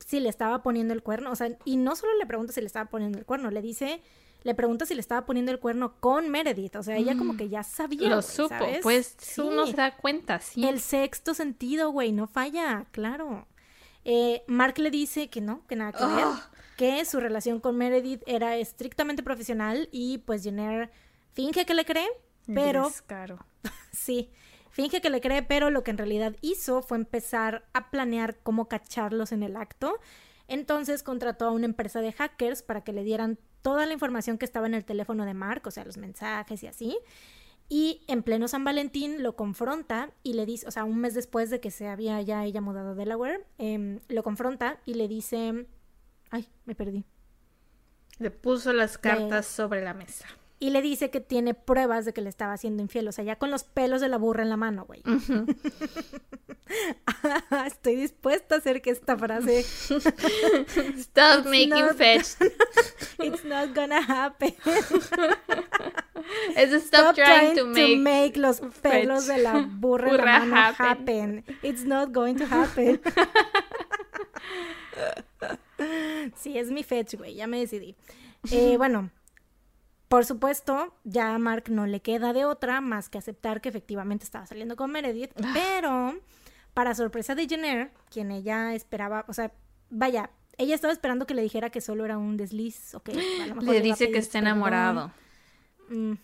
si le estaba poniendo el cuerno, o sea, y no solo le pregunta si le estaba poniendo el cuerno, le dice, le pregunta si le estaba poniendo el cuerno con Meredith, o sea, ella como que ya sabía. Lo supo. ¿sabes? Pues Sí. uno se da cuenta, sí. El sexto sentido, güey, no falla, claro. Eh, Mark le dice que no, que nada que ver, Oh. que su relación con Meredith era estrictamente profesional y pues Jenner finge que le cree, pero Descaro. Sí, finge que le cree, pero lo que en realidad hizo fue empezar a planear cómo cacharlos en el acto. Entonces contrató a una empresa de hackers para que le dieran toda la información que estaba en el teléfono de Mark, o sea, los mensajes y así. Y en pleno San Valentín lo confronta y le dice, o sea, un mes después de que se había ya ella mudado a Delaware, em, lo confronta y le dice, ay, me perdí. Le puso las cartas sobre la mesa. Y le dice que tiene pruebas de que le estaba haciendo infiel, o sea, ya con los pelos de la burra en la mano, güey. Ujú. Estoy dispuesta a hacer que esta frase Stop making not- fetch. It's not gonna happen. Es stop, trying, to make. los pelos de la burra, en la Burra mano happen. happen. It's not going to happen. sí, es mi fetch, güey, ya me decidí. Eh, bueno, por supuesto, ya a Mark no le queda de otra más que aceptar que efectivamente estaba saliendo con Meredith, Ah. pero para sorpresa de Jenner, quien ella esperaba, o sea, vaya, ella estaba esperando que le dijera que solo era un desliz, a lo mejor Le dice que está enamorado.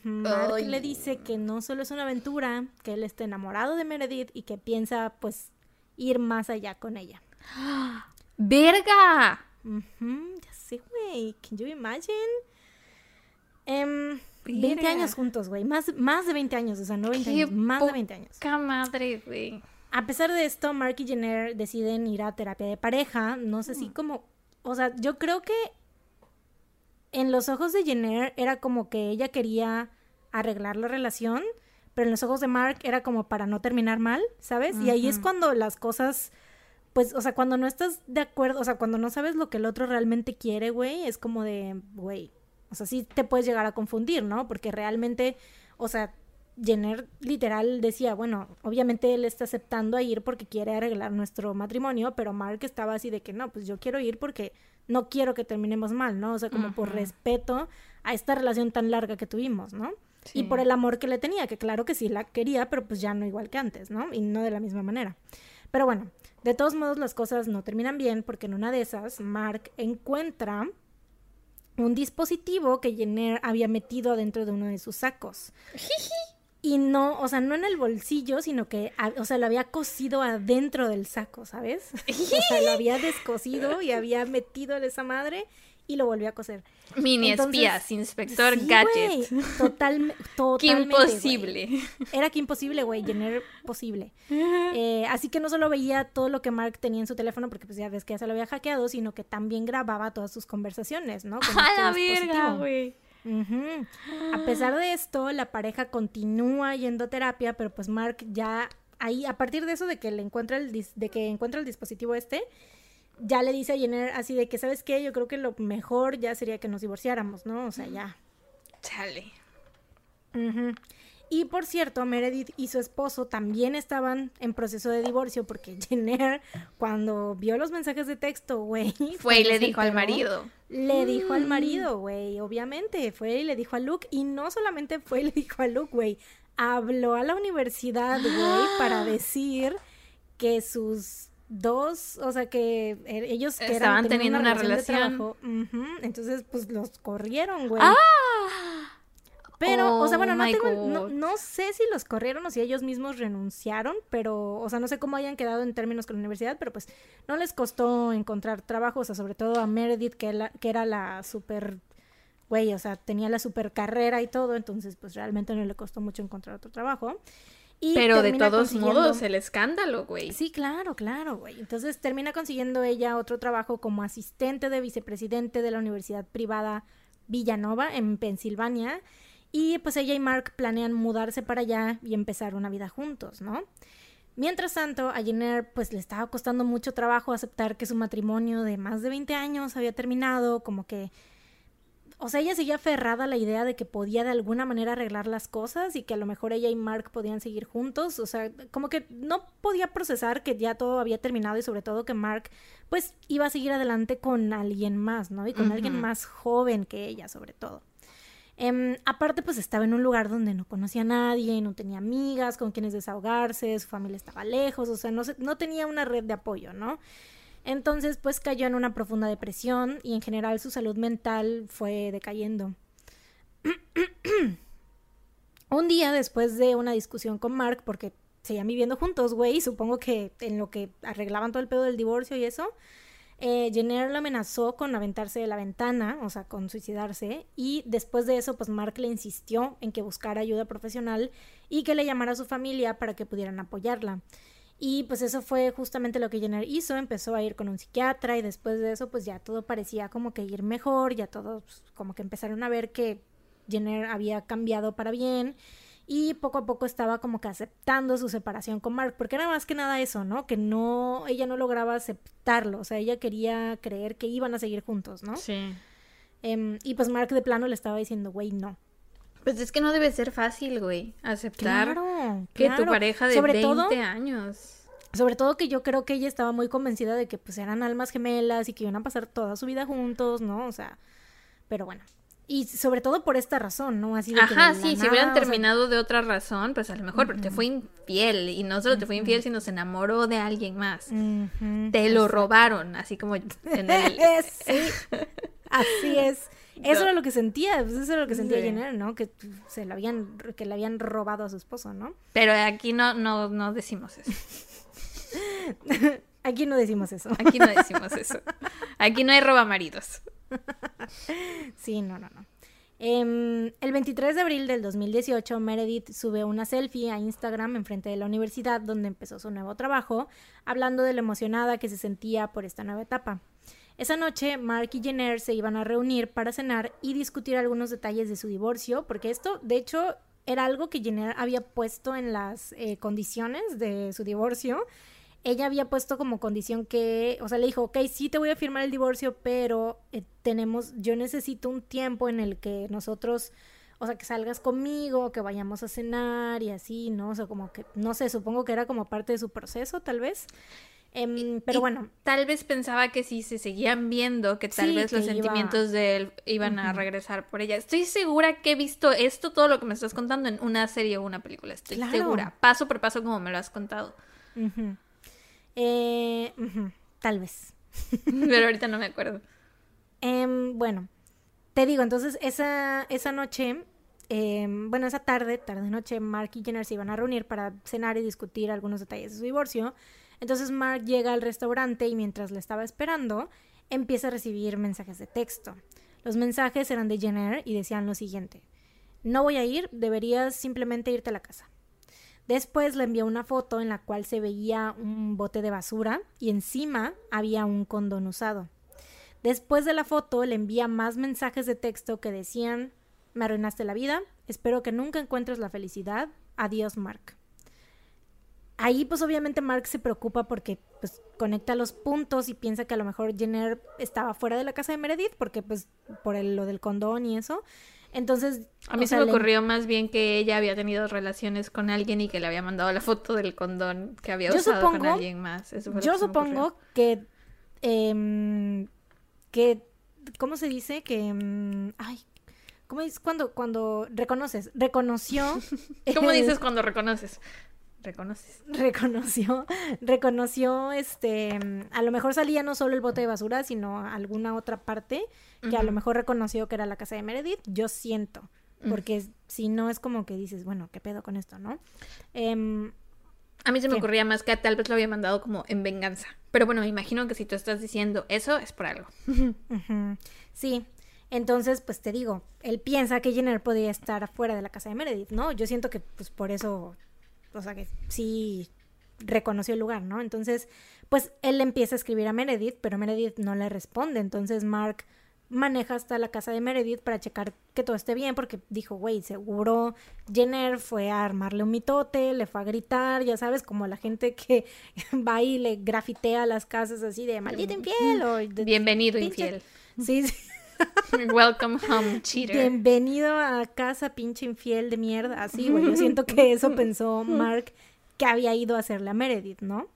Mark Ay. le dice que no solo es una aventura, que él está enamorado de Meredith y que piensa, pues, ir más allá con ella. ¡Verga! Ya sé, güey. Can you imagine? Em, 20 Verga. años juntos, güey. Más, más de 20 años, o sea, no 20 Qué años, más de 20 años. Poca madre, güey. A pesar de esto, Mark y Jenner deciden ir a terapia de pareja. No sé si Mm. como. O sea, yo creo que en los ojos de Jenner era como que ella quería arreglar la relación, pero en los ojos de Mark era como para no terminar mal, ¿sabes? Y ahí es cuando las cosas. Pues, o sea, cuando no estás de acuerdo, o sea, cuando no sabes lo que el otro realmente quiere, güey, es como de, güey, o sea, sí te puedes llegar a confundir, ¿no? Porque realmente, o sea, Jenner literal decía, bueno, obviamente él está aceptando a ir porque quiere arreglar nuestro matrimonio, pero Mark estaba así de que no, pues yo quiero ir porque no quiero que terminemos mal, ¿no? O sea, como por respeto a esta relación tan larga que tuvimos, ¿no? Y por el amor que le tenía, que claro que sí la quería, pero pues ya no igual que antes, ¿no? Y no de la misma manera. Pero bueno, de todos modos las cosas no terminan bien porque en una de esas Mark encuentra un dispositivo que Jenner había metido adentro de uno de sus sacos. Y no, o sea, no en el bolsillo, sino que, o sea, lo había cosido adentro del saco, ¿sabes? o sea, lo había descosido y había metido en esa madre y lo volvió a coser. Mini espías, inspector gadget. total, totalmente. Qué imposible. Era que imposible, güey, Jenner posible. Eh, así que no solo veía todo lo que Mark tenía en su teléfono, porque pues ya ves que ya se lo había hackeado, sino que también grababa todas sus conversaciones, ¿no? Con ¡A este la verga, güey! A pesar de esto, la pareja continúa yendo a terapia, pero pues Mark ya ahí, a partir de eso de que le encuentra el de que encuentra el dispositivo este, ya le dice a Jenner así de que, ¿sabes qué? Yo creo que lo mejor ya sería que nos divorciáramos, ¿no? O sea, ya. Chale. Y por cierto, Meredith y su esposo también estaban en proceso de divorcio porque Jenner, cuando vio los mensajes de texto, güey. Fue y le dijo al marido. Le dijo al mm. marido, güey, obviamente. Fue y le dijo a Luke. Y no solamente fue y le dijo a Luke, güey. Habló a la universidad, güey, para decir que sus dos, o sea, que er, ellos que estaban teniendo una, relación. entonces, pues los corrieron, güey. ¡Ah! Pero, o sea, bueno, no, oh tengo, no, sé si los corrieron o si ellos mismos renunciaron, pero, o sea, no sé cómo hayan quedado en términos con la universidad, pero pues no les costó encontrar trabajo, o sea, sobre todo a Meredith, que, que era la super, güey, o sea, tenía la super carrera y todo, entonces pues realmente no le costó mucho encontrar otro trabajo. Pero de todos modos, el escándalo, güey. Sí, claro, claro, güey. Entonces termina consiguiendo ella otro trabajo como asistente de vicepresidente de la Universidad Privada Villanova en Pensilvania. Y pues ella y Mark planean mudarse para allá y empezar una vida juntos, ¿no? Mientras tanto, a Jenner pues le estaba costando mucho trabajo aceptar que su matrimonio de más de 20 años había terminado, como que o sea, ella seguía aferrada a la idea de que podía de alguna manera arreglar las cosas y que a lo mejor ella y Mark podían seguir juntos. O sea, como que no podía procesar que ya todo había terminado y sobre todo que Mark pues iba a seguir adelante con alguien más, ¿no? Y con alguien más joven que ella sobre todo. Em, aparte, pues estaba en un lugar donde no conocía a nadie, no tenía amigas con quienes desahogarse, su familia estaba lejos, o sea, no, no tenía una red de apoyo, ¿no? Entonces, pues cayó en una profunda depresión y en general su salud mental fue decayendo. Un día después de una discusión con Mark, porque seguían viviendo juntos, güey, supongo que en lo que arreglaban todo el pedo del divorcio y eso, eh, Jenner lo amenazó con aventarse de la ventana, o sea, con suicidarse, y después de eso, pues Mark le insistió en que buscara ayuda profesional y que le llamara a su familia para que pudieran apoyarla. Y pues eso fue justamente lo que Jenner hizo, empezó a ir con un psiquiatra y después de eso pues ya todo parecía como que ir mejor, ya todos pues, como que empezaron a ver que Jenner había cambiado para bien y poco a poco estaba como que aceptando su separación con Mark, porque era más que nada eso, ¿no? Que no, ella no lograba aceptarlo, o sea, ella quería creer que iban a seguir juntos, ¿no? Sí. Em, y pues Mark de plano le estaba diciendo, güey, no. Pues es que no debe ser fácil, güey, aceptar que tu pareja de Sobre 20 años sobre todo que yo creo que ella estaba muy convencida de que pues eran almas gemelas y que iban a pasar toda su vida juntos, ¿no? O sea, pero bueno. Y sobre todo por esta razón, ¿no? Así de Ajá, sí, si hubieran terminado de otra razón, pues a lo mejor, pero te fue infiel. Y no solo te fue infiel, sino se enamoró de alguien más. Te lo robaron, así como en el... sí, así es. Eso era lo que sentía, pues eso era lo que sentía Jenner, ¿no? Que se lo habían, que le habían robado a su esposo, ¿no? Pero aquí no, no, no decimos eso. Aquí no decimos eso. Aquí no decimos eso. Aquí no hay roba maridos. Sí, no, no, no. Em, el 23 de abril del 2018, Meredith sube una selfie a Instagram enfrente de la universidad donde empezó su nuevo trabajo, hablando de lo emocionada que se sentía por esta nueva etapa. Esa noche, Mark y Jenner se iban a reunir para cenar y discutir algunos detalles de su divorcio, porque esto, de hecho, era algo que Jenner había puesto en las eh, condiciones de su divorcio ella había puesto como condición que, o sea, le dijo, ok, sí te voy a firmar el divorcio, pero eh, tenemos, yo necesito un tiempo en el que nosotros, o sea, que salgas conmigo, que vayamos a cenar y así, ¿no? O sea, como que, no sé, supongo que era como parte de su proceso, tal vez. Em, pero bueno. Tal vez pensaba que si se seguían viendo, que tal vez los sentimientos de él iban a regresar por ella. Estoy segura que he visto esto, todo lo que me estás contando, en una serie o una película. Estoy segura. Paso por paso, como me lo has contado. Eh, tal vez. pero ahorita no me acuerdo. Em, bueno, te digo, entonces esa, esa noche em, bueno, esa tarde, tarde-noche, Mark y Jenner se iban a reunir para cenar y discutir algunos detalles de su divorcio. Entonces Mark llega al restaurante y mientras le estaba esperando, empieza a recibir mensajes de texto. Los mensajes eran de Jenner y decían lo siguiente. No voy a ir, deberías simplemente irte a la casa. Después le envió una foto en la cual se veía un bote de basura y encima había un condón usado. Después de la foto le envía más mensajes de texto que decían me arruinaste la vida, espero que nunca encuentres la felicidad, adiós Mark ahí pues obviamente Mark se preocupa porque pues conecta los puntos y piensa que a lo mejor Jenner estaba fuera de la casa de Meredith porque pues por lo del condón y eso. Entonces... A mí se me ocurrió más bien que ella había tenido relaciones con alguien y que le había mandado la foto del condón que había usado con alguien más. yo supongo que... Em, que... ¿Cómo se dice? Que... Em, ay, ¿Cómo es cuando, cuando reconoces? Reconoció. ¿Cómo dices cuando reconoces? Reconoces. Reconoció, reconoció, este, a lo mejor salía no solo el bote de basura, sino alguna otra parte que a lo mejor reconoció que era la casa de Meredith. Yo siento, porque si no es como que dices, bueno, ¿qué pedo con esto, no? Em, a mí se me ocurría más que tal vez lo había mandado como en venganza. Pero bueno, me imagino que si tú estás diciendo eso es por algo. Sí. Entonces, pues te digo, él piensa que Jenner podía estar afuera de la casa de Meredith, ¿no? Yo siento que pues por eso o sea que sí reconoció el lugar, ¿no? Entonces, pues él empieza a escribir a Meredith, pero Meredith no le responde, entonces Mark maneja hasta la casa de Meredith para checar que todo esté bien, porque dijo, güey, seguro Jenner fue a armarle un mitote, le fue a gritar, ya sabes, como la gente que va y le grafitea las casas así de maldito infiel o Bienvenido infiel. Sí, sí. Welcome home, cheater. Bienvenido a casa, pinche infiel de mierda. Así, güey. Yo siento que eso pensó Mark que había ido a hacerle a Meredith, ¿no?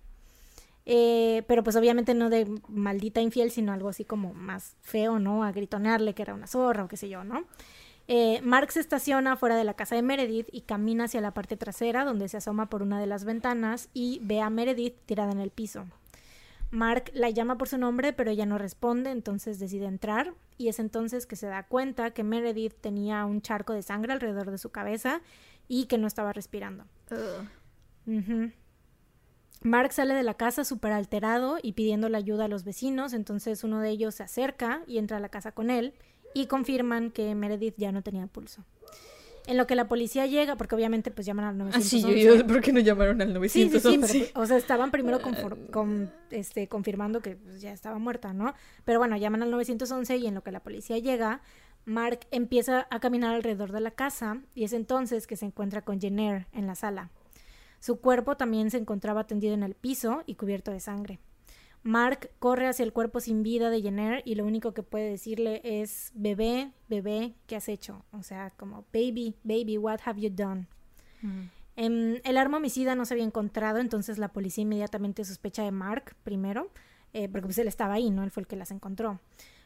Eh, pero pues obviamente no de maldita infiel, sino algo así como más feo, ¿no? A gritonearle que era una zorra o qué sé yo, ¿no? Eh, Mark se estaciona fuera de la casa de Meredith y camina hacia la parte trasera, donde se asoma por una de las ventanas y ve a Meredith tirada en el piso. Mark la llama por su nombre, pero ella no responde, entonces decide entrar y es entonces que se da cuenta que Meredith tenía un charco de sangre alrededor de su cabeza y que no estaba respirando. Mark sale de la casa súper alterado y pidiendo la ayuda a los vecinos, entonces uno de ellos se acerca y entra a la casa con él y confirman que Meredith ya no tenía pulso. En lo que la policía llega, porque obviamente pues llaman al 911. Ah, sí, yo, ¿por qué no llamaron al 911? Sí, sí, sí, o sea, estaban primero con, este, confirmando que pues, ya estaba muerta, ¿no? Pero bueno, llaman al 911 y en lo que la policía llega, Mark empieza a caminar alrededor de la casa y es entonces que se encuentra con Jenner en la sala. Su cuerpo también se encontraba tendido en el piso y cubierto de sangre. Mark corre hacia el cuerpo sin vida de Jenner y lo único que puede decirle es bebé, bebé, ¿qué has hecho? O sea, como baby, baby, what have you done? Mm. Em, el arma homicida no se había encontrado, entonces la policía inmediatamente sospecha de Mark primero, eh, porque pues él estaba ahí, ¿no? Él fue el que las encontró.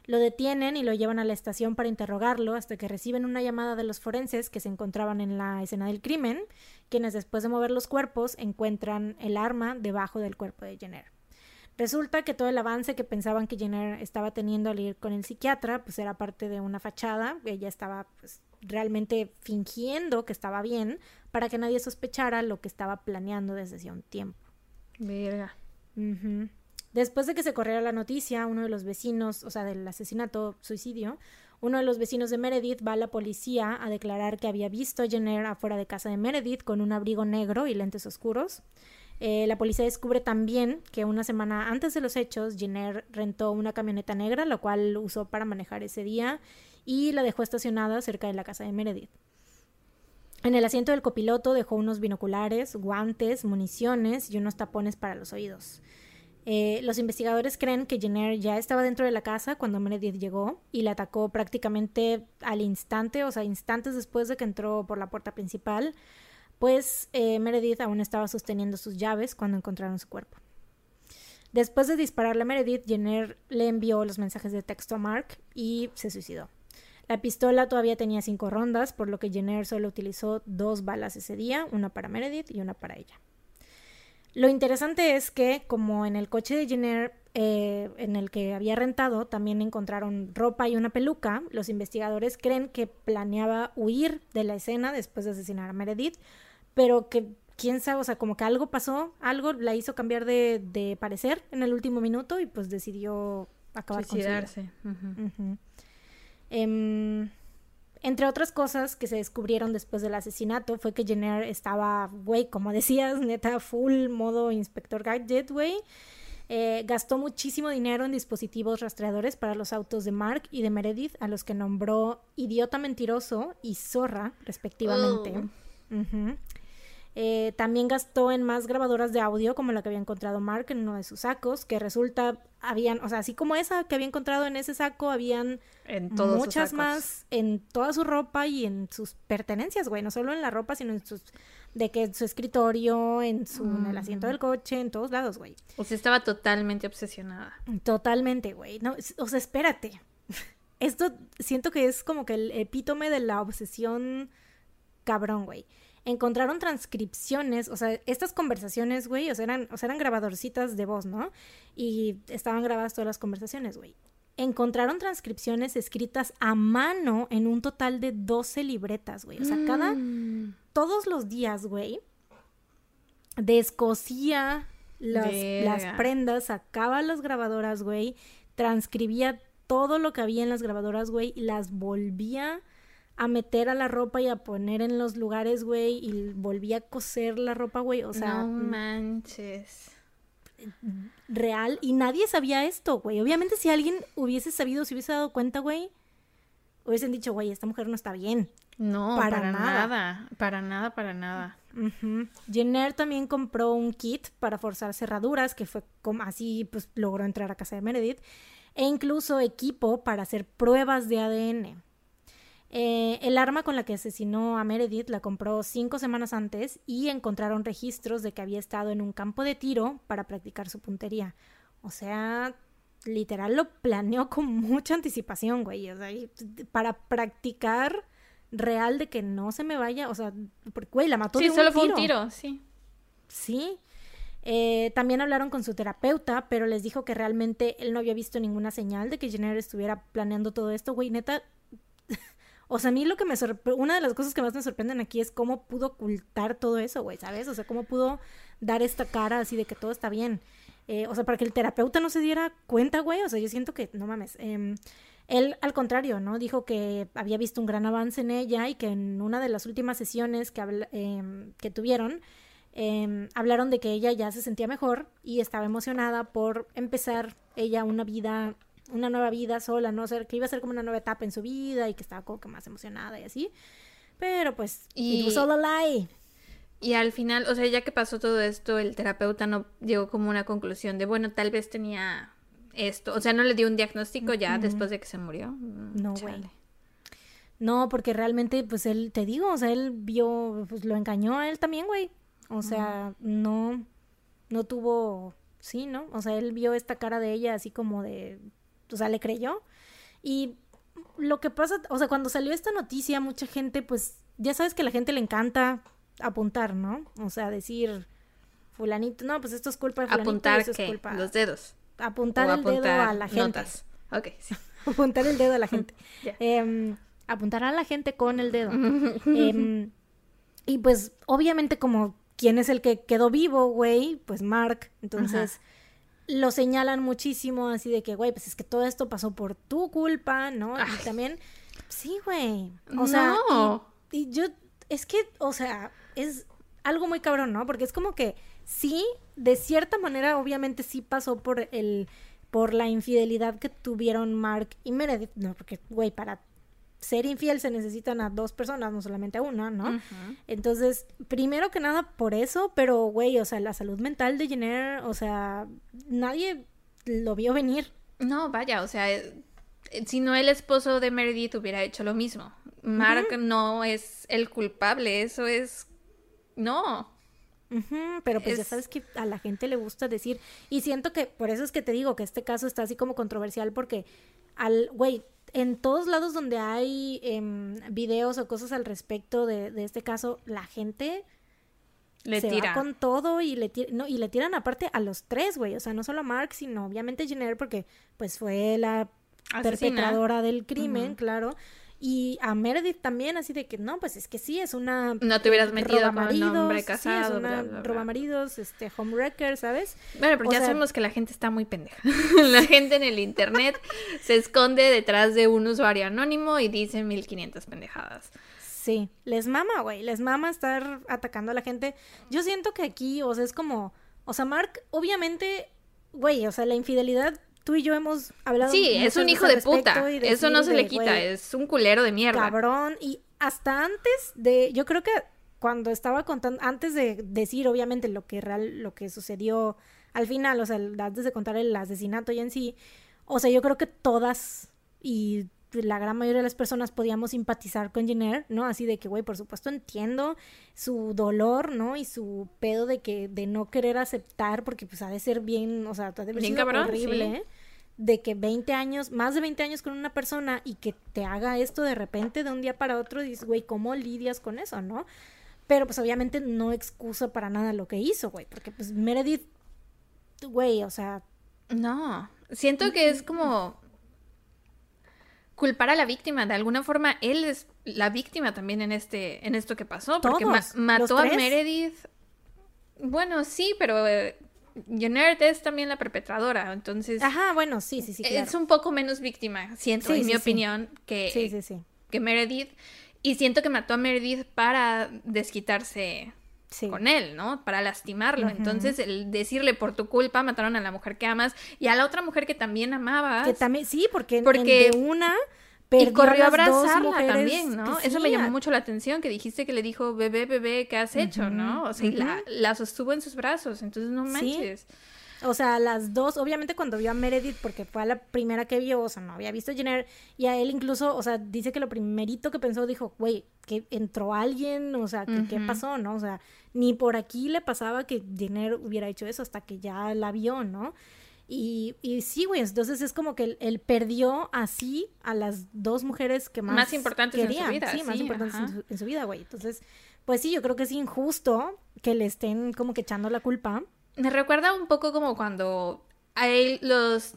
Lo detienen y lo llevan a la estación para interrogarlo hasta que reciben una llamada de los forenses que se encontraban en la escena del crimen, quienes después de mover los cuerpos encuentran el arma debajo del cuerpo de Jenner. Resulta que todo el avance que pensaban que Jenner estaba teniendo al ir con el psiquiatra, pues era parte de una fachada. Ella estaba pues, realmente fingiendo que estaba bien para que nadie sospechara lo que estaba planeando desde hace un tiempo. Verga. Después de que se corriera la noticia, uno de los vecinos, o sea, del asesinato, suicidio, uno de los vecinos de Meredith va a la policía a declarar que había visto a Jenner afuera de casa de Meredith con un abrigo negro y lentes oscuros. Eh, la policía descubre también que una semana antes de los hechos, Jenner rentó una camioneta negra, la cual usó para manejar ese día, y la dejó estacionada cerca de la casa de Meredith. En el asiento del copiloto dejó unos binoculares, guantes, municiones y unos tapones para los oídos. Eh, los investigadores creen que Jenner ya estaba dentro de la casa cuando Meredith llegó y la atacó prácticamente al instante, o sea, instantes después de que entró por la puerta principal, pues eh, Meredith aún estaba sosteniendo sus llaves cuando encontraron su cuerpo. Después de dispararle a Meredith, Jenner le envió los mensajes de texto a Mark y se suicidó. La pistola todavía tenía cinco rondas, por lo que Jenner solo utilizó dos balas ese día, una para Meredith y una para ella. Lo interesante es que, como en el coche de Jenner eh, en el que había rentado, también encontraron ropa y una peluca, los investigadores creen que planeaba huir de la escena después de asesinar a Meredith, pero que quién sabe, o sea, como que algo pasó, algo la hizo cambiar de, de parecer en el último minuto y pues decidió acabar Suicidarse. con Em, entre otras cosas que se descubrieron después del asesinato fue que Jenner estaba, güey, como decías, neta, full modo inspector gadget, güey. Eh, gastó muchísimo dinero en dispositivos rastreadores para los autos de Mark y de Meredith, a los que nombró idiota mentiroso y zorra, respectivamente. Ujú. Eh, también gastó en más grabadoras de audio, como la que había encontrado Mark en uno de sus sacos, que resulta, habían, o sea, así como esa que había encontrado en ese saco, habían En todos muchas más en toda su ropa y en sus pertenencias, güey, no solo en la ropa, sino en sus, de que en su escritorio, en su, en el asiento del coche, en todos lados, güey. O sea, estaba totalmente obsesionada. Totalmente, güey. No, o sea, espérate. Esto siento que es como que el epítome de la obsesión cabrón, güey. Encontraron transcripciones, o sea, estas conversaciones, güey, o sea, eran, o sea, eran grabadorcitas de voz, ¿no? Y estaban grabadas todas las conversaciones, güey. Encontraron transcripciones escritas a mano en un total de 12 libretas, güey. O sea, cada, Mm. todos los días, güey, descosía las, las prendas, sacaba las grabadoras, güey, transcribía todo lo que había en las grabadoras, güey, y las volvía a meter a la ropa y a poner en los lugares, güey, y volvía a coser la ropa, güey, o sea, no mm, manches. real, y nadie sabía esto, güey. Obviamente si alguien hubiese sabido, se hubiese dado cuenta, güey, hubiesen dicho, güey, esta mujer no está bien. No, Para para, nada. nada. Para nada, para nada. Jenner también compró un kit para forzar cerraduras, que fue como así, pues logró entrar a casa de Meredith, e incluso equipo para hacer pruebas de ADN. Eh, el arma con la que asesinó a Meredith la compró cinco semanas antes y encontraron registros de que había estado en un campo de tiro para practicar su puntería. O sea, literal lo planeó con mucha anticipación, güey. O sea, para practicar real de que no se me vaya, o sea, porque, güey, la mató Sí, de solo un fue un tiro. tiro, sí. Sí. Eh, también hablaron con su terapeuta, pero les dijo que realmente él no había visto ninguna señal de que Jenner estuviera planeando todo esto, güey, neta. O sea, a mí lo que me sorprende, una de las cosas que más me sorprenden aquí es cómo pudo ocultar todo eso, güey, ¿sabes? O sea, cómo pudo dar esta cara así de que todo está bien. Eh, o sea, para que el terapeuta no se diera cuenta, güey, o sea, yo siento que, no mames, em, él, al contrario, ¿no? Dijo que había visto un gran avance en ella y que en una de las últimas sesiones que, em, que tuvieron, em, hablaron de que ella ya se sentía mejor y estaba emocionada por empezar ella una vida, una nueva vida sola, ¿no? O sea, que iba a ser como una nueva etapa en su vida y que estaba como que más emocionada y así. Pero pues, Y- a lie. Y al final, o sea, ya que pasó todo esto, el terapeuta no llegó como a una conclusión de, bueno, tal vez tenía esto. O sea, no le dio un diagnóstico ya después de que se murió. Mm, No, güey. No, porque realmente, pues él, te digo, o sea, él vio, pues lo engañó a él también, güey. O sea, no, no tuvo, sí, ¿no? O sea, él vio esta cara de ella así como de, o sea, le creyó. Y lo que pasa, o sea, cuando salió esta noticia, mucha gente, pues, ya sabes que a la gente le encanta apuntar, ¿no? O sea, decir, fulanito, no, pues esto es culpa de fulanito, Apuntar eso es culpa. Los dedos. Apuntar el dedo a la gente. notas. Ok, sí. apuntar el dedo a la gente. Em, apuntar a la gente con el dedo. Em, y pues, obviamente, como quién es el que quedó vivo, güey, pues Mark. Entonces, lo señalan muchísimo así de que, güey, pues es que todo esto pasó por tu culpa, ¿no? Ay. Y también, sí, güey. O sea, No. y, y yo, es que, o sea, es algo muy cabrón, ¿no? Porque es como que sí, de cierta manera, obviamente sí pasó por el, por la infidelidad que tuvieron Mark y Meredith, no, porque, güey, para ser infiel se necesitan a dos personas, no solamente a una, ¿no? Entonces, primero que nada por eso, pero, güey, o sea, la salud mental de Jenner, o sea, nadie lo vio venir. No, vaya, o sea, eh, si no el esposo de Meredith hubiera hecho lo mismo. Mark no es el culpable, eso es... No. Ujú, pero pues ya Es- sabes que a la gente le gusta decir, y siento que por eso es que te digo que este caso está así como controversial porque al, güey, en todos lados donde hay em, videos o cosas al respecto de, de este caso, la gente Le se tira. va con todo y le, ti- no, y le tiran aparte a los tres, güey, o sea, no solo a Mark, sino obviamente a Jenner porque pues fue la Asesina. perpetradora del crimen, claro. Y a Meredith también, así de que no, pues es que sí, es una No te hubieras metido con un robamaridos, hombre sí, casado. es una bla, bla, bla. robamaridos, este, homewrecker, ¿sabes? Bueno, pero O ya sea- sabemos que la gente está muy pendeja. la gente en el internet se esconde detrás de un usuario anónimo y dice 1500 pendejadas. Sí, les mama, güey, les mama estar atacando a la gente. Yo siento que aquí, o sea, es como, o sea, Mark, obviamente, güey, o sea, la infidelidad, tú y yo hemos hablado Sí, es un hijo de puta. y Eso no se le quita, es un culero de mierda. cabrón. Y hasta antes de, yo creo que cuando estaba contando, antes de decir obviamente lo que real, lo que sucedió al final, o sea, antes de contar el asesinato y en sí, o sea, yo creo que todas y la gran mayoría de las personas podíamos simpatizar con Jenner, ¿no? Así de que, güey, por supuesto entiendo su dolor, ¿no? Y su pedo de que, de no querer aceptar, porque pues ha de ser bien, o sea, ha de haber sido cabrón, horrible, sí. ¿eh? de que 20 años, más de 20 años con una persona y que te haga esto de repente de un día para otro, dices, güey, ¿cómo lidias con eso, no? Pero pues obviamente no excusa para nada lo que hizo, güey, porque pues Meredith, güey, o sea, No, siento que es como culpar a la víctima. De alguna forma, él es la víctima también en este, en esto que pasó. Porque ma- mató a. Meredith. Bueno, sí, pero eh, es también la perpetradora. Entonces, ajá, bueno, sí, sí, sí, claro. es un poco menos víctima, siento, Sí, en sí, mi sí. opinión, que, Sí, sí, sí. que Meredith. Y siento que mató a Meredith para desquitarse Sí. con él, ¿no? Para lastimarlo. Entonces, el decirle por tu culpa mataron a la mujer que amas y a la otra mujer que también amabas. Que también, sí, porque, Porque- en de una y corrió a abrazarla también, ¿no? Eso me llamó mucho la atención, que dijiste que le dijo, bebé, bebé, ¿qué has hecho, no? O sea, y la, sostuvo en sus brazos, entonces no Sí. O sea, las dos, obviamente cuando vio a Meredith, porque fue la primera que vio, o sea, no había visto a Jenner, y a él incluso, o sea, dice que lo primerito que pensó, dijo, güey, que entró alguien, o sea, que, ¿qué pasó, no? O sea, ni por aquí le pasaba que Jenner hubiera hecho eso hasta que ya la vio, ¿no? Y, y sí, güey, entonces es como que él, él perdió así a las dos mujeres que más, Más importantes en su quería. vida, Sí, más importantes en su, en su vida, güey. Entonces, pues sí, yo creo que es injusto que le estén como que echando la culpa. Me recuerda un poco como cuando hay los,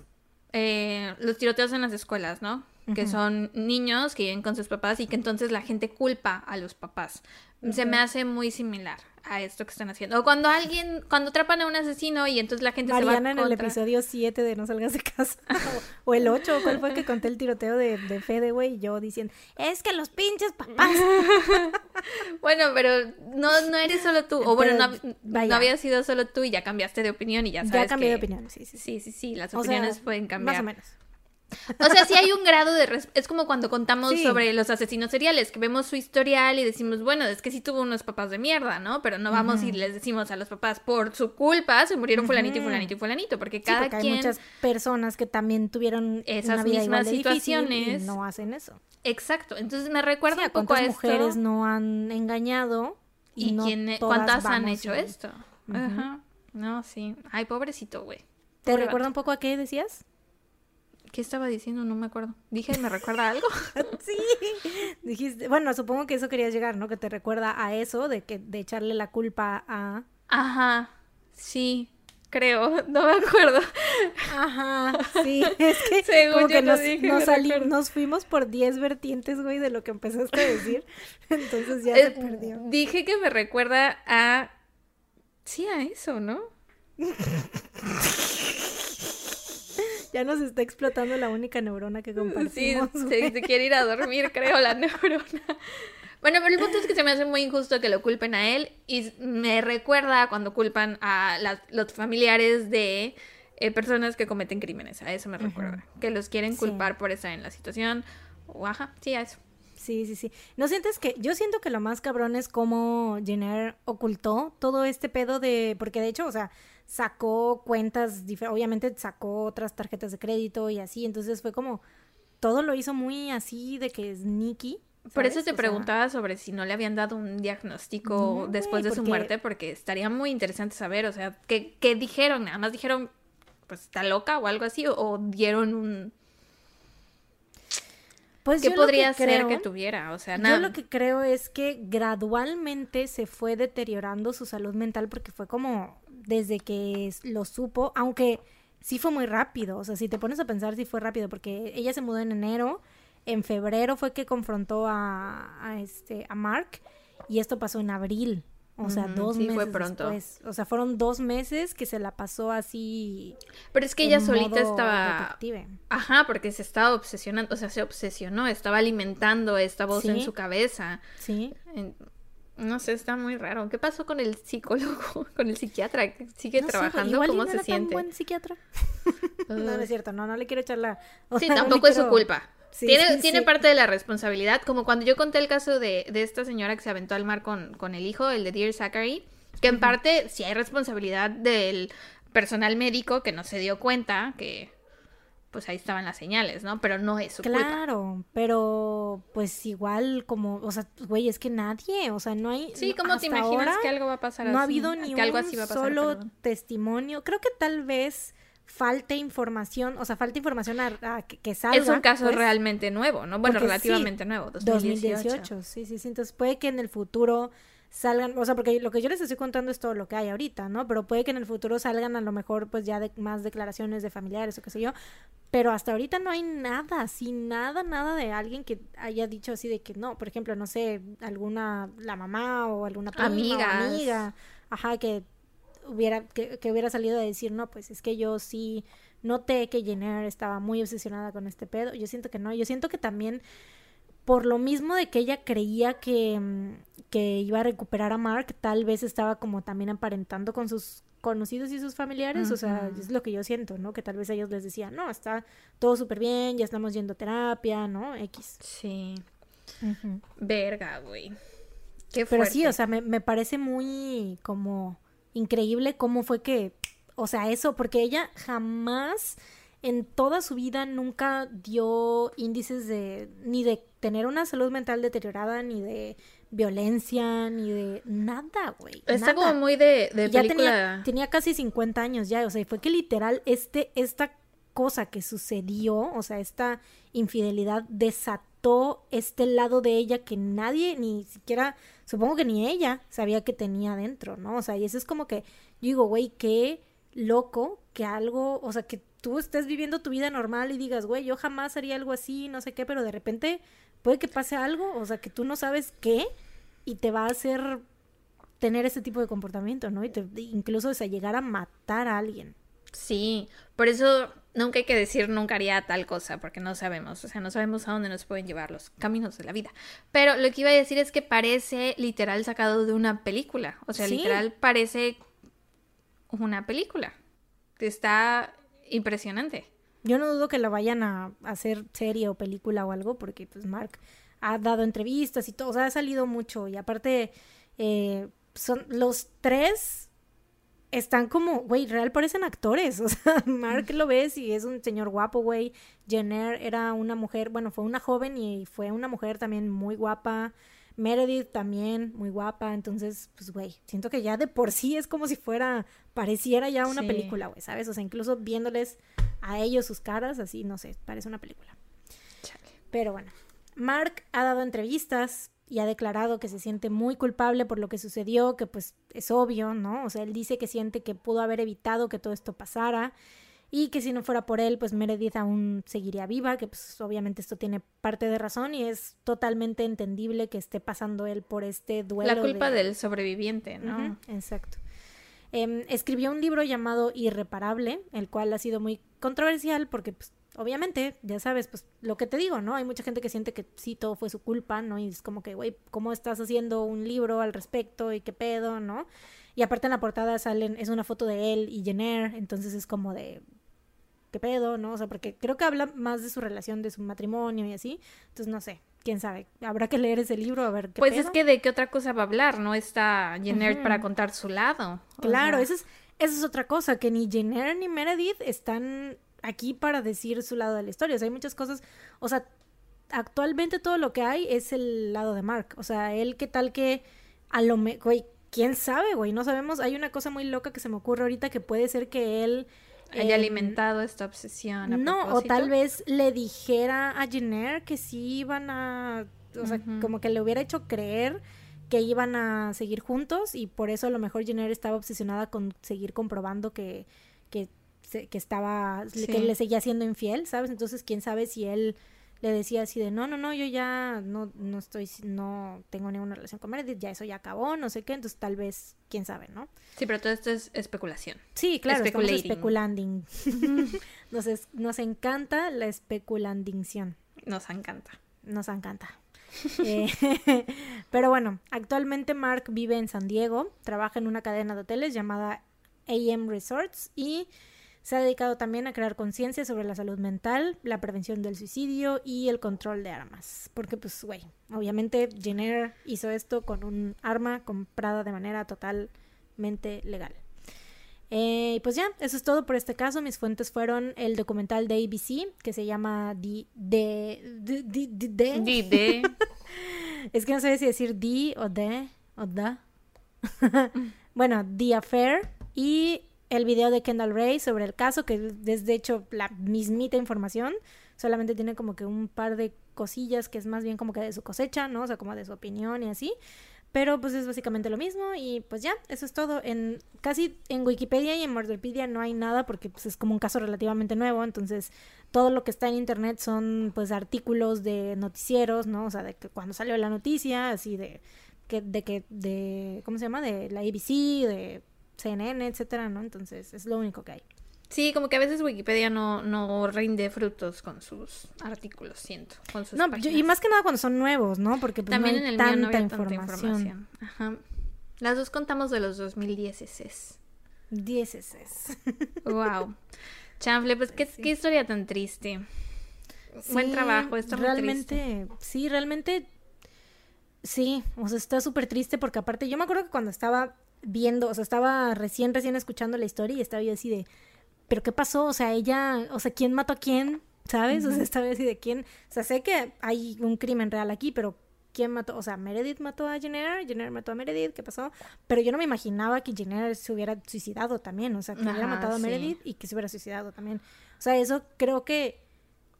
eh, los tiroteos en las escuelas, ¿no? Que son niños que viven con sus papás y que entonces la gente culpa a los papás. Se me hace muy similar a esto que están haciendo. O cuando alguien, cuando atrapan a un asesino y entonces la gente Mariana se va en el episodio 7 de No salgas de casa. o, o el 8, ¿cuál fue que conté el tiroteo de, de Fede, güey? Y yo diciendo, es que los pinches papás. Bueno, pero no, no eres solo tú. O bueno, Pero, no, no había sido solo tú y ya cambiaste de opinión y ya sabes ya cambié de opinión, sí, sí. sí. Sí, las O sea, opiniones pueden cambiar. Más o menos. O sea, sí hay un grado de... Es como cuando contamos Sí. sobre los asesinos seriales, que vemos su historial y decimos, bueno, es que sí tuvo unos papás de mierda, ¿no? Pero no vamos y les decimos a los papás, por su culpa se murieron fulanito y fulanito y fulanito, porque Sí, cada porque hay muchas personas que también tuvieron Esas una vida mismas igual de difícil situaciones. y no hacen eso. Exacto, entonces me recuerda Sí, ¿a un poco a esto. mujeres no han engañado? Y, ¿Y no quién- todas cuántas han hecho esto? Ajá. No, sí. Ay, pobrecito, güey. ¿Te recuerda un poco a qué decías? ¿Qué estaba diciendo? No me acuerdo. Dije, ¿me recuerda algo? Sí. Dijiste, bueno, supongo que eso querías llegar, ¿no? Que te recuerda a eso de que de echarle la culpa a Ajá. Sí, creo. No me acuerdo. Ajá, sí, es que Según como que nos, dije, nos, fuimos por 10 vertientes, güey, de lo que empezaste a decir. Entonces ya se Eh, perdió. Dije que me recuerda a. Sí, a eso, ¿no? Ya nos está explotando la única neurona que Sí, compartimos. se, güey. se quiere ir a dormir, creo, la neurona. Bueno, pero el punto es que se me hace muy injusto que lo culpen a él y me recuerda cuando culpan a las- los familiares de eh, personas que cometen crímenes. A eso me recuerda. Que los quieren Sí. culpar por estar en la situación. O, ajá, sí, a eso. Sí, sí, sí. ¿No sientes que.? Yo siento que lo más cabrón es cómo Jenner ocultó todo este pedo de. Porque de hecho, o sea, sacó cuentas. Obviamente sacó otras tarjetas de crédito y así. Entonces fue como. Todo lo hizo muy así de que es Nicky. Por eso te O sea, preguntaba sobre si no le habían dado un diagnóstico No, después de su muerte, porque estaría muy interesante saber, o sea, ¿qué, qué dijeron? Nada más dijeron, pues está loca o algo así, o, o dieron un... Pues ¿Qué yo lo podría que ser creo- que tuviera? O sea, Yo lo que creo es que gradualmente se fue deteriorando su salud mental porque fue como desde que lo supo, aunque sí fue muy rápido, o sea, si te pones a pensar sí fue rápido porque ella se mudó en enero, en febrero fue que confrontó a, a este a Mark y esto pasó en abril, o sea, Ujú, dos sí, meses fue pronto. después. o sea, fueron dos meses que se la pasó así. Pero es que ella solita estaba... detective. Ajá, porque se estaba obsesionando, o sea, se obsesionó, estaba alimentando esta voz en su cabeza. Sí. En- No sé, está muy raro. ¿Qué pasó con el psicólogo, con el psiquiatra? ¿Sigue No sé, trabajando? igual ¿Cómo no se era tan siente? buen psiquiatra. no, no es cierto, no, no le quiero echar la... o Sí, sea, no le tampoco es su culpa. Sí, tiene sí, tiene sí. parte de la responsabilidad, como cuando yo conté el caso de, de esta señora que se aventó al mar con, con el hijo, el de Dear Zachary, que en parte sí hay responsabilidad del personal médico que no se dio cuenta que pues ahí estaban las señales, ¿no? Pero no es su culpa. Claro, pero pues igual como, o sea, güey, es que nadie, o sea, no hay... Sí, ¿cómo te imaginas ahora que algo va a pasar No ha habido ni que algo un así va a pasar, solo perdón. testimonio. Creo que tal vez falte información, o sea, falta información a, a que, que salga. Es un caso pues, realmente nuevo, ¿no? Bueno, porque sí, relativamente nuevo, 2018. 2018, sí, sí, sí. Entonces puede que en el futuro salgan, o sea, porque lo que yo les estoy contando es todo lo que hay ahorita, ¿no? Pero puede que en el futuro salgan a lo mejor pues ya de más declaraciones de familiares o qué sé yo. Pero hasta ahorita no hay nada, así, nada, nada de alguien que haya dicho así de que no, por ejemplo, no sé, alguna, la mamá o alguna prima amiga, ajá, que hubiera, que, que hubiera salido a decir, no, pues es que yo sí noté que Jenner estaba muy obsesionada con este pedo. Yo siento que no, yo siento que también por lo mismo de que ella creía que, mm, que iba a recuperar a Mark, tal vez estaba como también aparentando con sus conocidos y sus familiares, o sea, es lo que yo siento, ¿no? Que tal vez ellos les decían, no, está todo súper bien, ya estamos yendo a terapia, ¿no? X. Sí. Verga, güey. Qué Pero fuerte. sí, o sea, me, me parece muy como increíble cómo fue que, o sea, eso, porque ella jamás en toda su vida nunca dio índices de, ni de tener una salud mental deteriorada, ni de violencia, ni de nada, güey. Está nada. como muy de, ya película. tenía, tenía casi 50 años ya, o sea, y fue que literal este, esta cosa que sucedió, o sea, esta infidelidad desató este lado de ella que nadie, ni siquiera, supongo que ni ella sabía que tenía dentro, ¿no? O sea, y eso es como que, yo digo, güey, qué loco que algo, o sea, que tú estés viviendo tu vida normal y digas, güey, yo jamás haría algo así, no sé qué, pero de repente puede que pase algo, o sea, que tú no sabes qué y te va a hacer tener ese tipo de comportamiento, ¿no? Y te, incluso o sea, llegar a matar a alguien. Sí, por eso nunca hay que decir nunca haría tal cosa, porque no sabemos, o sea, no sabemos a dónde nos pueden llevar los caminos de la vida. Pero lo que iba a decir es que parece literal sacado de una película, o sea, Sí. literal parece una película. Está impresionante. Yo no dudo que la vayan a hacer serie o película o algo, porque pues Mark ha dado entrevistas y todo, o sea, ha salido mucho. Y aparte, eh, son los tres están como, güey, real parecen actores. O sea, Mark lo ves y es un señor guapo, güey. Jenner era una mujer, bueno, fue una joven y fue una mujer también muy guapa. Meredith también muy guapa. Entonces, pues, güey, siento que ya de por sí es como si fuera, pareciera ya una Sí. película, güey, ¿sabes? O sea, incluso viéndoles a ellos sus caras, así, no sé, parece una película. Pero bueno, Mark ha dado entrevistas y ha declarado que se siente muy culpable por lo que sucedió, que pues es obvio, ¿no? O sea, él dice que siente que pudo haber evitado que todo esto pasara y que si no fuera por él, pues Meredith aún seguiría viva, que pues obviamente esto tiene parte de razón y es totalmente entendible que esté pasando él por este duelo. La culpa de- del sobreviviente, ¿no? Exacto. Em, escribió un libro llamado Irreparable, el cual ha sido muy controversial porque, pues, obviamente, ya sabes, pues, lo que te digo, ¿no? Hay mucha gente que siente que sí, todo fue su culpa, ¿no? Y es como que, güey, ¿cómo estás haciendo un libro al respecto y qué pedo, ¿no? Y aparte en la portada salen, es una foto de él y Jenner, entonces es como de, ¿qué pedo, no? O sea, porque creo que habla más de su relación, de su matrimonio y así, entonces no sé, quién sabe, habrá que leer ese libro a ver qué Pues pedo. es que de qué otra cosa va a hablar, ¿no? Está Jenner para contar su lado. o Claro, sea, esa es, esa es otra cosa, que ni Jenner ni Meredith están aquí para decir su lado de la historia. O sea, hay muchas cosas, o sea, actualmente todo lo que hay es el lado de Mark. O sea, él qué tal que a lo mejor, güey, quién sabe, güey, no sabemos. Hay una cosa muy loca que se me ocurre ahorita que puede ser que él haya em, alimentado esta obsesión. a no, o tal vez le dijera a Jenner que sí iban a, o sea, como que le hubiera hecho creer que iban a seguir juntos y por eso a lo mejor Jenner estaba obsesionada con seguir comprobando que, que, se- que estaba, Sí. que le seguía siendo infiel, ¿sabes? Entonces, quién sabe si él le decía así de, no, no, no, yo ya no, no estoy, no tengo ninguna relación con Meredith, ya eso ya acabó, no sé qué, entonces tal vez, quién sabe, ¿no? Sí, pero todo esto es especulación. Sí, claro, estamos especulanding. nos, es- nos encanta la especulandinción. Nos encanta. Nos encanta. Eh, pero bueno, actualmente Mark vive en San Diego, trabaja en una cadena de hoteles llamada AM Resorts y se ha dedicado también a crear conciencia sobre la salud mental, la prevención del suicidio y el control de armas. Porque pues, güey, obviamente Jenner hizo esto con un arma comprada de manera totalmente legal. Eh, y pues ya, eso es todo por este caso. Mis fuentes fueron el documental de ABC que se llama The... The... The... The... The- The- Dide. es que no sé si decir D o D o da. bueno, The Affair y el video de Kendall Ray sobre el caso, que es de hecho la mismita información. Solamente tiene como que un par de cosillas que es más bien como que de su cosecha, ¿no? O sea, como de su opinión y así. Pero pues es básicamente lo mismo y pues ya, eso es todo. En casi en Wikipedia y en Murderpedia no hay nada porque pues es como un caso relativamente nuevo, entonces todo lo que está en internet son pues artículos de noticieros, ¿no? O sea, de que cuando salió la noticia, así de que de que de ¿cómo se llama? de la ABC, de CNN, etcétera, ¿no? Entonces, es lo único que hay. Sí, como que a veces Wikipedia no, no rinde frutos con sus artículos, siento. Con sus No, yo- y más que nada cuando son nuevos, ¿no? Porque pues, También no en hay el tanta, mío no había información. tanta información. Ajá. Las dos contamos de los 2010 es. Dieces es. Wow. Chanfle, pues qué, qué historia tan triste. Buen Sí, trabajo, está muy triste. realmente, sí, realmente, sí, o sea, está súper triste porque aparte, yo me acuerdo que cuando estaba viendo, o sea, estaba recién, recién escuchando la historia y estaba yo así de, pero ¿qué pasó? O sea, ella, o sea, ¿quién mató a quién? ¿Sabes? O sea, estaba así de quién, o sea, sé que hay un crimen real aquí, pero ¿quién mató? O sea, Meredith mató a Jenner, Jenner mató a Meredith, ¿qué pasó? Pero yo no me imaginaba que Jenner se hubiera suicidado también, o sea, que hubiera matado a sí. Meredith y que se hubiera suicidado también. O sea, eso creo que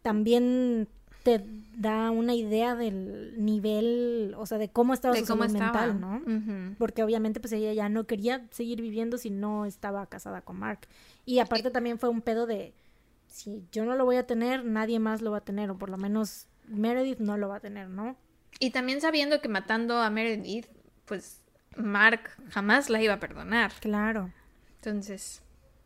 también te da una idea del nivel, o sea, de cómo estaba de su cómo salud estaba. mental, ¿no? Porque obviamente pues ella ya no quería seguir viviendo si no estaba casada con Mark. Y aparte también fue un pedo de si yo no lo voy a tener, nadie más lo va a tener, o por lo menos Meredith no lo va a tener, ¿no? Y también sabiendo que matando a Meredith, pues Mark jamás la iba a perdonar. Claro. Entonces,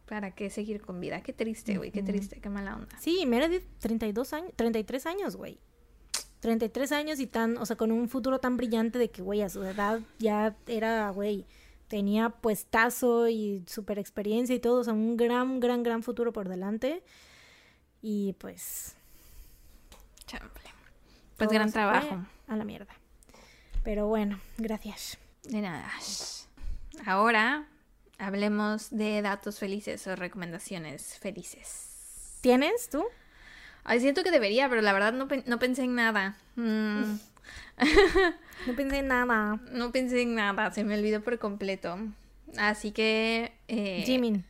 ¿para qué seguir con vida? Qué triste, güey, qué triste, qué mala onda. Sí, Meredith 32 años, 33 años, güey. 33 años y tan, o sea, con un futuro tan brillante de que, güey, a su edad ya era, güey, tenía puestazo y super experiencia y todo, o sea, un gran, gran, gran futuro por delante. Y pues... Chanfle. Pues gran trabajo. A la mierda. Pero bueno, gracias. De nada. Ahora hablemos de datos felices o recomendaciones felices. ¿Tienes tú? Ay, siento que debería, pero la verdad no, no pensé en nada. Mm, No pensé en nada. no pensé en nada, se me olvidó por completo. Así que... Eh, Jimin.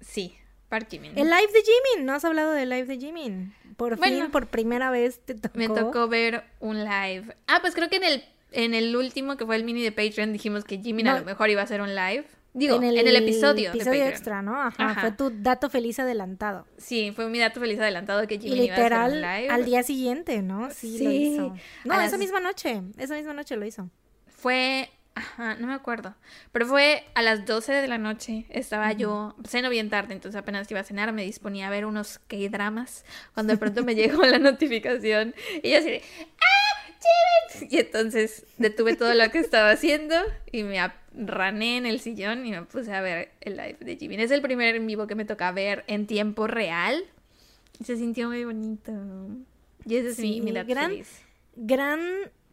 Sí, Park Jimin. El live de Jimin. No has hablado del live de Jimin. Por Bueno. fin, por primera vez te tocó. Me tocó ver un live. Ah, pues creo que en el, en el último, que fue el mini de Patreon, dijimos que Jimin a lo mejor iba a hacer un live. Digo, en el, episodio, de Patreon. extra, ¿no? Ajá, Ajá. Fue tu dato feliz adelantado. Sí, fue mi dato feliz adelantado que Y Jimin iba a hacer un literal, live. al día siguiente, ¿no? Sí, lo Sí. hizo. No, A esa las- misma noche. Esa misma noche lo hizo. Fue, ajá, no me acuerdo, pero fue a las 12 de la noche, estaba yo, ceno bien tarde, entonces apenas iba a cenar, me disponía a ver unos K-dramas, cuando de pronto me llegó la notificación y yo así de, ¡ah! Y entonces detuve todo lo que estaba haciendo y me rané en el sillón y me puse a ver el live de Jimin. Es el primer en vivo que me toca ver en tiempo real y se sintió muy bonito. Y ese es Sí, mi gran- feliz. Gran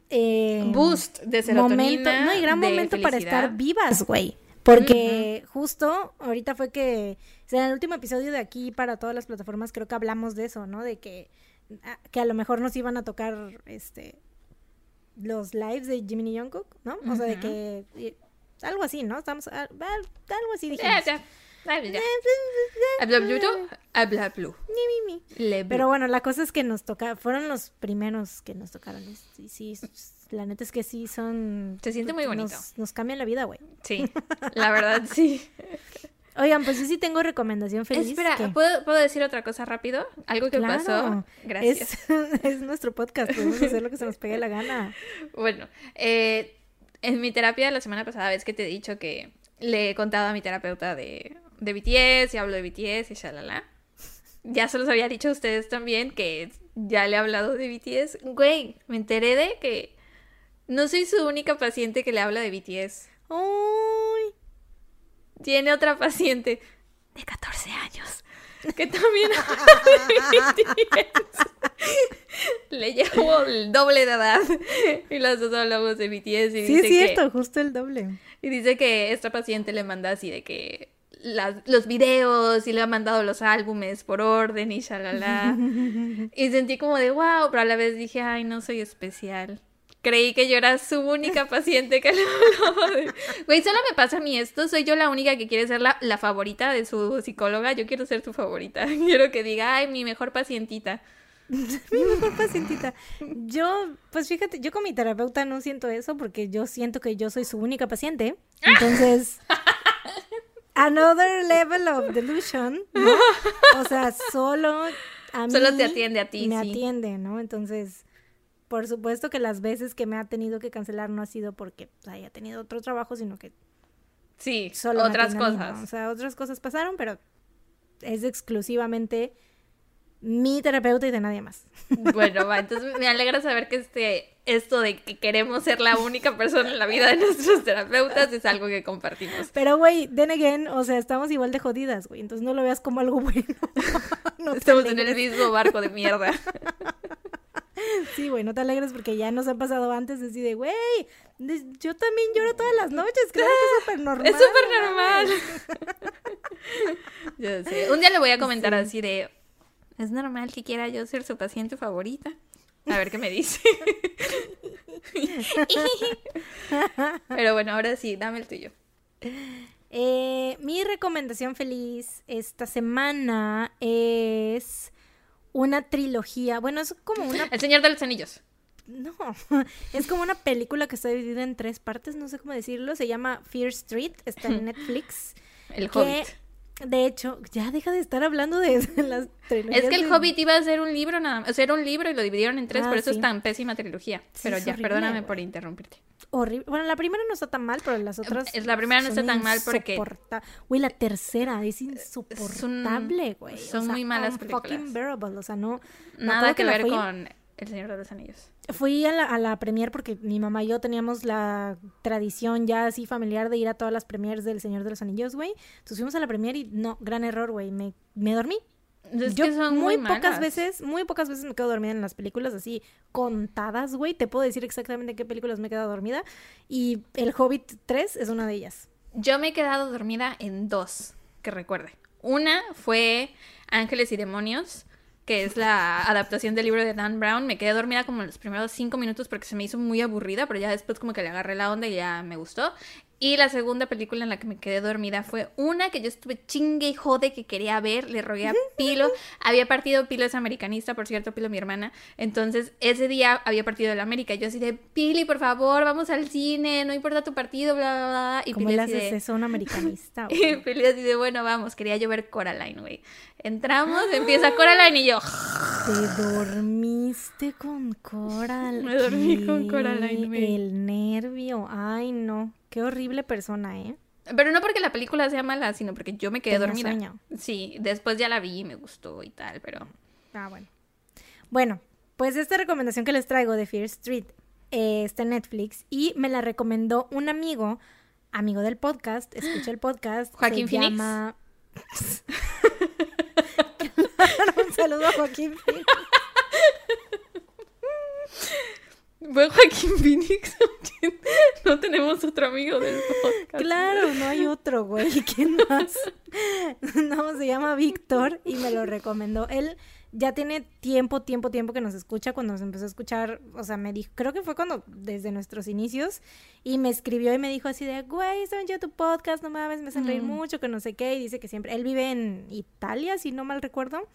eh, Boost de serotonina. momento, no, y gran momento para estar vivas, güey. Porque justo ahorita fue que, o sea, en el último episodio de aquí para todas las plataformas creo que hablamos de eso, ¿no? De que ah, que a lo mejor nos iban a tocar este los lives de Jimmy Jungkook, ¿no? O sea, de que y- algo así, ¿no? Estamos ah, ah, algo así dijimos. ya. Habla Bluto, habla. Le Pero bueno, la cosa es que nos toca, fueron los primeros que nos tocaron. Y sí, s- la neta es que sí son. Se siente muy bonito. Nos, nos cambian la vida, güey. Sí, la verdad sí. Oigan, pues yo sí tengo recomendación feliz. Espera, que- ¿puedo, ¿puedo decir otra cosa rápido? Algo que Claro, pasó. Gracias. Es, es nuestro podcast, podemos hacer lo que se nos pegue la gana. Bueno, eh, en mi terapia la semana pasada, ves que te he dicho que le he contado a mi terapeuta de, de BTS y hablo de BTS y shalala. Ya se los había dicho a ustedes también que ya le he hablado de BTS. Güey, me enteré de que no soy su única paciente que le habla de BTS. Uy, Tiene otra paciente de 14 años que también. Le llevo el doble de edad y las dos hablamos de BTS. Y sí dice es que- cierto, justo el doble. y dice que esta paciente le manda así de que los videos y le ha mandado los álbumes por orden y shalala. y sentí como de wow, pero a la vez dije, ay, no soy especial. Creí que yo era su única paciente que le hablaba de... Güey, solo me pasa a mí esto. Soy yo la única que quiere ser la, la favorita de su psicóloga. Yo quiero ser tu favorita. Quiero que diga, ay, mi mejor pacientita. Mi mejor pacientita. Yo, pues fíjate, yo con mi terapeuta no siento eso porque yo siento que yo soy su única paciente. Entonces, another level of delusion, ¿no? O sea, solo a mí Solo te atiende a ti, me sí. atiende, ¿no? Entonces, por supuesto que las veces que me ha tenido que cancelar no ha sido porque haya tenido otro trabajo, sino que Sí, solo otras cosas. O sea, otras cosas pasaron, pero es exclusivamente mi terapeuta y de nadie más. Bueno, va, entonces me alegra saber que este, esto de que queremos ser la única persona en la vida de nuestros terapeutas es algo que compartimos. Pero, güey, then again, o sea, estamos igual de jodidas, güey. Entonces no lo veas como algo bueno. No Estamos en el mismo barco de mierda. Sí, güey, no te alegres porque ya nos ha pasado antes así de, güey, yo también lloro todas las noches. Claro que es súper normal. Es súper no normal. Ya sé. Un día le voy a comentar así de, es normal que quiera yo ser su paciente favorita. A ver qué me dice. Pero bueno, ahora sí, dame el tuyo. Eh, mi recomendación feliz esta semana es una trilogía. Bueno, es como una El Señor de los Anillos. No, es como una película que está dividida en tres partes, no sé cómo decirlo. Se llama Fear Street, está en Netflix. El que, Hobbit. De hecho, ya deja de estar hablando de las trilogías. Es que el de- Hobbit iba a ser un libro nada más. O sea, era un libro y lo dividieron en tres, Ah, por eso sí. es tan pésima trilogía. Sí, Pero ya, horrible, perdóname por interrumpirte. Horrible. Bueno, la primera no está tan mal, pero las otras. Es- la primera no está tan mal porque- Güey, la tercera es insoportable, güey. son muy malas películas. Fucking bearable, o sea, no. Nada que ver fui- con El Señor de los Anillos. Fui a la, a la premier porque mi mamá y yo teníamos la tradición ya así familiar de ir a todas las premiers del Señor de los Anillos, güey. Entonces fuimos a la premier y no, gran error, güey. Me, me dormí. Es yo que son muy, muy, pocas veces, muy pocas veces me quedo dormida en las películas así contadas, güey. Te puedo decir exactamente en qué películas me he quedado dormida. Y El Hobbit 3 es una de ellas. Yo me he quedado dormida en dos, que recuerde. Una fue Ángeles y Demonios, que es la adaptación del libro de Dan Brown. Me quedé dormida como los primeros cinco minutos porque se me hizo muy aburrida, pero ya después como que le agarré la onda y ya me gustó. Y la segunda película en la que me quedé dormida fue una que yo estuve chingue y jode que quería ver, le rogué a Pilo. Había partido, Pilo es americanista, por cierto, Pilo mi hermana. Entonces ese día había partido el América. Yo así de, Pili, por favor, vamos al cine, no importa tu partido, bla, bla, bla. Y ¿Cómo Pili le así haces de, eso a un americanista, y? Pili así de, bueno, vamos, quería yo ver Coraline, güey. Entramos, empieza Coraline y yo, Te dormiste con Coral. Me dormí con. Coraline, güey. El nervio. Ay, no. Qué horrible persona, ¿eh? Pero no porque la película sea mala, sino porque yo me quedé Tenía dormida. sueño. Sí, después ya la vi y me gustó y tal, pero... Ah, bueno. Bueno, pues esta recomendación que les traigo de Fear Street eh, está en Netflix y me la recomendó un amigo, amigo del podcast, escucha el podcast. ¿Joaquín se Phoenix? llama- Claro, un saludo a Joaquín Phoenix. Fue Joaquín Phoenix. no tenemos otro amigo del podcast. Claro, no hay otro, güey. ¿Quién más? No, se llama Víctor y me lo recomendó. Él ya tiene tiempo, tiempo, tiempo que nos escucha, cuando nos empezó a escuchar, o sea, me dijo, creo que fue cuando, desde nuestros inicios, y me escribió y me dijo así de, güey, ¿saben ya tu podcast? No mames, me hacen reír Mm. mucho, que no sé qué, y dice que siempre, él vive en Italia, si no mal recuerdo,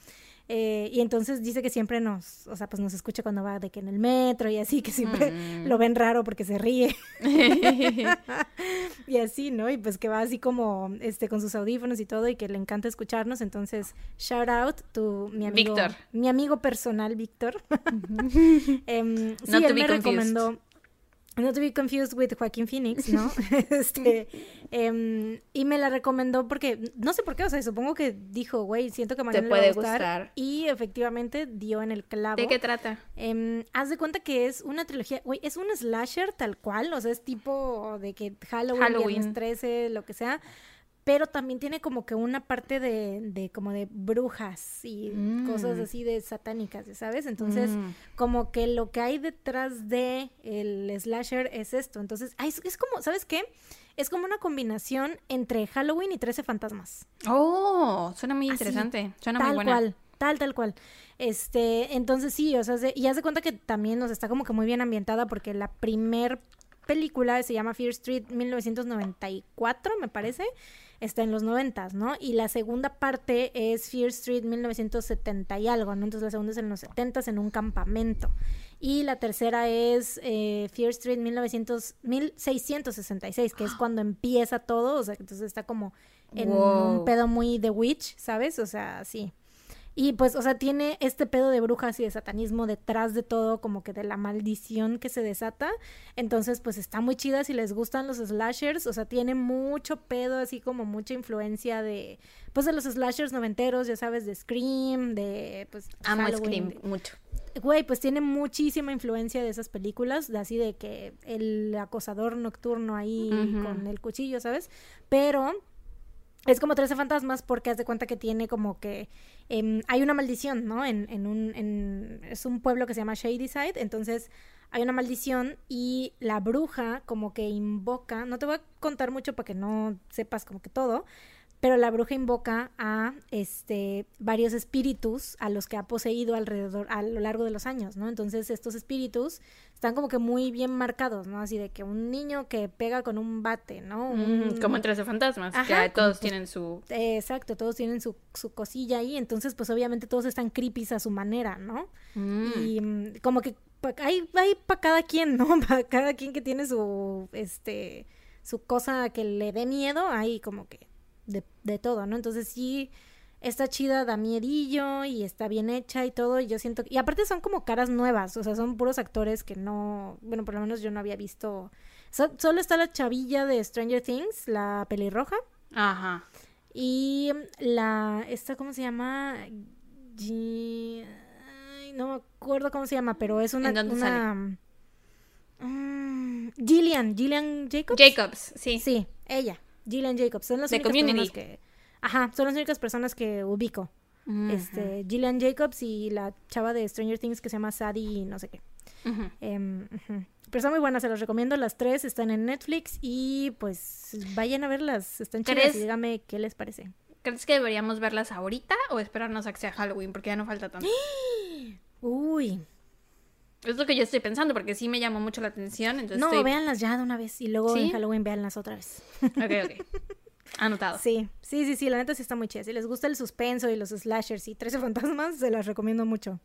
eh, y entonces dice que siempre nos, o sea, pues nos escucha cuando va de que en el metro y así, que siempre Mm. lo ven raro porque se ríe. y así, ¿no? Y pues que va así como este con sus audífonos y todo y que le encanta escucharnos, entonces shout out to mi amigo Víctor. mi amigo personal Víctor. Em, sí, él me confused. recomendó No to be confused with Joaquín Phoenix, ¿no? este, em, y me la recomendó porque, no sé por qué, o sea, supongo que dijo, güey, siento que a Mariana le va a puede gustar. gustar. Y efectivamente dio en el clavo. ¿De qué trata? Em, haz de cuenta que es una trilogía, güey, es un slasher tal cual, o sea, es tipo de que Halloween, Halloween. Viernes 13, lo que sea, pero también tiene como que una parte de, de como de brujas y Mm. cosas así de satánicas, ¿sabes? Entonces, Mm. como que lo que hay detrás de el slasher es esto, entonces, es, es como, ¿sabes qué? Es como una combinación entre Halloween y 13 fantasmas. Oh, suena muy Así, interesante. Suena muy buena. cual, tal, tal cual. Este, entonces sí, o sea, se- y haz de cuenta que también nos está como que muy bien ambientada porque la primer película se llama Fear Street 1994, me parece, está en los noventas, ¿no? Y la segunda parte es Fear Street 1970 y algo, ¿no? Entonces la segunda es en los 70 en un campamento. Y la tercera es eh, Fear Street 1900, 1666, que es cuando empieza todo, o sea, entonces está como en Wow. un pedo muy The Witch, ¿sabes? O sea, sí. Y pues, o sea, tiene este pedo de brujas y de satanismo detrás de todo, como que de la maldición que se desata. Entonces, pues está muy chida si les gustan los slashers. O sea, tiene mucho pedo, así como mucha influencia de, pues, de los slashers noventeros, ya sabes, de Scream, de, pues, Amo Halloween, Scream de- mucho. Güey, pues tiene muchísima influencia de esas películas, de así de que el acosador nocturno ahí con el cuchillo, ¿sabes? Pero es como 13 fantasmas porque haz de cuenta que tiene como que em, hay una maldición, ¿no? En, en un en, es un pueblo que se llama Shadyside, entonces hay una maldición y la bruja como que invoca, no te voy a contar mucho para que no sepas como que todo, pero la bruja invoca a este varios espíritus a los que ha poseído alrededor a lo largo de los años, ¿no? Entonces estos espíritus están como que muy bien marcados, ¿no? Así de que un niño que pega con un bate, ¿no? Un- como en 13 fantasmas. Ajá, que todos tienen su. Exacto, todos tienen su, su cosilla ahí, entonces pues obviamente todos están creepy a su manera, ¿no? Mm. Y mm, como que hay, hay para cada quien, ¿no? Para cada quien que tiene su, este, su cosa que le dé miedo, hay como que de, de todo, ¿no? Entonces sí, está chida, da miedillo y está bien hecha y todo, y yo siento, y aparte son como caras nuevas, o sea, son puros actores que no, bueno, por lo menos yo no había visto, so- solo está la chavilla de Stranger Things, la pelirroja, Ajá. y la, esta, ¿cómo se llama? Ay, no me acuerdo cómo se llama, pero es una... ¿En dónde una Mm, Gillian, Gillian Jacobs. Jacobs, sí. Sí, ella, Gillian Jacobs. Son las únicas Community. personas que... Ajá, son las únicas personas que ubico. Este, Gillian Jacobs y la chava de Stranger Things que se llama Sadie no sé qué. Ujú. Pero están muy buenas, se las recomiendo. Las tres están en Netflix y pues vayan a verlas. Están chidas ¿Crees- y dígame qué les parece. ¿Crees que deberíamos verlas ahorita o esperarnos a que sea Halloween? Porque ya no falta tanto. Uy, Es lo que yo estoy pensando, porque sí me llamó mucho la atención. Entonces no, estoy... véanlas ya de una vez y luego ¿Sí? en Halloween véanlas otra vez. Ok, ok. Anotado. Sí, sí, sí, sí, la neta sí está muy chida. Si les gusta el suspenso y los slashers y 13 fantasmas, se las recomiendo mucho.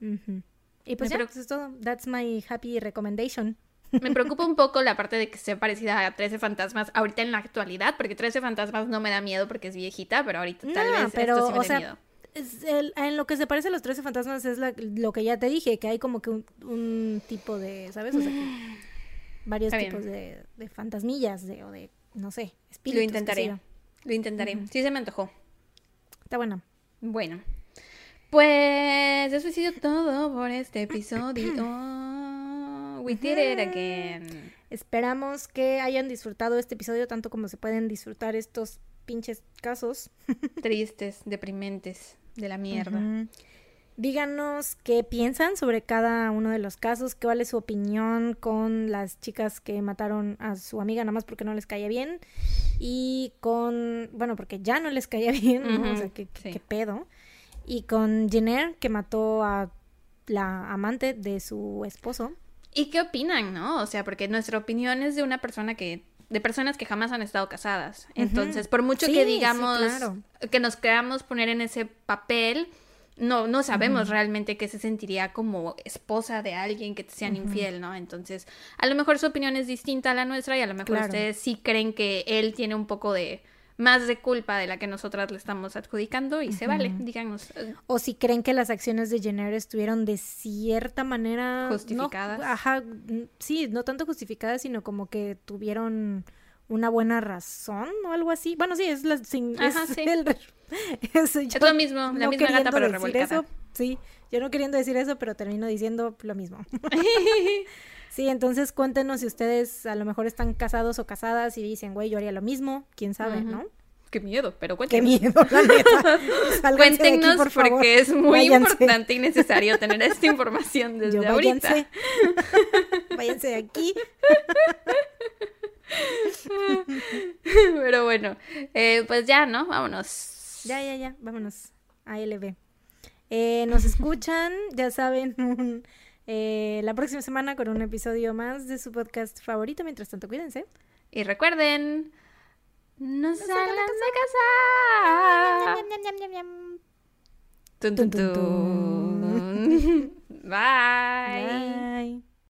Y pues Me ya, preocup- eso es todo. That's my happy recommendation. Me preocupa un poco la parte de que sea parecida a 13 fantasmas ahorita en la actualidad, porque 13 fantasmas no me da miedo porque es viejita, pero ahorita tal vez pero, esto sí me o sea, miedo. Es el- en lo que se parece a los 13 fantasmas es la- lo que ya te dije, que hay como que un, un tipo de, ¿sabes? O sea, que varios Está tipos de, de fantasmillas de, o de, no sé, espíritus. Lo intentaré. Lo intentaré. Sí se me antojó. Está bueno. Bueno. Pues eso ha sido todo por este episodio. We did it again. Esperamos que hayan disfrutado este episodio tanto como se pueden disfrutar estos pinches casos. Tristes, deprimentes de la mierda. Díganos qué piensan sobre cada uno de los casos, cuál es su opinión con las chicas que mataron a su amiga nada más porque no les caía bien y con, bueno, porque ya no les caía bien, ¿no? O sea, qué, qué- sí. qué pedo. Y con Jenner, que mató a la amante de su esposo. ¿Y qué opinan, no? O sea, porque nuestra opinión es de una persona que de personas que jamás han estado casadas. Entonces, por mucho Sí, que sí, digamos claro. que nos queramos poner en ese papel, no no sabemos realmente qué se sentiría como esposa de alguien que te sean infiel, ¿no? Entonces, a lo mejor su opinión es distinta a la nuestra y a lo mejor Claro. ustedes sí creen que él tiene un poco de más de culpa de la que nosotras le estamos adjudicando y se vale, díganos. eh, O si creen que las acciones de Jenner estuvieron de cierta manera... no- Justificadas. ajá, sí, no tanto justificadas, sino como que tuvieron una buena razón o algo así. Bueno, sí, es, la, sin- Ajá, es sí. el... es- yo Es lo mismo, la no misma gata pero revolcada. eso, sí, yo no queriendo decir eso, pero termino diciendo lo mismo. sí, entonces cuéntenos si ustedes a lo mejor están casados o casadas y dicen, güey, yo haría lo mismo, quién sabe. ¿no? Qué miedo, pero Qué cuéntenos. miedo, la neta. Sálganse de aquí, Cuéntenos favor. porque es muy Váyanse. importante y necesario tener esta información desde Yo, ahorita. váyanse. váyanse de aquí. Pero bueno, eh, pues ya, ¿no? Vámonos. Ya, ya, ya, vámonos. ALB. Eh, nos escuchan, ya saben, eh, la próxima semana con un episodio más de su podcast favorito. Mientras tanto, cuídense. Y recuerden, no salgan de casa. Bye. Bye.